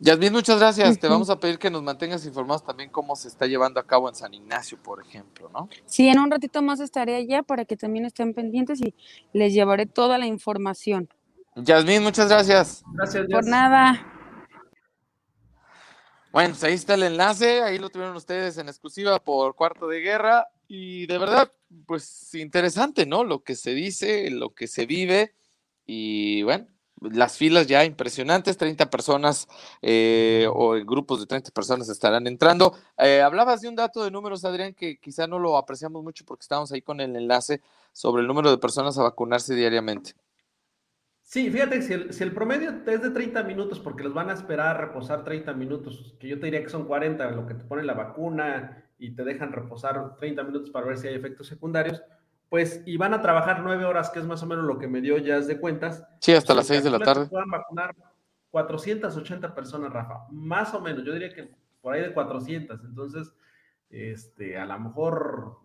Yasmin, muchas gracias. Te vamos a pedir que nos mantengas informados también cómo se está llevando a cabo en San Ignacio, por ejemplo, ¿no? Sí, en un ratito más estaré allá para que también estén pendientes y les llevaré toda la información. Yasmin, muchas gracias. Gracias, Por Jess. nada. Bueno, pues ahí está el enlace, ahí lo tuvieron ustedes en exclusiva por Cuarto de Guerra y de verdad, pues interesante, ¿no? Lo que se dice, lo que se vive y bueno, las filas ya impresionantes, 30 personas eh, o grupos de 30 personas estarán entrando. Eh, hablabas de un dato de números, Adrián, que quizá no lo apreciamos mucho porque estamos ahí con el enlace sobre el número de personas a vacunarse diariamente. Sí, fíjate, si el, si el promedio es de 30 minutos, porque los van a esperar a reposar 30 minutos, que yo te diría que son 40, lo que te pone la vacuna y te dejan reposar 30 minutos para ver si hay efectos secundarios, pues, y van a trabajar 9 horas, que es más o menos lo que me dio ya de cuentas. Sí, hasta las 6 de la tarde. Puedan vacunar 480 personas, Rafa, más o menos, yo diría que por ahí de 400, entonces, este, a lo mejor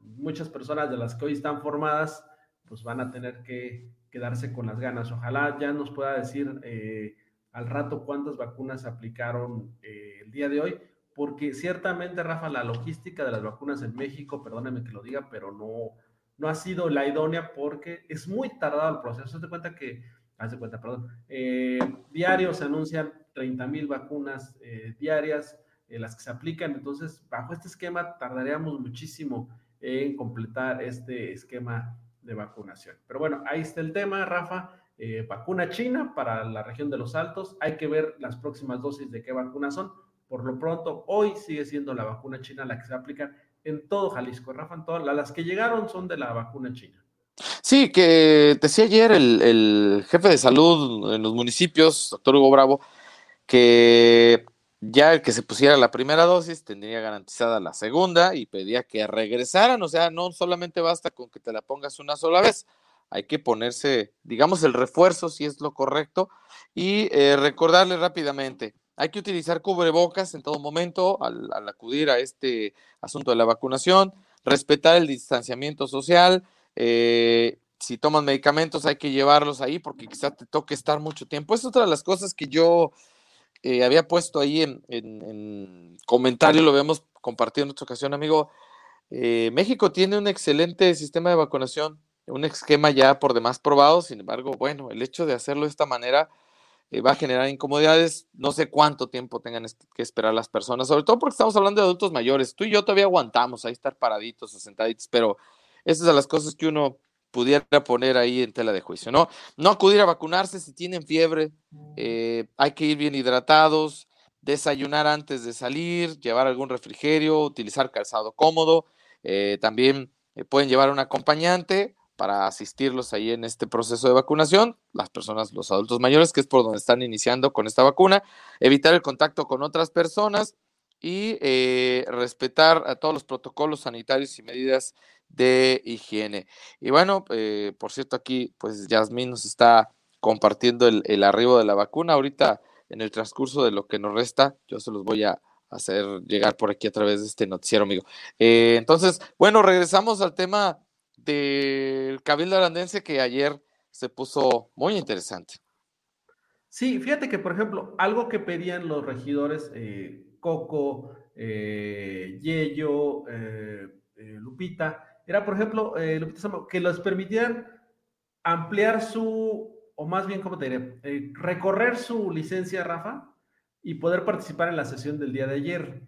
muchas personas de las que hoy están formadas, pues van a tener que quedarse con las ganas. Ojalá ya nos pueda decir eh, al rato cuántas vacunas aplicaron eh, el día de hoy, porque ciertamente, Rafa, la logística de las vacunas en México, perdóneme que lo diga, pero no, no ha sido la idónea porque es muy tardado el proceso. Haz de cuenta que, haz de cuenta, perdón, eh, diario se anuncian 30 mil vacunas eh, diarias, eh, las que se aplican. Entonces, bajo este esquema, tardaríamos muchísimo en completar este esquema de vacunación. Pero bueno, ahí está el tema, Rafa. Eh, vacuna china para la región de los Altos. Hay que ver las próximas dosis de qué vacunas son. Por lo pronto, hoy sigue siendo la vacuna china la que se aplica en todo Jalisco. Rafa, en todas, las que llegaron son de la vacuna china. Sí, que decía ayer el, el jefe de salud en los municipios, doctor Hugo Bravo, que ya el que se pusiera la primera dosis tendría garantizada la segunda y pedía que regresaran, o sea, no solamente basta con que te la pongas una sola vez, hay que ponerse, digamos, el refuerzo si es lo correcto y eh, recordarle rápidamente, hay que utilizar cubrebocas en todo momento al, acudir a este asunto de la vacunación, respetar el distanciamiento social, eh, si toman medicamentos hay que llevarlos ahí porque quizás te toque estar mucho tiempo. Es otra de las cosas que yo eh, había puesto ahí en, en, comentario, lo habíamos compartido en otra ocasión, amigo. Eh, México tiene un excelente sistema de vacunación, un esquema ya por demás probado, sin embargo, bueno, el hecho de hacerlo de esta manera eh, va a generar incomodidades, no sé cuánto tiempo tengan que esperar las personas, sobre todo porque estamos hablando de adultos mayores, tú y yo todavía aguantamos ahí estar paraditos o sentaditos, pero esas son las cosas que uno pudiera poner ahí en tela de juicio, ¿no? No acudir a vacunarse si tienen fiebre, eh, hay que ir bien hidratados, desayunar antes de salir, llevar algún refrigerio, utilizar calzado cómodo, eh, también pueden llevar un acompañante para asistirlos ahí en este proceso de vacunación, las personas, los adultos mayores, que es por donde están iniciando con esta vacuna, evitar el contacto con otras personas y respetar a todos los protocolos sanitarios y medidas de higiene. Y bueno, eh, por cierto, aquí pues Yasmín nos está compartiendo el, arribo de la vacuna. Ahorita, en el transcurso de lo que nos resta, yo se los voy a hacer llegar por aquí a través de este noticiero, amigo. Eh, entonces, bueno, regresamos al tema del Cabildo Arandense que ayer se puso muy interesante. Sí, fíjate que, por ejemplo, algo que pedían los regidores, eh, Coco, Yello, Lupita, era, por ejemplo, eh, que les permitieran ampliar su, o más bien, ¿cómo te diré? Eh, recorrer su licencia, Rafa, y poder participar en la sesión del día de ayer.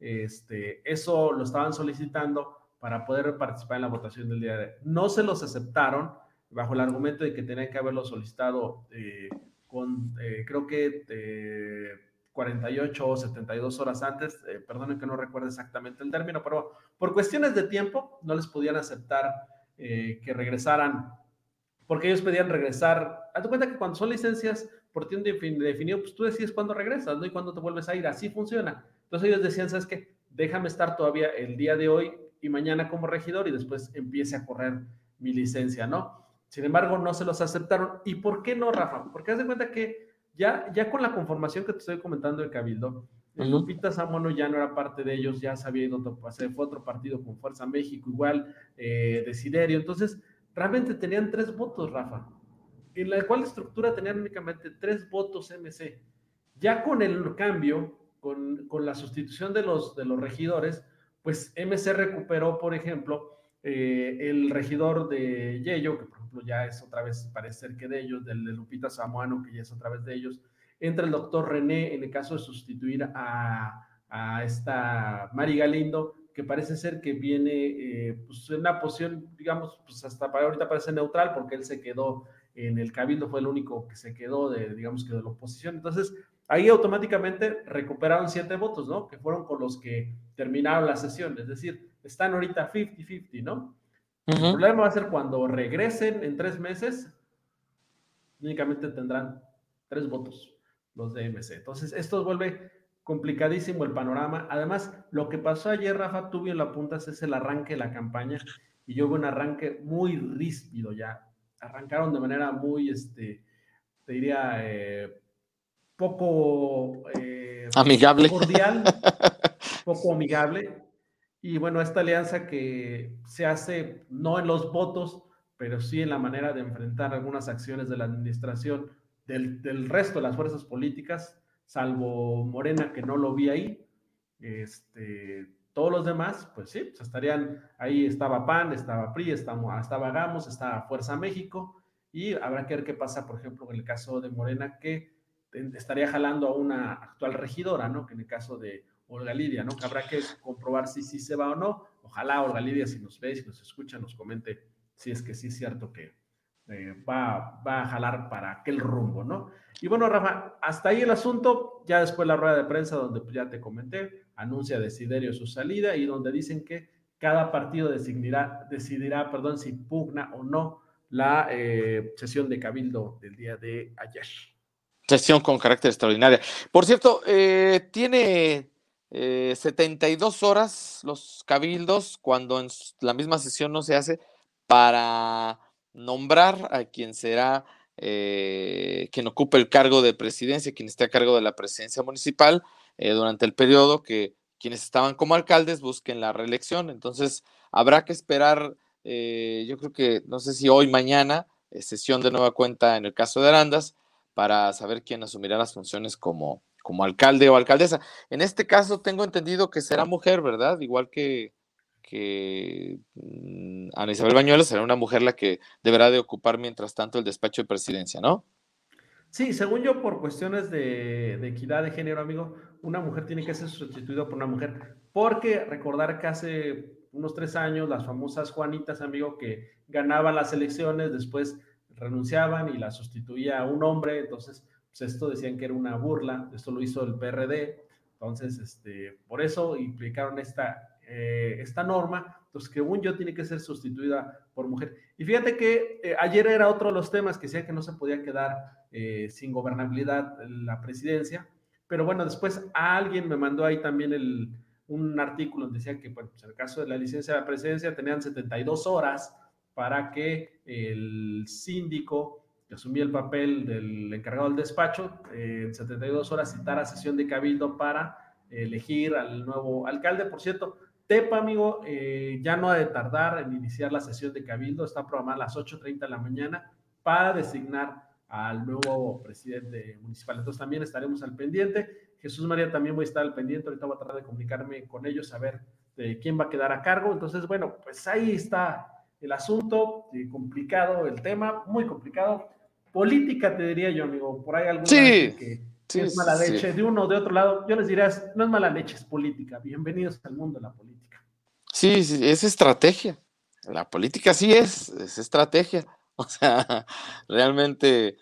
Este, eso lo estaban solicitando para poder participar en la votación del día de ayer. No se los aceptaron bajo el argumento de que tenían que haberlo solicitado eh, con, creo que 48 o 72 horas antes, eh, perdonen que no recuerdo exactamente el término, pero por cuestiones de tiempo no les podían aceptar eh, que regresaran, porque ellos pedían regresar. Haz cuenta que cuando son licencias por tiempo definido, pues tú decides cuándo regresas, ¿no? Y cuándo te vuelves a ir, así funciona. Entonces ellos decían, ¿sabes qué? Déjame estar todavía el día de hoy y mañana como regidor y después empiece a correr mi licencia, ¿no? Sin embargo, no se los aceptaron. ¿Y por qué no, Rafa? Porque haz de cuenta que ya, ya con la conformación que te estoy comentando del Cabildo, Lupita Samono ya no era parte de ellos, ya se había ido, fue otro partido con Fuerza México, igual, eh, Desiderio. Entonces, realmente tenían tres votos, Rafa, en la cual estructura tenían únicamente tres votos MC. Ya con el cambio, con, con la sustitución de los, de los regidores, pues MC recuperó, por ejemplo, eh, el regidor de Yello, que por ejemplo ya es otra vez, parece ser que de ellos, del de Lupita Samuano, que ya es otra vez de ellos, entra el doctor René en el caso de sustituir a, a esta Mari Galindo, que parece ser que viene eh, pues en una posición, digamos, pues hasta para ahorita parece neutral, porque él se quedó en el cabildo, fue el único que se quedó de, digamos que de la oposición. Entonces, ahí automáticamente recuperaron siete votos, ¿no? Que fueron con los que terminaron la sesión. Es decir, están ahorita 50-50, ¿no? El problema va a ser cuando regresen en tres meses, únicamente tendrán tres votos los de MC. Entonces, esto vuelve complicadísimo el panorama. Además, lo que pasó ayer, Rafa, tú bien lo apuntas, es el arranque de la campaña y yo veo un arranque muy ríspido ya. Arrancaron de manera muy, este, te diría, eh, poco eh, amigable. Cordial, [laughs] poco amigable. Y bueno, esta alianza que se hace no en los votos, pero sí en la manera de enfrentar algunas acciones de la administración del, del resto de las fuerzas políticas, salvo Morena, que no lo vi ahí, este, todos los demás, pues sí, pues estarían, ahí estaba PAN, estaba PRI, estaba, estaba Gamos, estaba Fuerza México, y habrá que ver qué pasa, por ejemplo, en el caso de Morena, que estaría jalando a una actual regidora, ¿no? Que en el caso de Olga Lidia, ¿no? Que habrá que comprobar si sí se va o no. Ojalá Olga Lidia, si nos ve, si nos escucha, nos comente si es que sí es cierto que eh, va, va a jalar para aquel rumbo, ¿no? Y bueno, Rafa, hasta ahí el asunto. Ya después la rueda de prensa, donde pues, ya te comenté, anuncia Desiderio su salida y donde dicen que cada partido decidirá, decidirá perdón, si pugna o no la eh, sesión de cabildo del día de ayer. Sesión con carácter extraordinaria. Por cierto, eh, tiene 72 eh, horas los cabildos cuando en la misma sesión no se hace para nombrar a quien será quien ocupe el cargo de presidencia, quien esté a cargo de la presidencia municipal durante el periodo que quienes estaban como alcaldes busquen la reelección. Entonces, habrá que esperar eh, yo creo que, no sé si hoy, mañana, eh, sesión de nueva cuenta en el caso de Arandas, para saber quién asumirá las funciones como, como alcalde o alcaldesa. En este caso tengo entendido que será mujer, ¿verdad? Igual que, que mm, Ana Isabel Bañuelos será una mujer la que deberá de ocupar mientras tanto el despacho de presidencia, ¿no? Sí, según yo, por cuestiones de, de, equidad de género, amigo, una mujer tiene que ser sustituida por una mujer, porque recordar que hace unos tres años, las famosas Juanitas, amigo, que ganaban las elecciones, después renunciaban y la sustituía un hombre, entonces, pues esto decían que era una burla, esto lo hizo el PRD, entonces, este, por eso implicaron esta, eh, esta norma, entonces, que un yo tiene que ser sustituida por mujer. Y fíjate que eh, ayer era otro de los temas que decía que no se podía quedar eh, sin gobernabilidad la presidencia, pero bueno, después alguien me mandó ahí también el, un artículo donde decía que, bueno, pues en el caso de la licencia de la presidencia tenían 72 horas para que el síndico que asumía el papel del encargado del despacho, en 72 horas citara sesión de cabildo para elegir al nuevo alcalde. Por cierto, Tepa, amigo, eh, ya no ha de tardar en iniciar la sesión de cabildo, está programada a las 8.30 de la mañana para designar al nuevo presidente municipal. Entonces también estaremos al pendiente. Jesús María también voy a estar al pendiente, ahorita voy a tratar de comunicarme con ellos a ver de quién va a quedar a cargo. Entonces, bueno, pues ahí está el asunto, eh, complicado el tema, muy complicado. Política, te diría yo, amigo, por ahí alguna que, es mala leche, de uno o de otro lado, yo les diría, no es mala leche, es política. Bienvenidos al mundo de la política. Sí, sí, es estrategia. La política sí es, es estrategia. [laughs] O sea, realmente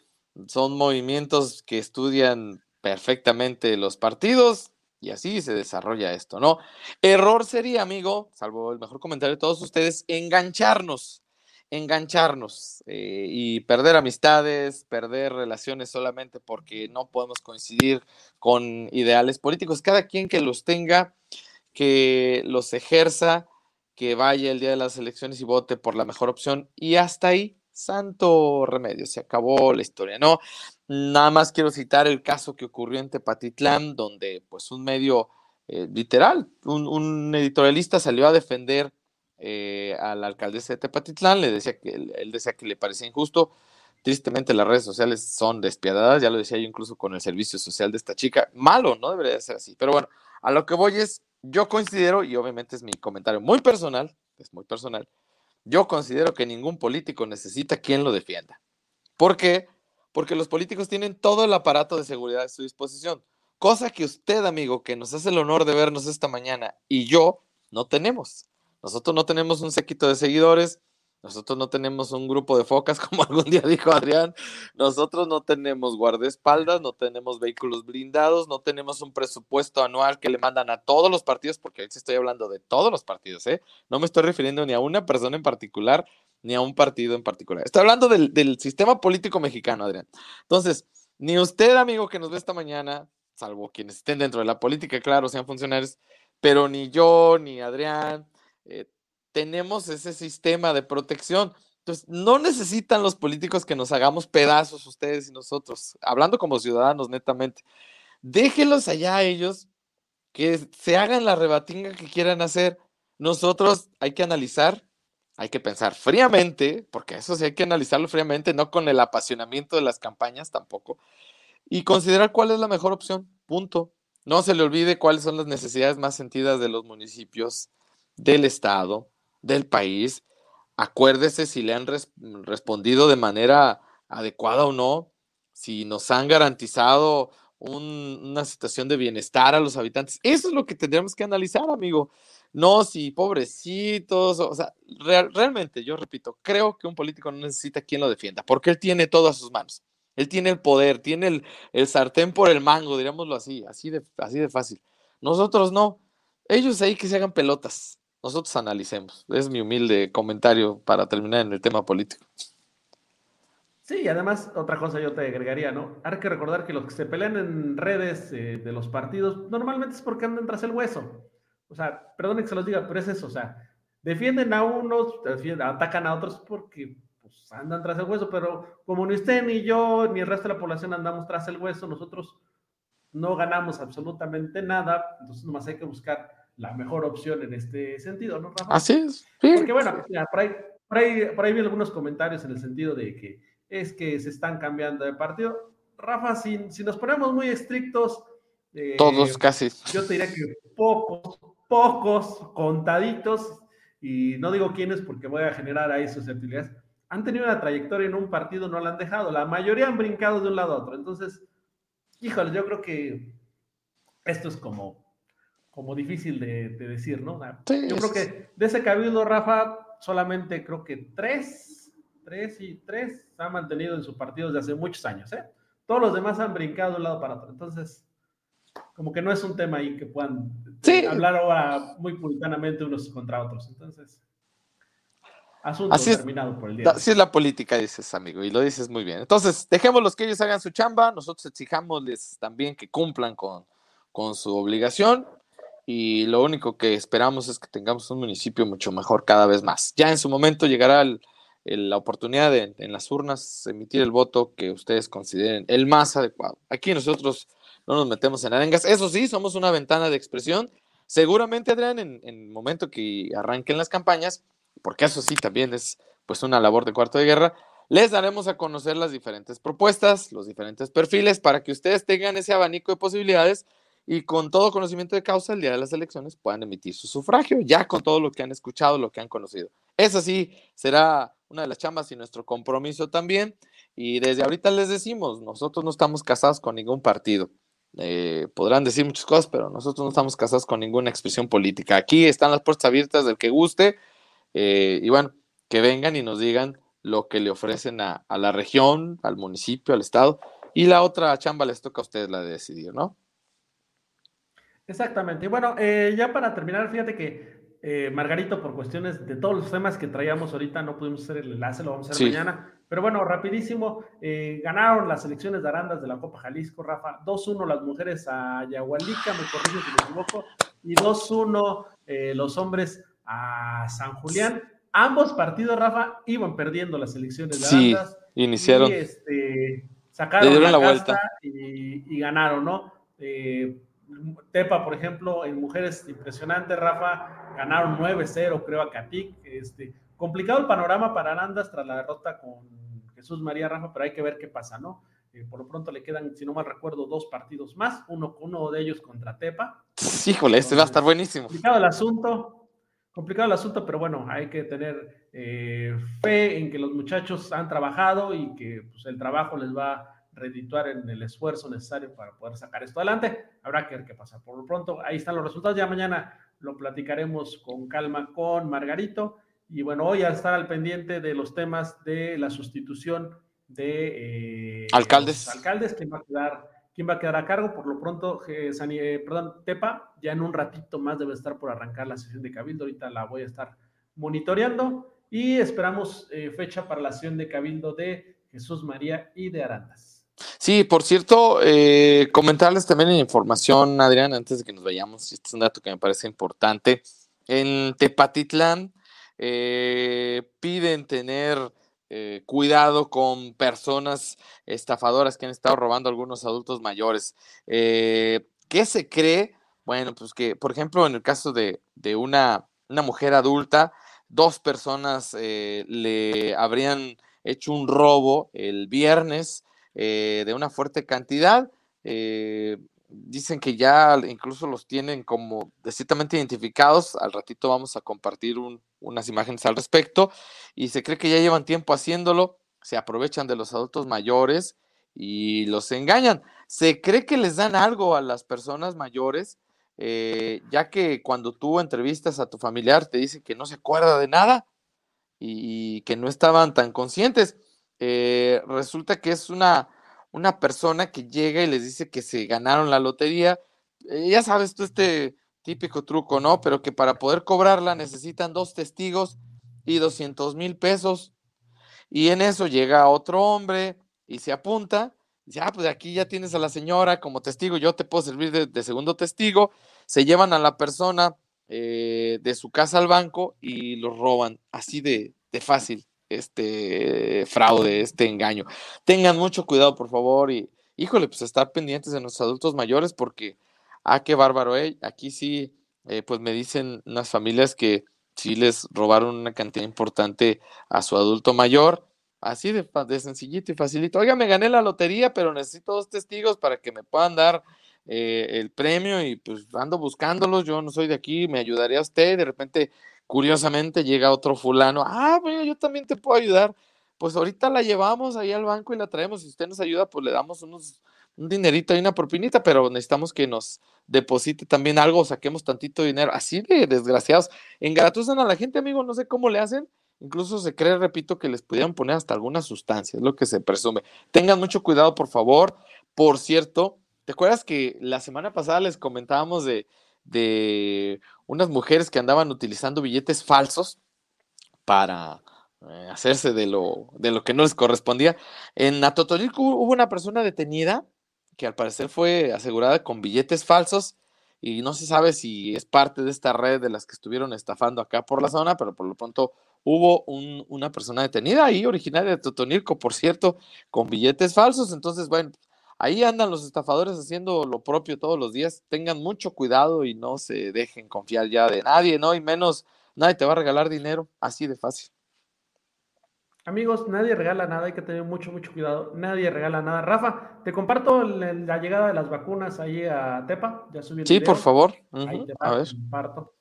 son movimientos que estudian perfectamente los partidos y así se desarrolla esto, ¿no? Error sería, amigo, salvo el mejor comentario de todos ustedes, engancharnos, engancharnos eh, y perder amistades, perder relaciones solamente porque no podemos coincidir con ideales políticos. Cada quien que los tenga, que los ejerza, que vaya el día de las elecciones y vote por la mejor opción y hasta ahí santo remedio, se acabó la historia, ¿no? Nada más quiero citar el caso que ocurrió en Tepatitlán, donde pues un medio eh, literal, un, editorialista salió a defender eh, a la alcaldesa de Tepatitlán, le decía que él, decía que le parecía injusto. Tristemente las redes sociales son despiadadas, ya lo decía yo incluso con el servicio social de esta chica. Malo, no debería ser así. Pero bueno, a lo que voy es, yo considero, y obviamente es mi comentario muy personal, es muy personal, yo considero que ningún político necesita quien lo defienda. ¿Por qué? Porque los políticos tienen todo el aparato de seguridad a su disposición, cosa que usted, amigo, que nos hace el honor de vernos esta mañana, y yo no tenemos. Nosotros no tenemos un séquito de seguidores, nosotros no tenemos un grupo de focas, [laughs] como algún día dijo Adrián. Nosotros no tenemos guardaespaldas, no tenemos vehículos blindados, no tenemos un presupuesto anual que le mandan a todos los partidos, porque ahorita estoy hablando de todos los partidos, ¿eh? No me estoy refiriendo ni a una persona en particular, ni a un partido en particular. Estoy hablando del, del sistema político mexicano, Adrián. Entonces, ni usted, amigo, que nos ve esta mañana, salvo quienes estén dentro de la política, claro, sean funcionarios, pero ni yo, ni Adrián, eh, tenemos ese sistema de protección. Entonces, no necesitan los políticos que nos hagamos pedazos ustedes y nosotros, hablando como ciudadanos netamente. Déjenlos allá a ellos, que se hagan la rebatinga que quieran hacer. Nosotros hay que analizar, hay que pensar fríamente, porque eso sí hay que analizarlo fríamente, no con el apasionamiento de las campañas tampoco, y considerar cuál es la mejor opción, punto. No se le olvide cuáles son las necesidades más sentidas de los municipios, del Estado, del país. Acuérdese si le han respondido de manera adecuada o no, si nos han garantizado una situación de bienestar a los habitantes. Eso es lo que tendríamos que analizar, amigo. No, si pobrecitos, o sea, realmente, yo repito, creo que un político no necesita quien lo defienda, porque él tiene todo a sus manos. Él tiene el poder, tiene el, el sartén por el mango, diríamoslo así, así de, así de fácil. Nosotros no. Ellos ahí que se hagan pelotas. Nosotros analicemos. Es mi humilde comentario para terminar en el tema político. Sí, y además, otra cosa yo te agregaría, ¿no? Hay que recordar que los que se pelean en redes eh, de los partidos normalmente es porque andan tras el hueso. O sea, perdón que se los diga, pero es eso, o sea, defienden a unos, atacan a otros porque pues, andan tras el hueso, pero como ni usted, ni yo, ni el resto de la población andamos tras el hueso, nosotros no ganamos absolutamente nada, entonces nomás hay que buscar la mejor opción en este sentido, ¿no, Rafa? Así es. Porque bueno, por, ahí, por, ahí, por ahí vi algunos comentarios en el sentido de que es que se están cambiando de partido. Rafa, si, si nos ponemos muy estrictos... Eh, Todos casi. Yo te diría que pocos, pocos, contaditos, y no digo quiénes porque voy a generar ahí susceptibilidades, han tenido una trayectoria en un partido, no la han dejado. La mayoría han brincado de un lado a otro. Entonces, híjole, yo creo que esto es como, como difícil de, decir, ¿no? yo creo que de ese cabildo, Rafa, solamente creo que tres, tres y tres se han mantenido en su partido desde hace muchos años, ¿eh? Todos los demás han brincado de un lado para otro. Entonces, como que no es un tema ahí que puedan hablar ahora muy puritanamente unos contra otros. Entonces, Asunto así terminado por el día. Así es la política, dices, amigo, y lo dices muy bien. Entonces, dejémoslos que ellos hagan su chamba, nosotros exijámosles también que cumplan con, con su obligación, y lo único que esperamos es que tengamos un municipio mucho mejor cada vez más. Ya en su momento llegará la oportunidad de en las urnas emitir el voto que ustedes consideren el más adecuado. Aquí nosotros no nos metemos en arengas. Eso sí, somos una ventana de expresión. Seguramente, Adrián, en, el momento que arranquen las campañas, porque eso sí también es pues una labor de cuarto de guerra, les daremos a conocer las diferentes propuestas, los diferentes perfiles, para que ustedes tengan ese abanico de posibilidades y con todo conocimiento de causa el día de las elecciones puedan emitir su sufragio, ya con todo lo que han escuchado, lo que han conocido. Eso sí, será una de las chambas y nuestro compromiso también. Y desde ahorita les decimos, nosotros no estamos casados con ningún partido. Eh, podrán decir muchas cosas, pero nosotros no estamos casados con ninguna expresión política. Aquí están las puertas abiertas del que guste eh, y bueno, que vengan y nos digan lo que le ofrecen a, la región, al municipio, al estado. Y la otra chamba les toca a ustedes la de decidir, ¿no? Exactamente. Y bueno, eh, ya para terminar, fíjate que eh, Margarito, por cuestiones de todos los temas que traíamos ahorita, no pudimos hacer el enlace, lo vamos a hacer mañana. Pero bueno, rapidísimo, ganaron las elecciones de Arandas de la Copa Jalisco, Rafa. 2-1 las mujeres a Yahualica, me corrijo si me equivoco, y 2-1 los hombres a San Julián. Ambos partidos, Rafa, iban perdiendo las elecciones de sí, iniciaron. Y este, sacaron la, vuelta y, ganaron, ¿no? Eh, Tepa, por ejemplo, en mujeres impresionante, Rafa, ganaron 9-0, creo, a Catic. Este, complicado el panorama para Arandas tras la derrota con Jesús María Rafa, pero hay que ver qué pasa, ¿no? Eh, por lo pronto le quedan, si no mal recuerdo, dos partidos más, uno, uno de ellos contra Tepa. Híjole, este va a estar buenísimo. Complicado el asunto, complicado el asunto, pero bueno, hay que tener eh, fe en que los muchachos han trabajado y que pues, el trabajo les va a redituar en el esfuerzo necesario para poder sacar esto adelante. Habrá que ver qué pasa. Por lo pronto, ahí están los resultados. Ya mañana lo platicaremos con calma con Margarito. Y bueno, hoy a estar al pendiente de los temas de la sustitución de eh, alcaldes. alcaldes, que va a quedar quién va a quedar a cargo. Por lo pronto, eh, perdón, Tepa, ya en un ratito más debe estar por arrancar la sesión de Cabildo. Ahorita la voy a estar monitoreando y esperamos eh, fecha para la sesión de Cabildo de Jesús María y de Arandas. Sí, por cierto, eh, comentarles también en información, Adrián, antes de que nos vayamos, este es un dato que me parece importante. En Tepatitlán piden tener eh, cuidado con personas estafadoras que han estado robando a algunos adultos mayores. Eh, ¿Qué se cree? Bueno, pues que, por ejemplo, en el caso de, una, mujer adulta, dos personas eh, le habrían hecho un robo el viernes de una fuerte cantidad. Dicen que ya incluso los tienen como ciertamente identificados. Al ratito vamos a compartir unas imágenes al respecto. Y se cree que ya llevan tiempo haciéndolo. Se aprovechan de los adultos mayores y los engañan. Se cree que les dan algo a las personas mayores, eh, ya que cuando tú entrevistas a tu familiar te dice que no se acuerda de nada y que no estaban tan conscientes. Eh, resulta que es una una persona que llega y les dice que se ganaron la lotería. Eh, ya sabes tú este típico truco, ¿no? Pero que para poder cobrarla necesitan dos testigos y 200 mil pesos. Y en eso llega otro hombre y se apunta. Ya, ah, pues aquí ya tienes a la señora como testigo, yo te puedo servir de, segundo testigo. Se llevan a la persona eh, de su casa al banco y lo roban, así de, de fácil este fraude, este engaño. Tengan mucho cuidado, por favor, y híjole, pues estar pendientes de nuestros adultos mayores porque, ah, qué bárbaro, ¿eh? Aquí sí, eh, pues me dicen unas familias que sí les robaron una cantidad importante a su adulto mayor, así de, sencillito y facilito. Oiga, me gané la lotería, pero necesito dos testigos para que me puedan dar eh, el premio y pues ando buscándolos, yo no soy de aquí, me ayudaría usted, de repente Curiosamente llega otro fulano, ah, bueno, yo también te puedo ayudar. Pues ahorita la llevamos ahí al banco y la traemos. Si usted nos ayuda, pues le damos unos, un dinerito y una propinita, pero necesitamos que nos deposite también algo, saquemos tantito dinero. Así de desgraciados. Engatusan a la gente, amigo, no sé cómo le hacen. Incluso se cree, repito, que les pudieran poner hasta alguna sustancia, es lo que se presume. Tengan mucho cuidado, por favor. Por cierto, ¿te acuerdas que la semana pasada les comentábamos de, de unas mujeres que andaban utilizando billetes falsos para eh, hacerse de lo, de lo que no les correspondía. En Atotonilco hubo una persona detenida que al parecer fue asegurada con billetes falsos y no se sabe si es parte de esta red de las que estuvieron estafando acá por la zona, pero por lo pronto hubo una persona detenida ahí, originaria de Totonilco, por cierto, con billetes falsos. Entonces, bueno, Ahí andan los estafadores haciendo lo propio todos los días. Tengan mucho cuidado y no se dejen confiar ya de nadie, ¿no? Y menos, nadie te va a regalar dinero, así de fácil. Amigos, nadie regala nada, hay que tener mucho, mucho cuidado. Nadie regala nada. Rafa, te comparto la llegada de las vacunas ahí a Tepa. Ya subí Sí, por favor. a ver. Comparto.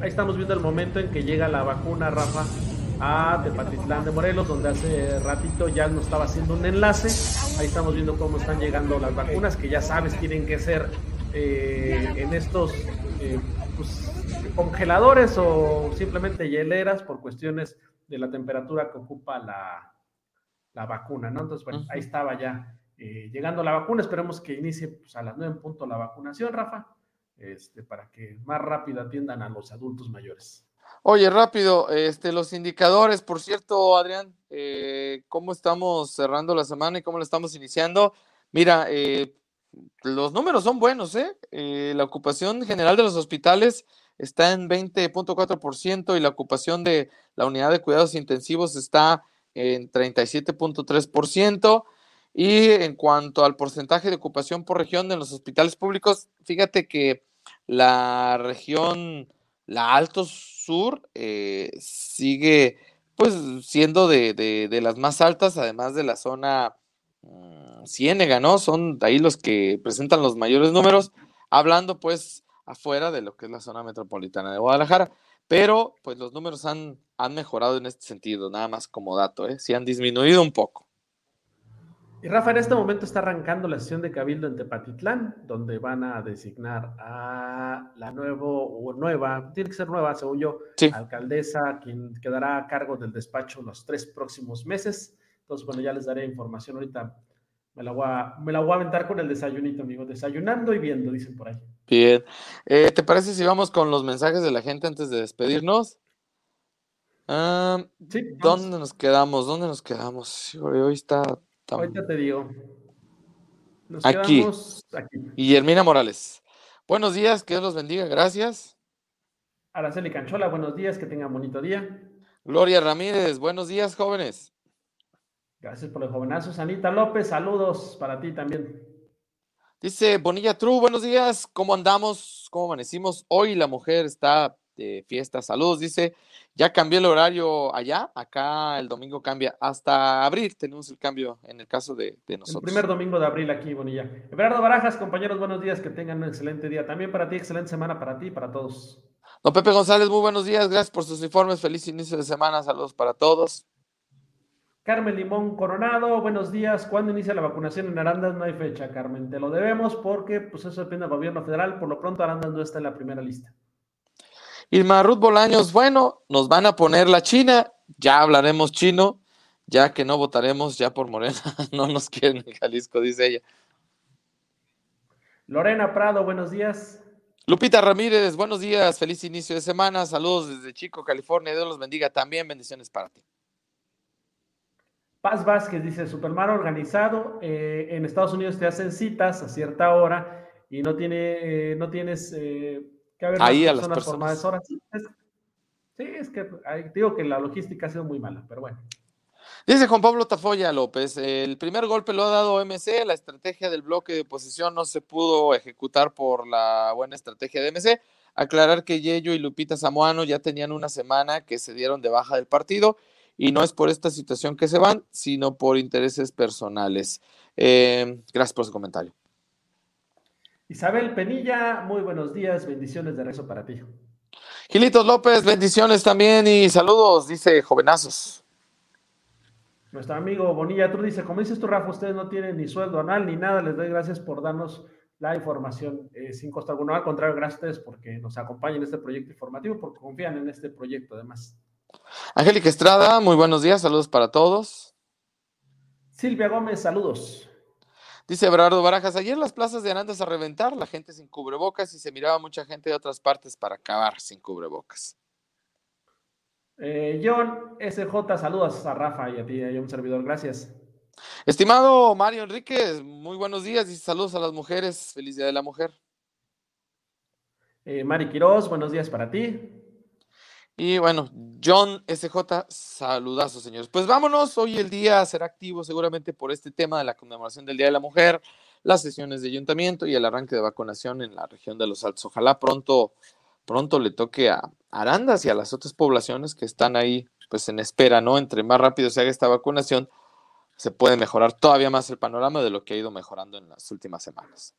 Ahí estamos viendo el momento en que llega la vacuna, Rafa, a Tepatitlán de Morelos, donde hace ratito ya nos estaba haciendo un enlace. Ahí estamos viendo cómo están llegando las vacunas, que ya sabes, tienen que ser eh, en estos eh, pues, congeladores o simplemente hieleras por cuestiones de la temperatura que ocupa la, la vacuna, ¿no? Entonces, bueno, ahí estaba ya eh, llegando la vacuna. Esperemos que inicie pues, a las 9 en punto la vacunación, Rafa este, para que más rápido atiendan a los adultos mayores. Oye, rápido, este, los indicadores, por cierto, Adrián, eh, ¿cómo estamos cerrando la semana y cómo la estamos iniciando? Mira, eh, los números son buenos, ¿eh? ¿eh? La ocupación general de los hospitales está en 20.4% y la ocupación de la unidad de cuidados intensivos está en 37.3%. Y en cuanto al porcentaje de ocupación por región de los hospitales públicos, fíjate que la región, la Alto Sur, eh, sigue pues siendo de, las más altas, además de la zona mm, Ciénega, ¿no? Son ahí los que presentan los mayores números, hablando pues afuera de lo que es la zona metropolitana de Guadalajara. Pero pues los números han, han mejorado en este sentido, nada más como dato, ¿eh? Sí han disminuido un poco. Y Rafa, en este momento está arrancando la sesión de Cabildo en Tepatitlán, donde van a designar a la nuevo, o nueva, tiene que ser nueva, según yo, alcaldesa, quien quedará a cargo del despacho los tres próximos meses. Entonces, bueno, ya les daré información ahorita. Me la voy a, me la voy a aventar con el desayunito, amigo. Desayunando y viendo, dicen por ahí. Bien. Eh, ¿Te parece si vamos con los mensajes de la gente antes de despedirnos? Ah, sí, ¿Dónde nos quedamos? ¿Dónde nos quedamos? Hoy está Ahorita te digo. aquí. aquí. Guillermina Morales. Buenos días, que Dios los bendiga, gracias. Araceli Canchola, buenos días, que tengan bonito día. Gloria Ramírez, buenos días, jóvenes. Gracias por los jovenazos. Anita López, saludos para ti también. Dice Bonilla True, buenos días, ¿cómo andamos? ¿Cómo amanecimos? Hoy la mujer está de fiesta. Saludos, dice. Ya cambió el horario allá. Acá el domingo cambia hasta abril. Tenemos el cambio en el caso de, de nosotros. El primer domingo de abril aquí, Bonilla. Everardo Barajas, compañeros, buenos días. Que tengan un excelente día. También para ti, excelente semana para ti y para todos. Don Pepe González, muy buenos días. Gracias por sus informes. Feliz inicio de semana. Saludos para todos. Carmen Limón Coronado, buenos días. ¿Cuándo inicia la vacunación en Arandas? No hay fecha, Carmen. Te lo debemos porque pues eso depende del gobierno federal. Por lo pronto Arandas no está en la primera lista. Irma Ruth Bolaños, bueno, nos van a poner la China. Ya hablaremos chino, ya que no votaremos ya por Morena. [laughs] no nos quieren en Jalisco, dice ella. Lorena Prado, buenos días. Lupita Ramírez, buenos días. Feliz inicio de semana. Saludos desde Chico, California. Dios los bendiga también. Bendiciones para ti. Paz Vázquez dice, Superman organizado, eh, en Estados Unidos te hacen citas a cierta hora y no tiene, eh, no tienes eh, que haber Ahí a las personas por más horas. Sí, es, sí, es que digo que la logística ha sido muy mala, pero bueno. Dice Juan Pablo Tafoya López, el primer golpe lo ha dado MC, la estrategia del bloque de oposición no se pudo ejecutar por la buena estrategia de MC. Aclarar que Yello y Lupita Samoano ya tenían una semana que se dieron de baja del partido y no es por esta situación que se van, sino por intereses personales. Eh, gracias por su comentario. Isabel Penilla, muy buenos días, bendiciones de rezo para ti. Gilitos López, bendiciones también y saludos, dice Jovenazos. Nuestro amigo Bonilla True dice, como dices tú, Rafa, ustedes no tienen ni sueldo anual ni nada, les doy gracias por darnos la información eh, sin costo alguno. Al contrario, gracias a ustedes porque nos acompañan en este proyecto informativo, porque confían en este proyecto además. Angélica Estrada, muy buenos días, saludos para todos. Silvia Gómez, saludos. Dice Everardo Barajas, ayer las plazas de Arandas a reventar, la gente sin cubrebocas y se miraba mucha gente de otras partes para acabar sin cubrebocas. Eh, John SJ, saludos a Rafa y a ti, y a un servidor, gracias. Estimado Mario Enríquez, muy buenos días y saludos a las mujeres, feliz día de la mujer. Eh, Mari Quiroz, buenos días para ti. Y bueno, John SJ, saludazos, señores. Pues vámonos, hoy el día será activo seguramente por este tema de la conmemoración del Día de la Mujer, las sesiones de ayuntamiento y el arranque de vacunación en la región de los Altos. Ojalá pronto, pronto le toque a Arandas y a las otras poblaciones que están ahí, pues en espera, ¿no? Entre más rápido se haga esta vacunación, se puede mejorar todavía más el panorama de lo que ha ido mejorando en las últimas semanas.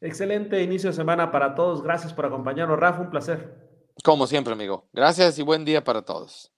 Excelente inicio de semana para todos. Gracias por acompañarnos, Rafa. Un placer. Como siempre, amigo. Gracias y buen día para todos.